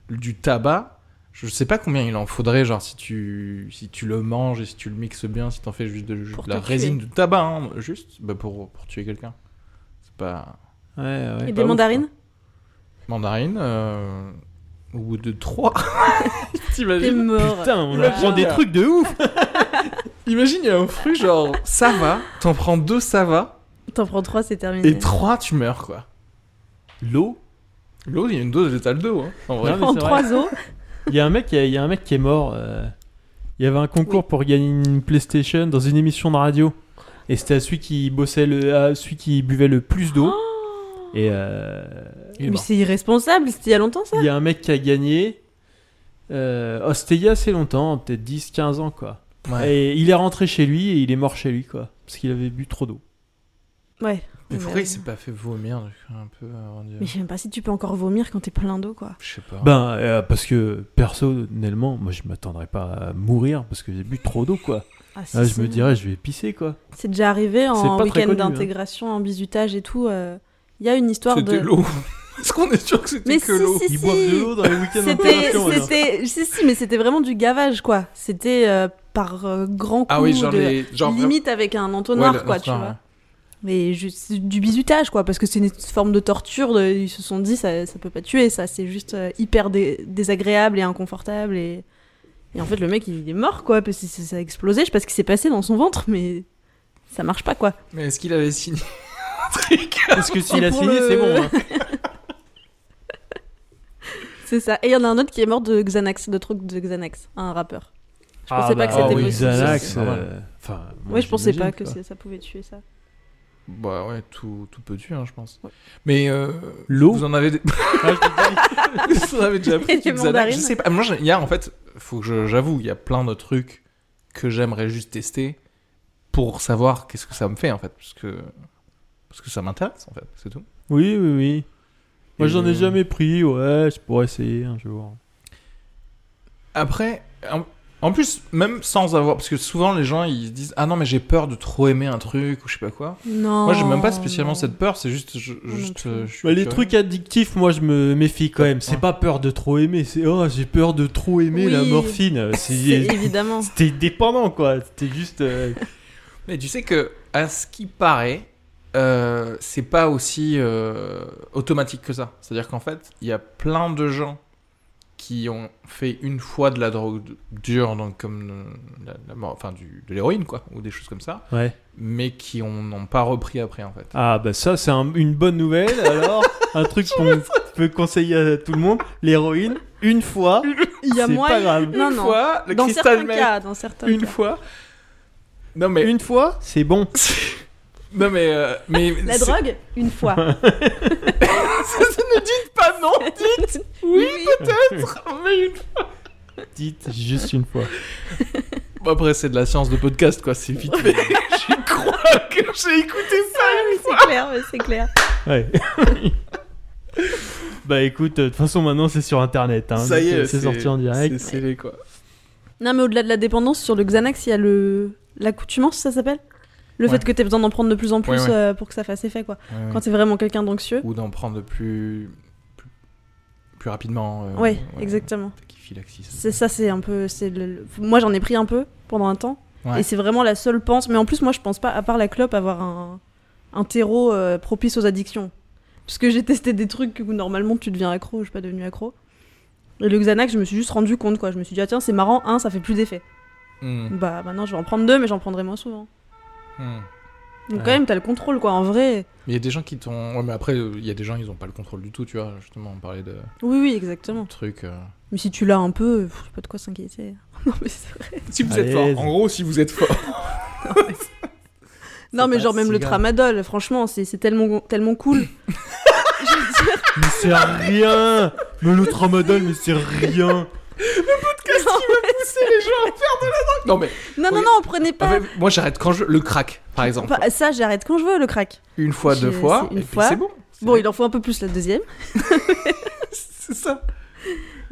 du tabac, je sais pas combien il en faudrait, genre si tu, si tu le manges et si tu le mixes bien, si t'en fais juste de, la résine de tabac, hein, juste bah, pour, pour tuer quelqu'un. C'est pas. Ouais, ouais. Et pas des ouf, mandarines Mandarine, euh, au bout de 3. [laughs] T'es T'imagines mort. Putain, on Imagine. apprend des trucs de ouf [laughs] Imagine, il y a un fruit genre ça va, t'en prends deux ça va, T'en prends trois, c'est terminé. et trois tu meurs quoi. L'eau. L'eau, il y a une dose létale d'eau. Hein, en vrai. Non, En trois os. Il y a un mec, il y a un mec qui est mort. euh, Il y avait un concours pour gagner une PlayStation dans une émission de radio. Et c'était à celui qui bossait le, à celui qui buvait le plus d'eau. Et euh, Il est Mais c'est irresponsable, c'était il y a longtemps ça il y a un mec qui a gagné. Euh, oh, c'était il y a assez longtemps, peut-être 10-15 ans quoi. Ouais. Et il est rentré chez lui et il est mort chez lui quoi. Parce qu'il avait bu trop d'eau. Ouais. Mais pourquoi il s'est pas fait vomir un peu de... Mais je sais même pas si tu peux encore vomir quand t'es plein d'eau quoi. Je sais pas. Ben, euh, parce que personnellement, moi je m'attendrais pas à mourir parce que j'ai bu trop d'eau quoi. Ah, Là, je me dirais, je vais pisser quoi. C'est déjà arrivé en week-end hein. d'intégration, en bisutage et tout. euh, Il y a une histoire de. C'était l'eau. [laughs] Est-ce qu'on est sûr que c'était Mais que si, l'eau si, Ils si. boivent de l'eau dans les week-ends C'était, d'intégration, c'était, si, si, mais c'était vraiment du gavage, quoi. C'était euh, par euh, grand coup Ah oui, genre de... les. Genre limite avec un entonnoir, Ouais, le- quoi, tu vois. Mais juste du bisutage, quoi, parce que c'est une forme de torture. de- ils se sont dit, ça, ça peut pas tuer, ça, c'est juste euh, hyper dé- désagréable et inconfortable. Et... et en fait, le mec, il est mort, quoi, parce que ça a explosé. Je sais pas ce qui s'est passé dans son ventre, mais ça marche pas, quoi. Mais est-ce qu'il avait signé [laughs] un truc Parce que s'il a signé, le- c'est bon. hein. [laughs] C'est ça. Et il y en a un autre qui est mort de Xanax, de truc de Xanax, un rappeur. Je Ah pensais pas bah, que c'était oui, possible. Xanax, euh, enfin, moi, Ouais, je pensais pas que ça pouvait tuer ça. Bah ouais, tout, tout peut tuer, hein, je pense. Ouais. Mais euh, L'eau Vous en avez, [laughs] Ah, vous en avez déjà pris Xanax? Je sais pas. Moi, j'ai- il y a en fait, faut que j'avoue, il y a plein de trucs que j'aimerais juste tester pour savoir qu'est-ce que ça me fait en fait, parce que parce que ça m'intéresse en fait, c'est tout. Oui, oui, oui. Moi, j'en ai euh, jamais pris. Ouais, je pourrais essayer un jour. Après, en, plus, même sans avoir, parce que souvent les gens ils se disent ah non mais j'ai peur de trop aimer un truc ou je sais pas quoi. Non. Moi, j'ai même pas spécialement non. cette peur, c'est juste, je, non juste, plus. euh, je suis Bah, les trucs addictifs, moi, je me méfie quand même. C'est Ouais. pas peur de trop aimer, c'est oh, j'ai peur de trop aimer la morphine. [laughs] C'est C'est [laughs] évidemment. T'es dépendant, quoi. T'es juste. euh, Mais tu sais que, à ce qui paraît, euh, c'est pas aussi euh, automatique que ça. C'est-à-dire qu'en fait, il y a plein de gens qui ont fait une fois de la drogue dure, donc comme la, la mort- enfin du, de l'héroïne, quoi, ou des choses comme ça, Ouais. mais qui n'ont pas repris après, en fait. Ah, bah ça, c'est un- une bonne nouvelle. Alors, [laughs] un truc qu'on peut conseiller à tout le monde l'héroïne, une fois, [laughs] Il y a c'est moins. pas grave. Non, une non. fois, le Dans cristal certains cas, dans certains une cas. fois. Non mais, Une fois, c'est bon. [laughs] non mais, euh, mais La c'est- drogue, une fois. [laughs] ne dites pas non, [laughs] dites oui, peut-être, mais une Dites juste une fois. Bon, après, c'est de la science de podcast, quoi. C'est vite fait. [laughs] Je crois que j'ai écouté ça. Oui, c'est clair, mais c'est clair. Ouais. bah écoute, euh, de toute façon, maintenant, c'est sur internet. Hein, ça y donc, est, euh, c'est sorti en direct. C'est scellé, quoi. Non, mais au-delà de la dépendance, sur le Xanax, il y a le l'accoutumance, ça s'appelle? Le Ouais. fait que tu besoin d'en prendre de plus en plus Ouais, euh, pour que ça fasse effet, quoi. Quand t'es vraiment quelqu'un d'anxieux. Ou d'en prendre plus... plus... plus rapidement. euh, Ouais, exactement. C'est ça, c'est un peu. c'est le- Moi, j'en ai pris un peu pendant un temps. Et c'est vraiment la seule pense. Mais en plus, moi, je pense pas, à part la clope, avoir un, un terreau euh, propice aux addictions. Parce que j'ai testé des trucs où normalement tu deviens accro, je suis pas devenu accro. Et le Xanax, je me suis juste rendu compte, quoi. Je me suis dit, ah tiens, c'est marrant, un, ça fait plus d'effet. Hmm, Bah maintenant, je vais en prendre deux, mais j'en prendrai moins souvent. Hmm. Donc Ouais. quand même, t'as le contrôle, quoi. En vrai. Mais il y a des gens qui t'ont. Ouais, mais après, euh, il y a des gens, ils ont pas le contrôle du tout, tu vois. Justement, on parlait de Oui, oui, exactement. trucs. euh. Mais si tu l'as un peu, pff, pas de quoi s'inquiéter. [laughs] non, mais c'est vrai. Si vous êtes fort. En gros, si vous êtes fort. [laughs] Non, mais genre, même le grave. tramadol, franchement, c'est c'est tellement, tellement cool. [coughs] je veux dire. Mais c'est rien Mais le tramadol, mais c'est rien non, mais. Non, non, Oui. non, on prenait en pas. moi, j'arrête quand je. Le crack, par exemple. Ça, j'arrête quand je veux, le crack. Une fois, deux fois. une et puis fois. c'est bon. Bon, il en faut un peu plus la deuxième. [laughs] C'est ça.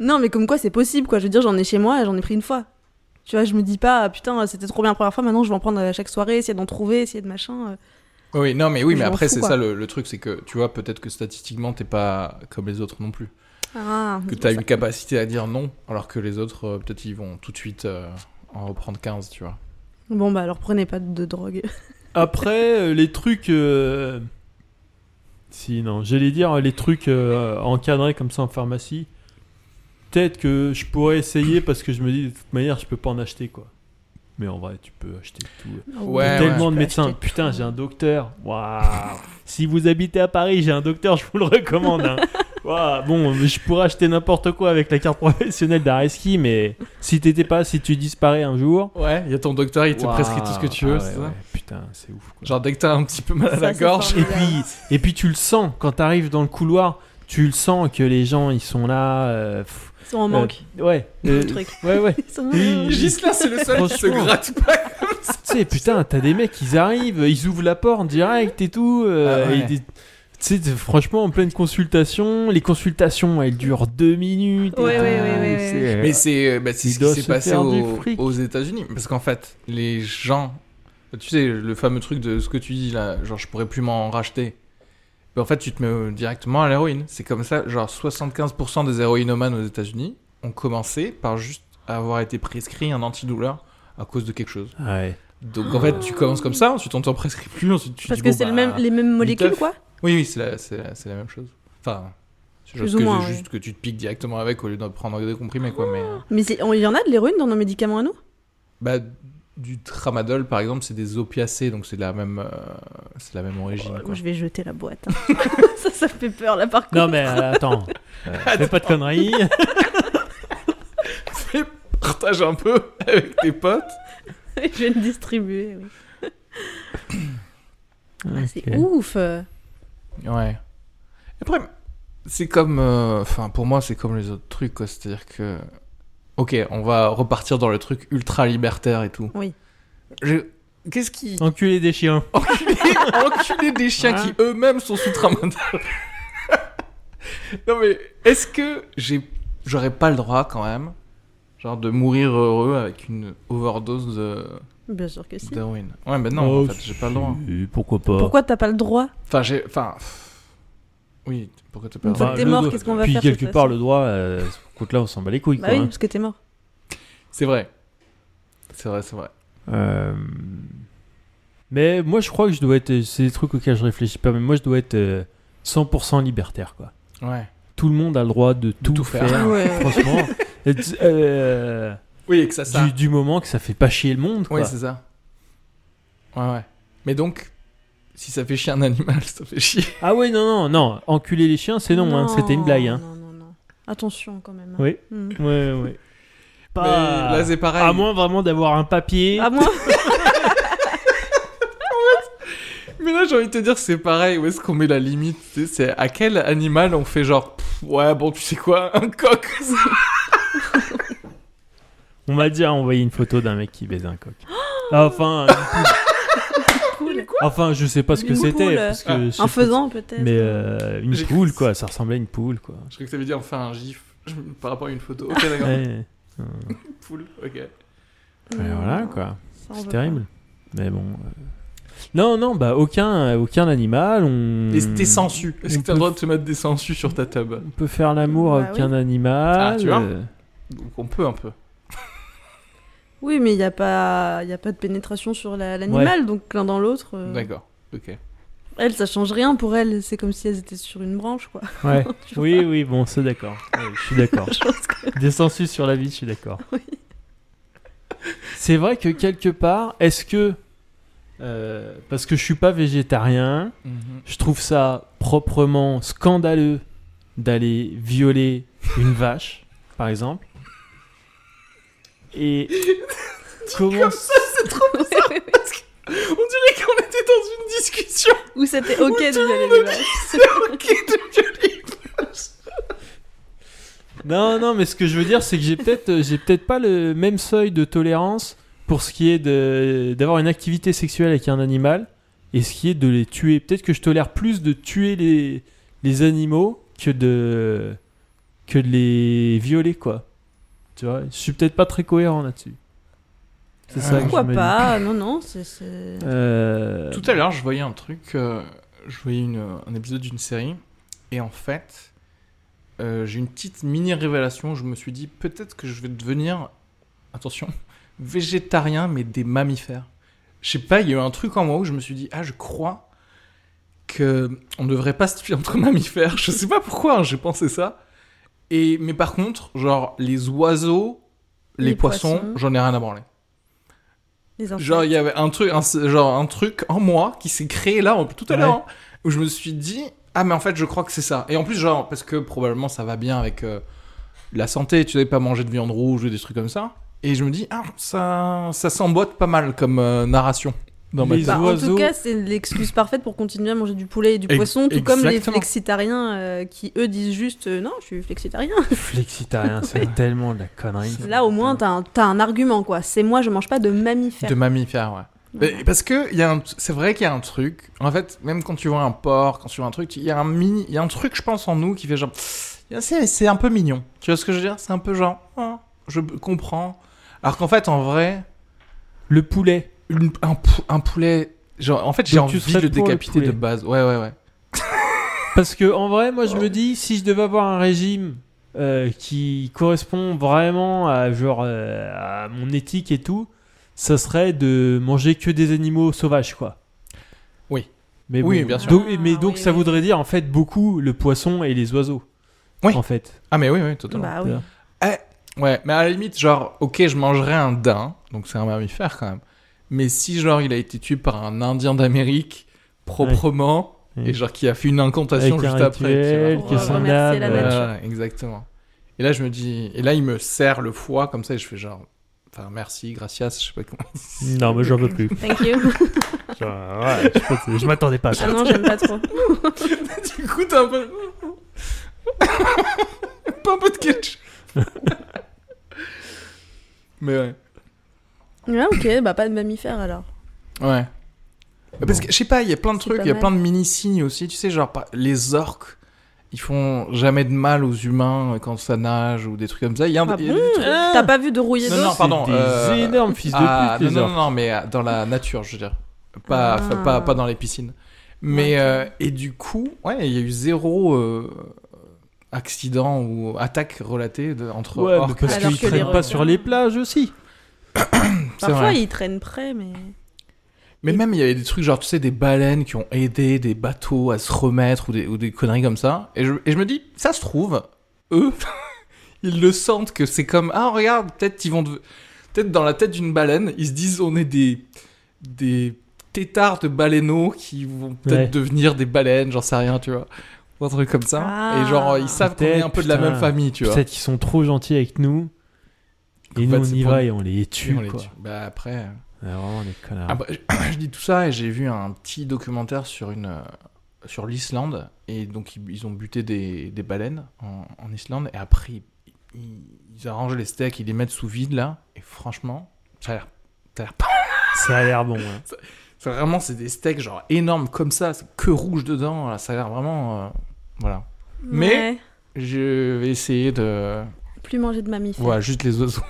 Non, mais comme quoi, c'est possible, quoi. Je veux dire, j'en ai chez moi et j'en ai pris une fois. Tu vois, je me dis pas, putain, c'était trop bien la première fois, maintenant je vais en prendre à chaque soirée, essayer d'en trouver, essayer de machin. euh. Oui, non, mais oui, mais après, c'est ça le, le truc, c'est que tu vois, peut-être que statistiquement, t'es pas comme les autres non plus. Ah, Que t'as pour une capacité à dire non, alors que les autres, euh, peut-être, ils vont tout de suite euh, en reprendre 15, tu vois. Bon, bah alors prenez pas de drogue. [laughs] Après, euh, les trucs... euh, Si, non, j'allais dire les trucs euh, encadrés comme ça en pharmacie. Peut-être que je pourrais essayer parce que je me dis, de toute manière, je peux pas en acheter, quoi. Mais en vrai, tu peux acheter tout. Ouais, tellement tu de médecins. Putain, j'ai un docteur. Waouh. si vous habitez à Paris, j'ai un docteur, je vous le recommande. hein. [laughs] Waouh. Bon, je pourrais acheter n'importe quoi avec la carte professionnelle d'Areski, mais si t'étais pas, si tu disparais un jour. Ouais, il y a ton docteur, il te prescrit tout ce que tu veux, Ah c'est ouais, ça ouais. Putain, c'est ouf. quoi. Genre dès que t'as un petit peu mal à Ça, la gorge. Et puis, et puis tu le sens quand t'arrives dans le couloir, tu le sens que les gens ils sont là. euh, pff, Ils sont en manque. euh, ouais. Le euh, truc. Ouais, ouais. [laughs] Ils sont- Oui. Gislain, c'est le seul qui se gratte pas. Tu sais, putain, t'as des mecs, ils arrivent, ils ouvrent la porte direct et tout. euh, Ah ouais. et des- Tu sais, franchement, en pleine consultation, les consultations, elles durent deux minutes. Ouais, ouais, ouais, ouais, c'est- ouais. Mais c'est euh, bah, ce qui s'est se passé au- aux États-Unis. Parce qu'en fait, les gens. Tu sais, le fameux truc de ce que tu dis là, genre je pourrais plus m'en racheter. Mais en fait, tu te mets euh, directement à l'héroïne. C'est comme ça, genre 75% des héroïnomanes aux États-Unis ont commencé par juste avoir été prescrit un antidouleur à cause de quelque chose. Ouais. Donc en fait, tu commences comme ça, ensuite on t'en prescrit plus, ensuite tu Parce dis, que bon, c'est le bah, même, les mêmes molécules, quoi. Oui, oui, c'est la, c'est la, c'est la même chose. Enfin, c'est Plus juste, ou que, moins, juste que tu te piques directement avec au lieu de prendre des comprimés, quoi. Mais euh, Mais c'est- on- il y en a de l'héroïne dans nos médicaments à nous? Bah, du tramadol, par exemple, c'est des opiacés, donc c'est de la même, euh, c'est de la même origine. Quoi. je vais jeter la boîte. hein. [laughs] ça, ça fait peur, là, par contre. Non, mais euh, attends. [laughs] Euh, fais pas de conneries. [laughs] Fais partage un peu avec tes potes. [laughs] je vais le distribuer, oui. [coughs] Ah, c'est ouf Ouais. Après, c'est comme, euh, enfin, pour moi, c'est comme les autres trucs, quoi. C'est-à-dire que, ok, on va repartir dans le truc ultra libertaire et tout. Oui. Je- Qu'est-ce qui Enculé des chiens. [laughs] enculer, enculer des chiens qui eux-mêmes sont sous tramadol. [laughs] non mais est-ce que j'ai j'aurais pas le droit quand même genre de mourir heureux avec une overdose de Bien sûr que si. d'héroïne. Ouais, mais non, Oh, en fait, j'ai pas le droit. Pourquoi pas Pourquoi t'as pas le droit? Enfin, j'ai enfin pff, oui, pourquoi t'as pas le Une fois droit? que t'es le mort, do- qu'est-ce qu'on va Puis faire quelque cette part, le droit, euh, ce côté-là, on s'en bat les couilles. Bah quoi, oui, hein. parce que t'es mort. C'est vrai. C'est vrai, c'est vrai. Euh, Mais moi, je crois que je dois être. C'est des trucs auxquels je réfléchis pas, mais moi, je dois être euh, 100% libertaire, quoi. Ouais. Tout le monde a le droit de tout, tout faire. faire. [laughs] Ouais. Franchement, euh, Oui, et que ça ça. du, du moment que ça fait pas chier le monde, quoi. Oui, c'est ça. Ouais, ouais. Mais donc si ça fait chier un animal, [laughs] ça fait chier. ah ouais, non, non, non. Enculer les chiens, c'est non, hein, c'était une blague. Hein. Non, non, non. Attention quand même. hein. Oui, Hmm. ouais, ouais. Mais là c'est pareil. À moins vraiment d'avoir un papier. À moi [laughs] Mais là, j'ai envie de te dire, c'est pareil. Où est-ce qu'on met la limite? C'est à quel animal on fait genre, pff, ouais, bon, tu sais quoi, un coq [laughs] [laughs] On m'a déjà envoyé une photo d'un mec qui baisait un coq. enfin, [laughs] une poule. Cool. enfin, je sais pas ce que Une c'était. poule. parce que Ah. je sais En pas- faisant peut-être. Mais euh, une J'ai poule, quoi. Ça ressemblait à une poule, quoi. Je crois que ça veut dire enfin un gif [laughs] par rapport à une photo. Ok, d'accord. Ouais. Poule, ok. Ouais, voilà, quoi. Ça, on C'est terrible. Mais bon. euh, Non, non, bah aucun, aucun animal. On... Et tes sangsues. Est-ce que t'as le droit de te mettre des sangsues sur ta tub On peut faire l'amour Bah avec oui. un animal. Ah, tu vois euh, on peut un peu. [laughs] Oui, mais il n'y a, pas... y a pas de pénétration sur la- l'animal, donc l'un dans l'autre. euh, D'accord. Ok. Elle, ça change rien pour elle. C'est comme si elles étaient sur une branche, quoi. Ouais. [laughs] oui, oui, bon, c'est d'accord. Ouais, je suis d'accord. [laughs] Je pense que- Des sensus sur la vie, je suis d'accord. Oui. C'est vrai que quelque part, est-ce que. euh, parce que je suis pas végétarien, Mhm. je trouve ça proprement scandaleux d'aller violer une vache, par exemple. Et. [laughs] comment. [laughs] On dirait qu'on était dans une discussion. Ou c'était ok de violer les vaches. C'est ok de violer une vache. Non, non, mais ce que je veux dire, c'est que j'ai peut-être, euh, j'ai peut-être pas le même seuil de tolérance pour ce qui est de d'avoir une activité sexuelle avec un animal et ce qui est de les tuer. Peut-être que je tolère plus de tuer les, les animaux que de que de les violer, quoi. Tu vois, je suis peut-être pas très cohérent là-dessus. C'est ça. que Pourquoi je me dis. pas? Non, non, c'est. c'est- Euh, Tout à l'heure, je voyais un truc, euh, je voyais une, un épisode d'une série, et en fait, euh, j'ai une petite mini révélation. où Je me suis dit peut-être que je vais devenir, attention, [laughs] végétarien, mais des mammifères. Je sais pas, il y a eu un truc en moi où je me suis dit ah, je crois que on ne devrait pas se tuer entre [laughs] mammifères. Je sais pas pourquoi, hein, j'ai pensé ça. Et mais par contre, genre les oiseaux, les, Les poissons, poissons. j'en ai rien à branler. Genre, il y avait un truc, un, genre, un truc en moi qui s'est créé là, tout à Ouais. l'heure, hein, où je me suis dit, ah, mais en fait, je crois que c'est ça. Et en plus, genre, parce que probablement ça va bien avec euh, la santé, tu sais, pas manger de viande rouge ou des trucs comme ça. Et je me dis, ah, ça, ça s'emboîte pas mal comme euh, narration dans ma Les tête. Bah, en tout cas, c'est l'excuse parfaite pour continuer à manger du poulet et du Ex- poisson, tout comme les flexitariens euh, qui, eux, disent juste euh, non, je suis flexitarien. [laughs] Flexitarien, c'est tellement de la connerie. Là, au moins, t'as un, t'as un argument, quoi. C'est moi, je mange pas de mammifères. De mammifères, ouais. Mais parce que il y a un- c'est vrai qu'il y a un truc. En fait, même quand tu vois un porc, quand tu vois un truc, il y a un mini, il y a un truc, je pense, en nous qui fait genre, c'est c'est un peu mignon. Tu vois ce que je veux dire? C'est un peu genre, ah, je comprends. Alors qu'en fait, en vrai, Le poulet. Une- un, un poulet, genre, en fait, j'ai envie de le décapiter de base. Ouais, ouais, ouais. [laughs] Parce que en vrai, moi je me dis, si je devais avoir un régime euh, qui correspond vraiment à genre euh, à mon éthique et tout, ça serait de manger que des animaux sauvages, quoi. Oui. Mais Oui, bon, bien sûr. donc- mais Ah, donc oui, ça oui. voudrait dire en fait beaucoup le poisson et les oiseaux. Oui. En fait. Ah, mais oui, oui, totalement. Bah oui. Ouais, mais à la limite, genre, ok, je mangerais un daim, donc c'est un mammifère quand même. Mais si, genre, il a été tué par un Indien d'Amérique, proprement, Ouais. et genre, qui a fait une incantation Avec un juste après. tu vois. rituel, âme, nature. euh, Voilà, exactement. Et là, je me dis, et là, il me serre le foie comme ça, et je fais genre, enfin, merci, gracias, je sais pas comment. Non, mais j'en veux plus. Thank you. [laughs] Genre, ouais, je pense- je m'attendais pas à ça. ah non, j'aime pas trop. [laughs] du coup, t'as un peu. [laughs] pas un peu de ketchup. Mais ouais. Ouais, ok, bah pas de mammifères alors. Ouais. Parce que je sais pas, il y a plein de trucs, il y a mal. plein de mini-signes aussi, tu sais, genre les orques, ils font jamais de mal aux humains quand ça nage ou des trucs comme ça. Il y a, Ah il y a bon des trucs- T'as pas vu de rouillé Non, non, pardon, C'est des euh, énormes fils de Ah, pute, non, les non, orques. non, non, mais euh, dans la nature, je veux dire. Pas, Ah. pas, pas dans les piscines. Mais, euh, et du coup, ouais, il y a eu zéro euh, accident ou attaque relatée de- entre Ouais, orques. parce qu'ils traînent pas sur les plages aussi. [clears throat] Parfois, vrai. ils traînent près, mais. Mais même, il y avait des trucs, genre, tu sais, des baleines qui ont aidé des bateaux à se remettre ou des, ou des conneries comme ça. Et je, et je me dis, ça se trouve, eux, [laughs] ils le sentent que c'est comme, ah, regarde, peut-être ils vont. de- Peut-être dans la tête d'une baleine, ils se disent, on est des. des tétards de baleineaux qui vont peut-être Ouais. devenir des baleines, j'en sais rien, tu vois. Ou un truc comme ça. Ah. Et genre, ils savent qu'on est un peu de la même famille, tu vois. Peut-être qu'ils sont trop gentils avec nous. Et nous, on y pour- va et on les tue, on les quoi. tue. Bah après. Ouais, vraiment des connards. Ah [clears throat] je, je dis tout ça et j'ai vu un petit documentaire sur une euh, sur l'Islande et donc ils, ils ont buté des, des baleines en, en Islande et après ils, ils- ils arrangent les steaks, ils les mettent sous vide là et franchement ça a l'air ça a l'air pas [laughs] Ça a l'air bon. hein. c'est vraiment c'est des steaks genre énormes comme ça, c'est que rouge dedans, là, ça a l'air vraiment euh, voilà. Mais-. Je vais essayer de Plus manger de mammifères. voilà juste les oiseaux.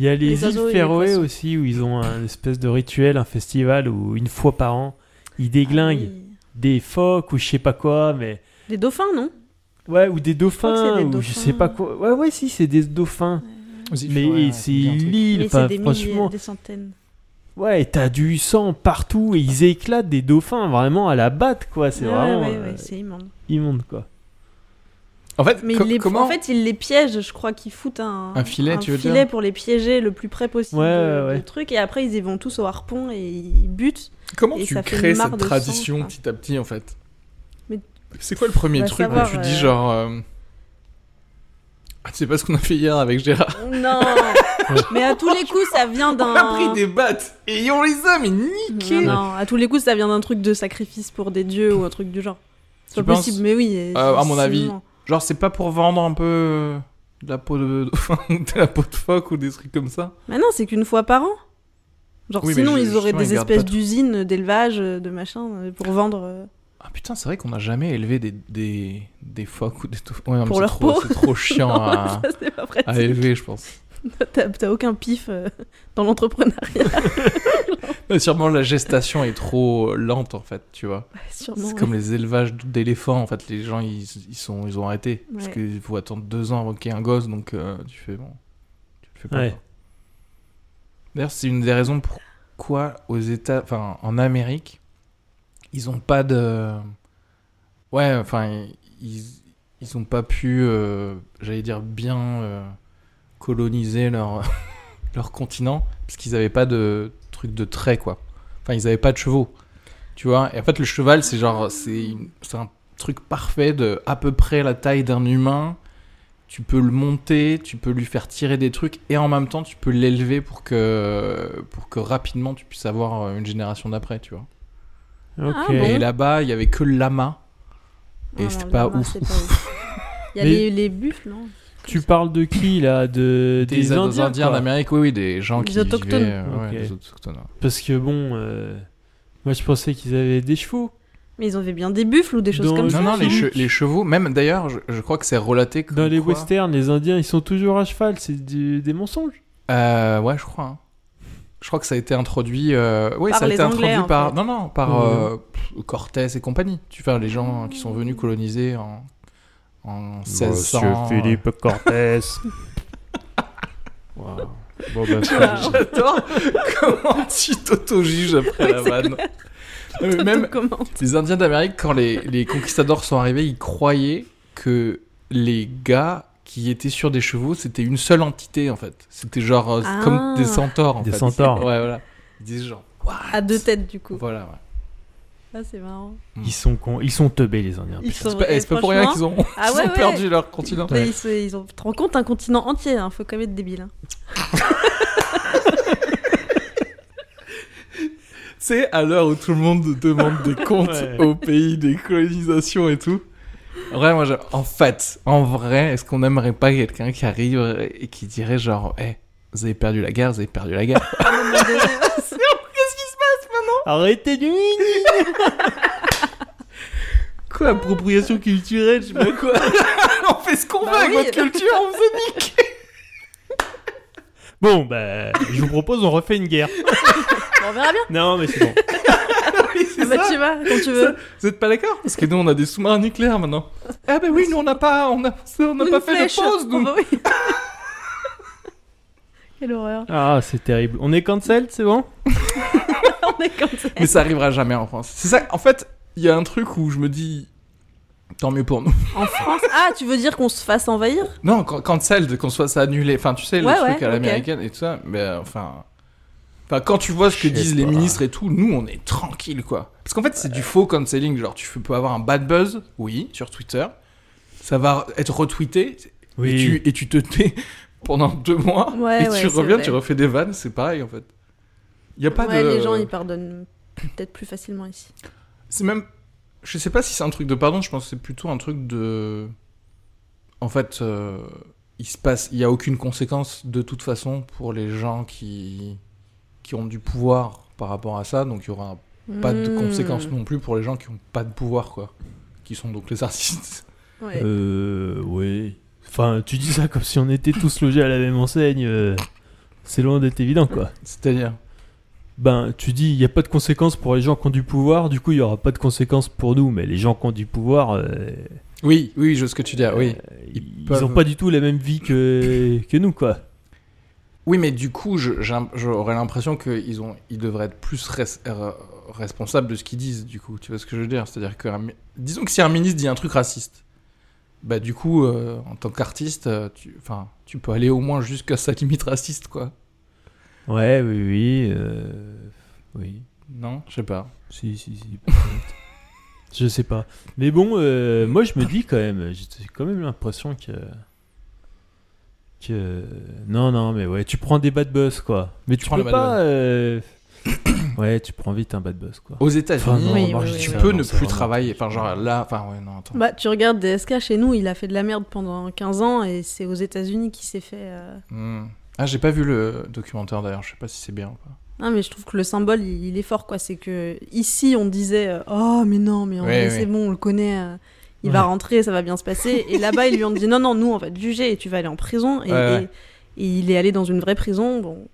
Il y a les, îles les Féroé aussi où ils ont un espèce de rituel, un festival où une fois par an ils déglinguent Ah oui. des phoques ou je sais pas quoi, mais Des dauphins, non? Ouais ou des dauphins des ou je sais pas quoi. Ouais ouais si c'est des dauphins. Mais Ouais, c'est l'île, enfin franchement. des centaines. Ouais, t'as du sang partout et ils éclatent des dauphins vraiment à la batte quoi. C'est Ouais, vraiment ouais, euh, ouais, c'est immonde. immonde quoi. En fait, Mais co- les- comment en fait, ils les piègent, je crois qu'ils foutent un, Un filet, tu veux dire filet pour les piéger le plus près possible Ouais, de- ouais, ouais. du truc. Et après, ils y vont tous au harpon et ils butent. Comment Et tu ça crées cette sang, tradition petit à petit en fait Mais- C'est quoi le premier Va truc savoir, où tu dis euh, genre euh, Ah, tu sais pas ce qu'on a fait hier avec Gérard Non [laughs] Mais à tous les coups, ça vient d'un. On a pris des battes et on les a mais niqués Non, non, à tous les coups, ça vient d'un truc de sacrifice pour des dieux ou un truc du genre. C'est pas penses possible, mais oui. Euh, à mon avis. Genre c'est pas pour vendre un peu euh, de la peau de [laughs] de la peau de phoque ou des trucs comme ça Mais non, c'est qu'une fois par an. Genre, Oui, sinon, ils auraient des ils espèces d'usines d'élevage, euh, de machin, euh, pour vendre. Ah putain c'est vrai qu'on a jamais élevé des, des, des phoques ou des Ouais, non, Pour c'est leur trop- peau. C'est trop [laughs] chiant à, Ça, c'est pas pratique. à élever je pense [laughs] T'as aucun pif euh, dans l'entrepreneuriat, [laughs] Sûrement la gestation est trop lente en fait tu vois sûrement. C'est comme les élevages d'éléphants, en fait, les gens ils, ils, sont, ils ont arrêté. Parce Ouais. qu'il faut attendre deux ans avant qu'il y ait un gosse, donc euh, tu fais bon. Tu le fais pas. Ouais. D'ailleurs, c'est une des raisons pourquoi aux États, enfin en Amérique, ils ont pas de. Ouais, enfin, ils, ils ont pas pu, euh, j'allais dire, bien euh, coloniser leur, [laughs] leur continent parce qu'ils avaient pas de truc de trait, quoi. Enfin, ils avaient pas de chevaux. Tu vois? Et en fait, le cheval, c'est genre. C'est un truc parfait de à peu près la taille d'un humain. Tu peux le monter, tu peux lui faire tirer des trucs et en même temps, tu peux l'élever pour que, pour que rapidement tu puisses avoir euh, une génération d'après, tu vois. Ah bon Et là-bas, il y avait que le lama. Et Ah c'était pas ouf. Il y a Mais- les, les buffles, non? Tu parles de qui là? De, Des, Des, Indiens, d'Amérique, oui, oui, des gens Des qui autochtones. vivaient, euh, ouais, des autochtones. ouais. Parce que bon, euh, moi je pensais qu'ils avaient des chevaux. Mais ils avaient bien des buffles ou des choses Dans- comme Non, ça Non, non, les, non che- les chevaux, même d'ailleurs, je, je crois que c'est relaté comme Dans les quoi- westerns, les Indiens ils sont toujours à cheval, c'est des mensonges. Euh, ouais, je crois. hein. Je crois que ça a été introduit. euh, Oui, Par ça a été Anglais, introduit par. fait. Non, non, par euh, pff, Cortés et compagnie. Tu vois, les gens qui sont venus coloniser en, en 1600. Cortés. [laughs] Bon, [laughs] bah, J'adore comment tu t'auto-juges après la [laughs] vanne. Non, Même Comment les Indiens d'Amérique, quand les, les conquistadors sont arrivés, ils croyaient que les gars qui étaient sur des chevaux, c'était une seule entité en fait. C'était genre euh, Ah. comme des centaures en Des fait. centaures. Ouais, voilà. Genre. What À deux têtes, du coup. Voilà, ouais. Ah, c'est marrant. ils sont cons, ils sont teubés les Indiens. Ils sont C'est pas, et c'est pas pour rien qu'ils ont, Ah [laughs] ils ouais, ont ouais. perdu leur continent. mais ils, se- ils ont. Tu te rends compte, un continent entier, hein, faut quand même être débile. hein. [laughs] C'est à l'heure où tout le monde demande des comptes Ouais. au pays, des colonisations et tout. En vrai, moi, je- en fait, en vrai, est-ce qu'on n'aimerait pas quelqu'un qui arrive et qui dirait genre, Eh, vous avez perdu la guerre, vous avez perdu la guerre? [laughs] À un moment donné, Qu'est-ce qui se passe maintenant Arrêtez de Quoi, appropriation culturelle, je sais pas quoi. [laughs] on fait ce qu'on Bah veut avec oui. votre culture, on vous nique. [laughs] Bon, bah, je vous propose, on refait une guerre. on verra bien. Non, mais c'est bon. [laughs] oui, c'est Ah bah, ça. tu vas, quand tu veux. Vous êtes pas d'accord? Parce que nous, on a des sous-marins nucléaires maintenant. Ah bah oui, nous, on n'a pas, on a, on n'a pas fait flèche. de pause, Oh, nous. bah oui. Quelle horreur. Ah, c'est terrible. On est cancel, c'est bon? on est comme ça. Mais ça arrivera jamais en France. C'est ça. En fait, il y a un truc où je me dis, tant mieux pour nous. En France? Ah, tu veux dire qu'on se fasse envahir? Non, quand, quand celle de qu'on soit ça annulé. Enfin, tu sais, le Ouais, truc ouais, à l'américaine et tout ça. Mais euh, enfin. Enfin, quand tu vois ce que disent les ministres et tout, nous, on est tranquille, quoi. Parce qu'en fait, c'est du faux cancelling. Genre, tu peux avoir un bad buzz, oui, sur Twitter. Ça va être retweeté. Et, tu, et tu te tais [laughs] pendant deux mois. Ouais, et ouais, tu reviens, vrai. tu refais des vannes. C'est pareil, en fait. Il y a pas Ouais, de. les gens, ils pardonnent peut-être plus facilement ici. C'est même. Je sais pas si c'est un truc de pardon, je pense que c'est plutôt un truc de. En fait, euh, il se passe. Il y a aucune conséquence de toute façon pour les gens qui. qui ont du pouvoir par rapport à ça, donc il y aura pas de Hmm. conséquences non plus pour les gens qui ont pas de pouvoir, quoi. Qui sont donc les artistes. Ouais. Euh, oui. Enfin, tu dis ça comme si on était tous logés à la même enseigne. euh, C'est loin d'être évident, quoi. C'est-à-dire? Ben, tu dis, il n'y a pas de conséquences pour les gens qui ont du pouvoir, du coup, il n'y aura pas de conséquences pour nous, mais les gens qui ont du pouvoir, euh, Oui, oui, je vois ce que tu dis, oui. ils Ils n'ont peuvent- pas du tout la même vie que, que nous, quoi. Oui, mais du coup, j'aurais l'impression qu'ils ont, ils devraient être plus res- euh, responsables de ce qu'ils disent, du coup. Tu vois ce que je veux dire? C'est-à-dire que, disons que si un ministre dit un truc raciste, bah du coup, euh, en tant qu'artiste, euh, tu, tu peux aller au moins jusqu'à sa limite raciste, quoi. Ouais, oui, oui. euh, Oui. Non, je sais pas. Si, si, si. peut-être. [laughs] je sais pas. Mais bon, euh, moi, je me dis quand même, j'ai quand même l'impression que. que. Non, non, mais ouais, tu prends des bad buzz, quoi. Mais tu, prends peux le bad pas. euh, [coughs] ouais, tu prends vite un bad buzz, quoi. Aux États-Unis, non, Oui, moi, oui, je oui, dis tu oui. ça, peux non, ne c'est plus vraiment travailler. Enfin, genre là, enfin, ouais, non, attends. Bah, tu regardes DSK chez nous, il a fait de la merde pendant 15 ans et c'est aux États-Unis qu'il s'est fait. euh, Hmm. Ah, j'ai pas vu le documentaire d'ailleurs. Je sais pas si c'est bien ou pas. Non, mais je trouve que le symbole, il, il est fort, quoi. C'est que ici, on disait euh, Oh, mais non, mais en Ouais, vrai, ouais. c'est bon, on le connaît, euh, il Ouais. va rentrer, ça va bien se passer. Et là-bas, ils lui ont dit Non, non, nous, on va te juger et tu vas aller en prison. Et, Ouais, ouais. et- et il est allé dans une vraie prison, bon,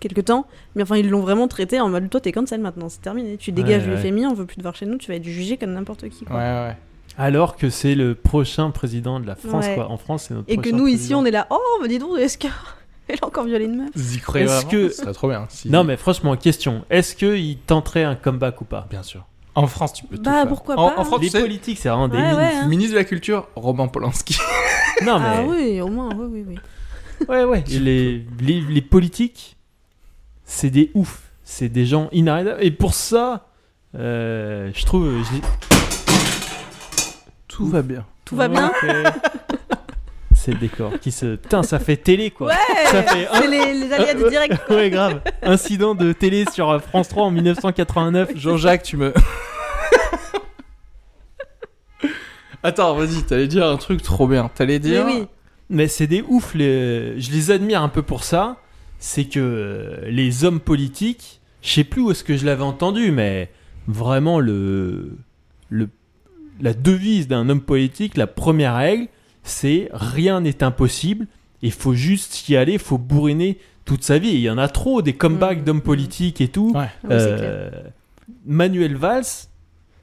quelque temps. Mais enfin, ils l'ont vraiment traité en mode Toi, t'es cancel maintenant, c'est terminé. Tu dégages Ouais, ouais. FMI, on veut plus te voir chez nous, tu vas être jugé comme n'importe qui, Ouais, quoi. ouais. Alors que c'est le prochain président de la France, Ouais. quoi. En France, c'est notre Et que nous, ici, on est là Oh, mais dis donc, DSK, [laughs] elle a encore violé une meuf. Vous y croyez Est-ce vraiment que- Ce serait trop bien. si- Non, mais franchement, question. Est-ce qu'il tenterait un comeback ou pas? Bien sûr. En France, tu peux tout Bah, faire. pourquoi En- pas, En France, Les tu sais, politiques, c'est vraiment des Ouais, mines. ouais. hein. ministre de la Culture, Roman Polanski. [laughs] Non, mais. Ah oui, au moins, oui, oui, oui. [laughs] Ouais, ouais. Et les, les, les politiques, c'est des oufs. C'est des gens inarrêtables. Et pour ça, euh, je trouve. je Tout va bien. Tout va bien Ok. C'est le décor qui se. Putain, ça fait télé quoi. Ça fait un- C'est les, les aléas du direct. Ouais, grave. Incident de télé sur euh, France 3 en 1989. Jean-Jacques, tu me. Attends, vas-y, t'allais dire un truc trop bien. T'allais Mais dire. oui. Mais c'est des oufs, les... je les admire un peu pour ça. C'est que euh, les hommes politiques, je sais plus où est-ce que je l'avais entendu, mais vraiment le, le... la devise d'un homme politique, la première règle, c'est rien n'est impossible. Il faut juste y aller, il faut bourriner toute sa vie. Et Il y en a trop des comebacks Mhm. d'hommes politiques et tout. Ouais. Oui. Euh, Manuel Valls,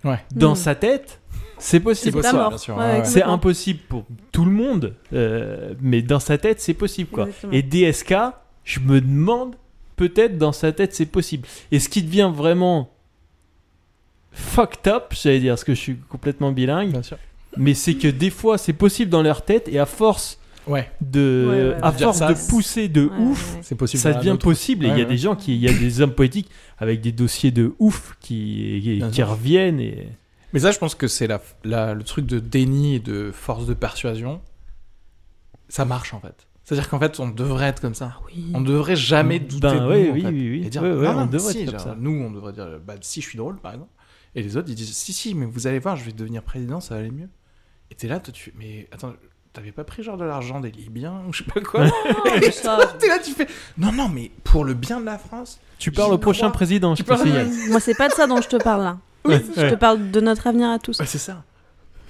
Ouais. dans Mhm. sa tête, c'est possible. C'est pas possible, mort. bien sûr, Ouais, ouais, ouais. C'est complètement. impossible pour tout le monde, euh, mais dans sa tête, c'est possible. quoi. Exactement. Et DSK, je me demande, peut-être dans sa tête, c'est possible. Et ce qui devient vraiment fucked up, j'allais dire, parce que je suis complètement bilingue, Bien sûr. Mais c'est que des fois, c'est possible dans leur tête, et à force Ouais, de, Ouais, ouais, à force de pousser de Ouais, ouf, possible. ça devient possible. Et il y a des gens qui, il y a des hommes politiques avec des dossiers de ouf qui, qui, reviennent et. Mais ça, je pense que c'est la, la- le truc de déni et de force de persuasion. Ça marche en fait. C'est-à-dire qu'en fait, on devrait être comme ça. Oui. On devrait jamais douter Ben, de ouais, nous. en oui, fait. oui, oui. Et dire, non, on devrait si, être comme genre, ça. Nous, on devrait dire, bah, si je suis drôle, par exemple. Et les autres, ils disent, si, si, mais vous allez voir, je vais devenir président, ça va aller mieux. Et t'es là, toi, tu fais, mais attends, t'avais pas pris genre de l'argent des Libyens ou je sais pas quoi [laughs] ça, T'es là, tu fais, non, non, mais pour le bien de la France. Tu parles au prochain président, je Tu te parles- signale. Moi, c'est pas de ça dont je te parle là. Ouais, Je ouais. te parle de notre avenir à tous. Ouais, c'est ça.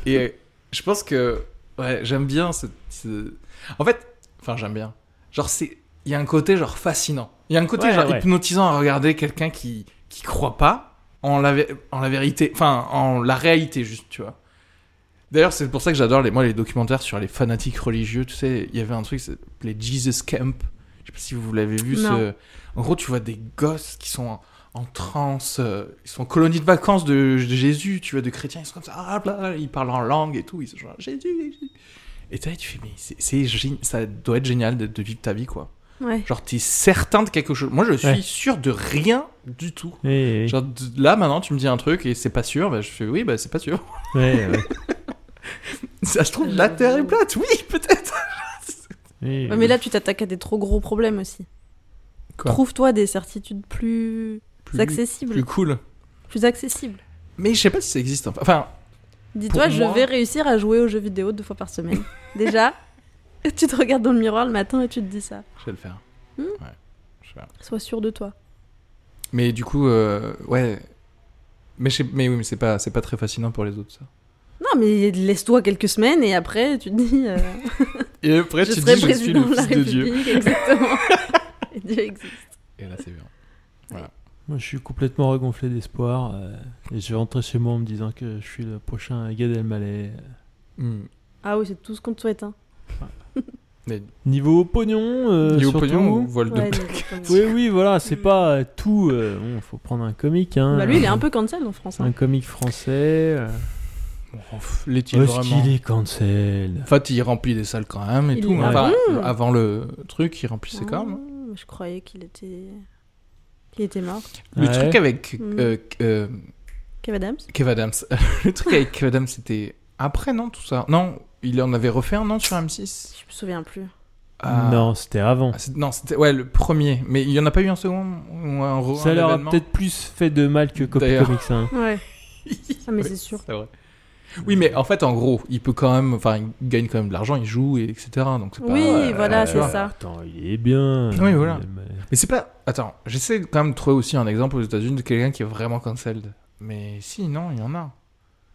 Et euh, je pense que ouais, j'aime bien ce, ce- En fait, enfin, j'aime bien. Genre, c'est. Il y a un côté genre fascinant. Il y a un côté Ouais, genre ouais. hypnotisant à regarder quelqu'un qui qui croit pas en la en la vérité, enfin en la réalité juste, tu vois. D'ailleurs, c'est pour ça que j'adore les moi les documentaires sur les fanatiques religieux. Tu sais, il y avait un truc, les Jesus Camp. Je sais pas si vous l'avez vu. Ce... En gros, tu vois des gosses qui sont en, en transe, euh, ils sont en colonie de vacances de, de Jésus, tu vois, de chrétiens, ils sont comme ça, ah, bla, ils parlent en langue et tout, ils sont genre Jésus, Jésus. Et toi, tu fais, mais gé- ça doit être génial de, de vivre ta vie, quoi. Ouais. Genre, t'es certain de quelque chose. Moi, je suis Ouais. sûr de rien du tout. Ouais, Genre, là, maintenant, tu me dis un truc et c'est pas sûr, bah, je fais, oui, bah, c'est pas sûr. ouais, ouais. [laughs] [laughs] Ça, je trouve, la terre est plate, oui, peut-être. Ouais, mais là, tu t'attaques à des trop gros problèmes aussi. Trouve-toi des certitudes plus, Plus- accessibles. Plus cool. Plus accessibles. Mais je sais pas si ça existe. Enfin, Dis-toi, je moi- vais réussir à jouer aux jeux vidéo deux fois par semaine. [laughs] Déjà, tu te regardes dans le miroir le matin et tu te dis ça. je vais le faire. Hmm. Ouais, je vais faire. Sois sûr de toi. Mais du coup, euh, ouais. Mais, je sais- mais oui, mais c'est pas, c'est pas très fascinant pour les autres, ça. Mais laisse-toi quelques semaines et après, tu te dis. euh, Et après, [laughs] je tu te serai dis, je suis le président de la fils de Dieu. République. Exactement. [laughs] et Dieu existe. Et là, c'est bien. Moi, je suis complètement regonflé d'espoir. euh, et je vais rentrer chez moi en me disant que je suis le prochain Gad Elmaleh. Hmm. Ah oui, c'est tout ce qu'on te souhaite. Hein. Mais [laughs] Niveau pognon, euh, niveau surtout. pognon ou vol de Ouais. Oui, oui, voilà, c'est pas euh, tout. euh, bon, faut prendre un comique. Hein, Bah, lui, il est un peu cancel en France. hein. Un comique français. euh. L'est-il est-ce vraiment qu'il est cancel En fait, il remplit des salles quand même et Il tout. est- mais enfin, avant le truc, il remplissait quand même. Ah, Je croyais qu'il était. qu'il était mort. Le Ouais. truc avec Mm. euh, euh, Kev Adams Kev Adams. [laughs] le truc avec Kev Adams, c'était après, non, tout ça? Non, il en avait refait un, non, sur M6 Je me souviens plus. Ah. Non, c'était avant. Ah, c'est- non, c'était ouais, le premier. Mais il y en a pas eu un second ou un, re- Ça un leur a événement? peut-être plus fait de mal que Copy D'ailleurs. Comics. hein. Ouais. [laughs] Ah, mais c'est sûr. vrai. Oui, mais en fait, en gros, il peut quand même, enfin, il gagne quand même de l'argent, il joue, et etc. Donc c'est pas. Oui, euh, voilà, c'est ça. Attends, il est bien. Oui, voilà. Mais c'est pas. Attends, j'essaie quand même de trouver aussi un exemple aux États-Unis de quelqu'un qui est vraiment cancelled. Mais si, non, il y en a.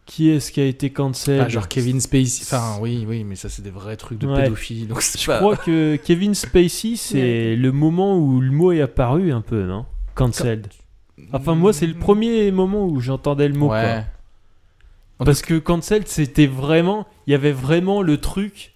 Qui est-ce qui a été cancel Ah, genre Kevin Spacey. Enfin, oui, oui, mais ça, c'est des vrais trucs de Ouais. pédophilie. Donc Je pas- crois que Kevin Spacey, [laughs] c'est Ouais. le moment où le mot est apparu un peu, non? Cancelled. Enfin, moi, c'est le premier moment où j'entendais le mot. Ouais. Parce que cancelled, c'était vraiment. Il y avait vraiment le truc.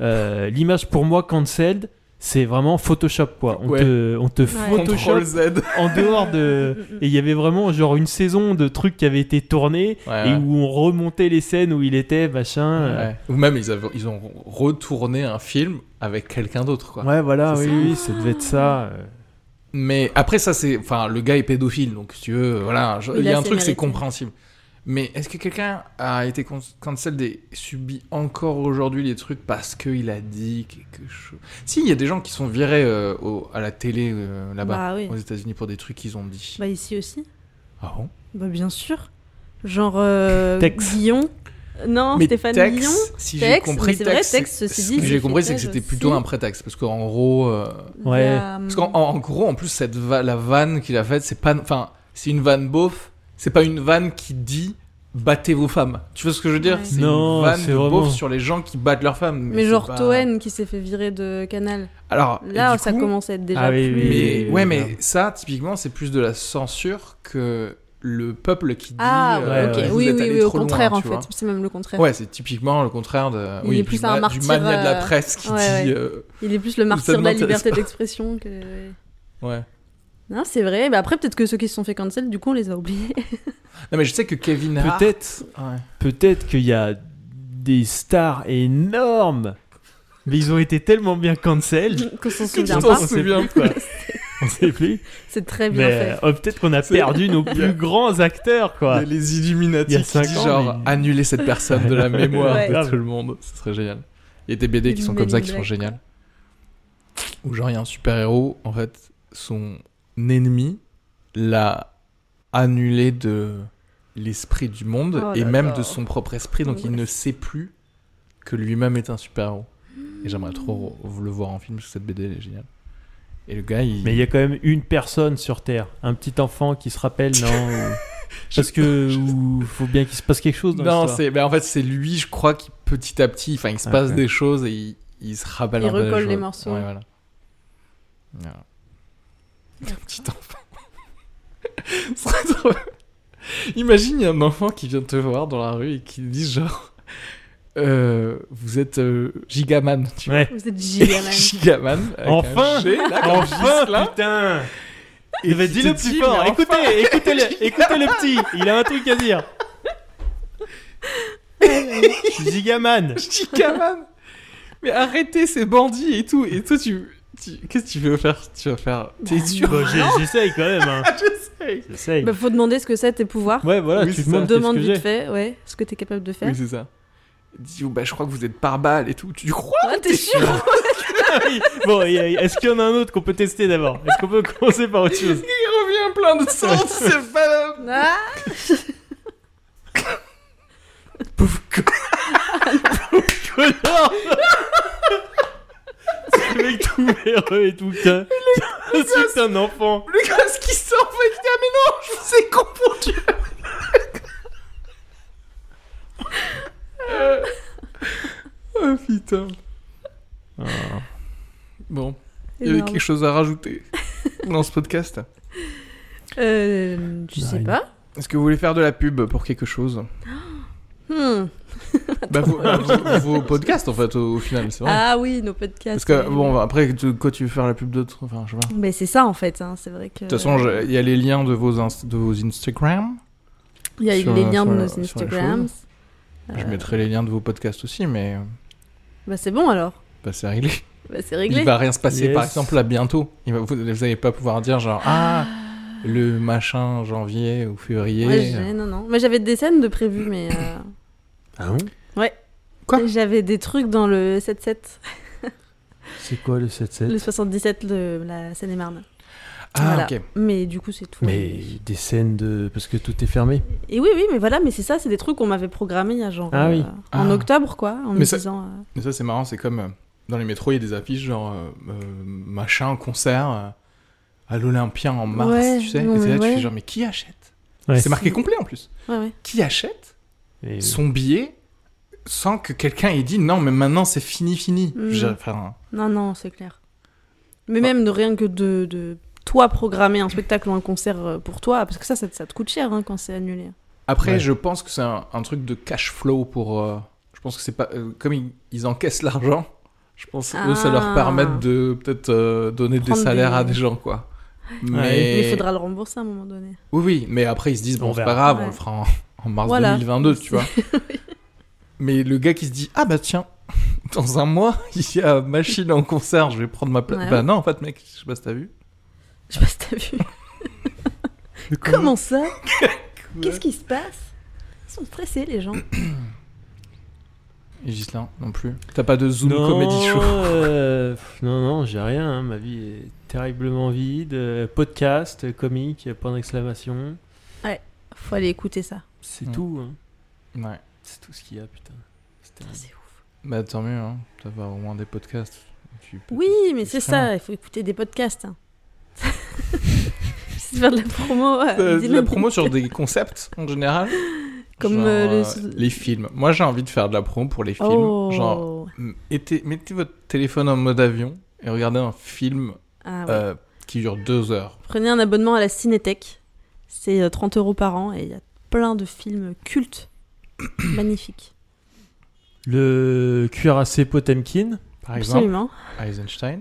euh, L'image pour moi, cancelled, c'est vraiment Photoshop quoi. On Ouais. te, on te Ouais. Photoshop Z. en dehors de. [laughs] Et il y avait vraiment genre une saison de trucs qui avaient été tournés Ouais, et ouais. où on remontait les scènes où il était, machin. euh. Ou même ils, avaient- ils ont retourné un film avec quelqu'un d'autre quoi. Ouais, voilà, oui, ça. oui, ça devait être ça. euh. Mais après ça c'est, enfin le gars est pédophile donc si tu veux, voilà, je- Il il y a un truc c'est compréhensible. Mais est-ce que quelqu'un a été cancel et subit encore aujourd'hui les trucs parce qu'il a dit quelque chose? Si, il y a des gens qui sont virés euh, au- à la télé euh, là-bas Bah oui. aux États-Unis pour des trucs qu'ils ont dit. Bah ici aussi. Ah bon? Bah bien sûr. Genre euh, Tex. Guillon. Non, Mais Stéphane Tex, Guillon. si j'ai compris, c'est vrai, Tex, ceci ce dit, que il j'ai compris, c'est que c'était plutôt un prétexte parce qu'en gros. euh, Ouais. Parce qu'en en gros, en plus, cette va- la vanne qu'il a faite, c'est pas. Enfin, c'est une vanne beauf, c'est pas une vanne qui dit battez vos femmes. Tu vois ce que je veux dire Ouais. C'est Non, une vanne de vraiment- beauf sur les gens qui battent leurs femmes. Mais, genre pas- Toen qui s'est fait virer de Canal. Alors, Là, ça coup, commence à être déjà Ah plus. oui, Mais oui, ouais, oui, mais ça, typiquement, c'est plus de la censure que le peuple qui dit. Ah, euh, ok. ouais, vous oui, êtes oui, allé oui, au loin, contraire, en fait. C'est même le contraire. Ouais, c'est typiquement le contraire de. Il oui, est plus ma- un du martyr, mania de la euh, presse qui ouais, dit. euh, Il est plus le martyr de la liberté d'expression que. Ouais. Non, c'est vrai. Mais après, peut-être que ceux qui se sont fait cancel, du coup, on les a oubliés. Non, mais je sais que Kevin Hart. Peut-être, Ouais. peut-être qu'il y a des stars énormes, mais ils ont été tellement bien cancel. [laughs] Qu'on s'en souvient pas. souviens pas. [laughs] On sait plus. C'est très bien Mais fait. euh, peut-être qu'on a perdu nos [laughs] plus grands acteurs, Il y quoi. a les Illuminati Il y a qui cinq disent ans, genre mais- annuler cette personne de la mémoire Ouais. de Grave. tout le monde. Ce serait génial. Il y a des BD qui sont comme ça qui sont géniales. Où genre il y a un super héros, en fait, son ennemi l'a annulé de l'esprit du monde Oh et même là. de son propre esprit, donc il ne sait plus que lui-même est un super héros. Et j'aimerais trop le voir en film parce que cette BD elle est géniale. Et le gars, il. Mais il y a quand même une personne sur Terre, un petit enfant qui se rappelle, non [laughs] Parce que ou faut bien qu'il se passe quelque chose dans Non, c'est, mais en fait, c'est lui, je crois, qui petit à petit, enfin, il se Ah, passe ouais. des choses et il, il se rappelle Il un peu recolle les morceaux. Ouais, voilà. Voilà. Un petit enfant. [laughs] Ce serait trop- Imagine, il y a un enfant qui vient te voir dans la rue et qui dit genre, euh, vous êtes euh, Gigaman, tu vois. Vous êtes gigaman. [laughs] Gigaman. Enfin G, là, Enfin, Ghislain. putain Et Il va qui dire te le plus dit, fort. mais Écoutez, enfin, écoutez, [laughs] le, écoutez le petit. Il a un truc à dire. Gigaman. Gigaman Mais arrêtez ces bandits et tout. Et toi, tu. Qu'est-ce que tu veux faire? Tu vas faire. T'es Bah, sûr? j'ai- J'essaye quand même. Hein. [laughs] J'essaye. Bah, faut demander ce que c'est tes pouvoirs. Ouais, voilà, Oui, tu c'est demandes Demande que vite fait, ouais, ce que t'es capable de faire. Oui, c'est ça. Dit, oh, bah, je crois que vous êtes par balle et tout. Tu crois? Ah, t'es sûr? [laughs] [laughs] Bon, est-ce qu'il y en a un autre qu'on peut tester d'abord? Est-ce qu'on peut commencer par autre chose? Il revient plein de sens, c'est pas. Ah Pauvre con. Connard Ce mec tout véreux et tout. C'est un enfant. Le gars, qui sort, fait qu'il dit, ah, mais non, je vous ai confondu. Euh. [laughs] oh putain. Bon, il y avait quelque chose à rajouter dans ce podcast? Euh, je sais Nine. pas. Est-ce que vous voulez faire de la pub pour quelque chose? Hmm. [laughs] bah, vos, bah, vos- vos podcasts, en fait, au, au final, c'est vrai. Ah oui, nos podcasts. Parce que, oui. bon, après, tu- quoi, tu veux faire la pub d'autres Enfin, je vois. Mais c'est ça en fait, hein, c'est vrai que. De toute façon, je- il y a les liens de vos, de vos Instagram. il y a sur- les liens sur de nos Instagrams. Je Euh, mettrai les liens de vos podcasts aussi, mais euh, Bah c'est bon alors. bah, c'est réglé. Bah, c'est réglé. Il va rien se passer, Yes. par exemple, là, bientôt. Il va, vous, vous allez pas pouvoir dire, genre, ah, le machin janvier ou février. Ouais, non, non. Mais j'avais des scènes de prévues, mais. euh, Ah bon Quoi J'avais des trucs dans le 7-7, C'est quoi le 7-7 le 77 de la Seine-et-Marne. ah, Voilà. ok. Mais du coup, c'est tout. Mais des scènes de. Parce que tout est fermé. Et oui, oui, mais voilà, mais c'est ça, c'est des trucs qu'on m'avait programmés il y a genre. Ah euh, oui. En Ah. octobre, quoi, en Mais me ça- disant. euh, Mais ça, c'est marrant, c'est comme euh, dans les métros, il y a des affiches, genre, euh, euh, machin, concert euh, à l'Olympien en mars, Ouais, tu sais. non, et là, mais tu ouais. fais genre, mais qui achète? Ouais. C'est marqué complet en plus. Ouais, ouais. Qui achète? Et- son billet sans que quelqu'un ait dit non, mais maintenant c'est fini, fini. Mm. Je- enfin, Non, non, c'est clair. Mais même de rien que de, de toi programmer un spectacle ou un concert euh, pour toi, parce que ça, ça, ça te coûte cher hein, quand c'est annulé. Après, Ouais. je pense que c'est un, un truc de cash flow pour. euh, je pense que c'est pas. euh, comme ils, ils encaissent l'argent, Je pense que eux, ça leur permet Ah. de peut-être euh, donner des salaires des- à des gens, quoi. Mais... Mais il faudra le rembourser à un moment donné. Oui, oui, mais après ils se disent, bon, On c'est pas grave, on le fera en, en mars Voilà. 2022, tu vois. [laughs] Mais le gars qui se dit, ah bah tiens, [laughs] dans un mois, [laughs] il y a machine en concert, je vais prendre ma place. Ouais. Bah non, en fait, mec, je sais pas si t'as vu. Je sais pas si t'as vu. Comment ça Qu'est-ce qui se passe? Ils sont stressés, les gens. [coughs] Et Gislain, non plus. T'as pas de Zoom non, Comedy Show. euh, non, non, j'ai rien. hein, Ma vie est terriblement vide. Euh, podcast, comique, point d'exclamation. Faut aller écouter ça. C'est Mm. tout. hein. Ouais. C'est tout ce qu'il y a, putain. C'est ouf. Bah tant mieux, hein. T'as au moins des podcasts. Tu peux- Oui, mais c'est ça. il faut écouter des podcasts. hein. [laughs] C'est faire de la promo. Euh, de la promo sur des [laughs] concepts en général. Comme, Genre, euh, euh, le- les films. Moi j'ai envie de faire de la promo pour les films. Oh. Genre, mettez, mettez votre téléphone en mode avion et regardez un film Ah ouais. euh, qui dure deux heures. Prenez un abonnement à la Cinétech. C'est euh, 30 euros par an et il y a plein de films cultes. [coughs] Magnifiques. Le cuirassé Potemkin, Par exemple, Absolument. Eisenstein.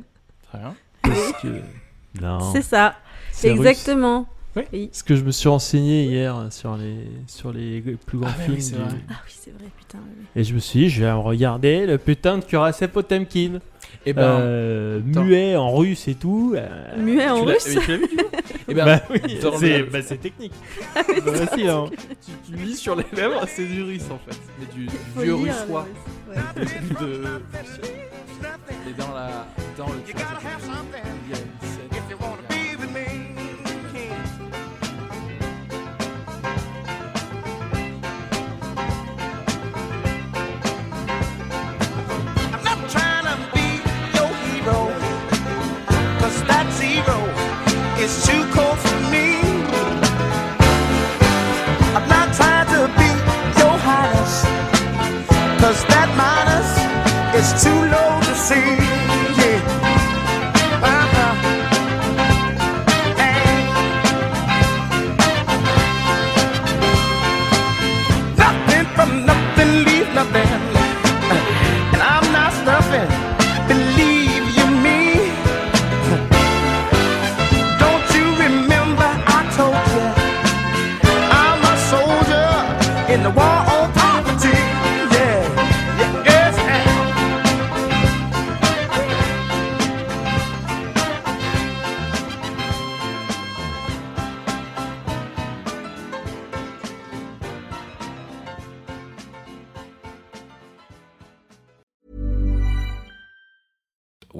Très bien. parce que. [laughs] Non. C'est ça. c'est russe. Exactement. Parce que je me suis renseigné hier sur les, sur les plus grands Ah, films. oui, c'est du- vrai. Ah oui, c'est vrai, putain. oui, oui. Et je me suis dit, je vais regarder le putain de cuirassé Potemkin. Et ben, Euh, muet en russe et tout. euh, Muet en russe. mais tu l'as vu, du coup [laughs] Eh ben, bah oui, dans c'est bah, technique. [laughs] Bah, si, hein. tu, tu lis sur les lèvres, c'est du russe en fait. Mais du, du Faut vieux lire, russois. le russe, ouais. [laughs] de... Et dans, la... dans le il y a is too cold for me. I'm not trying to your that minus is too low to see.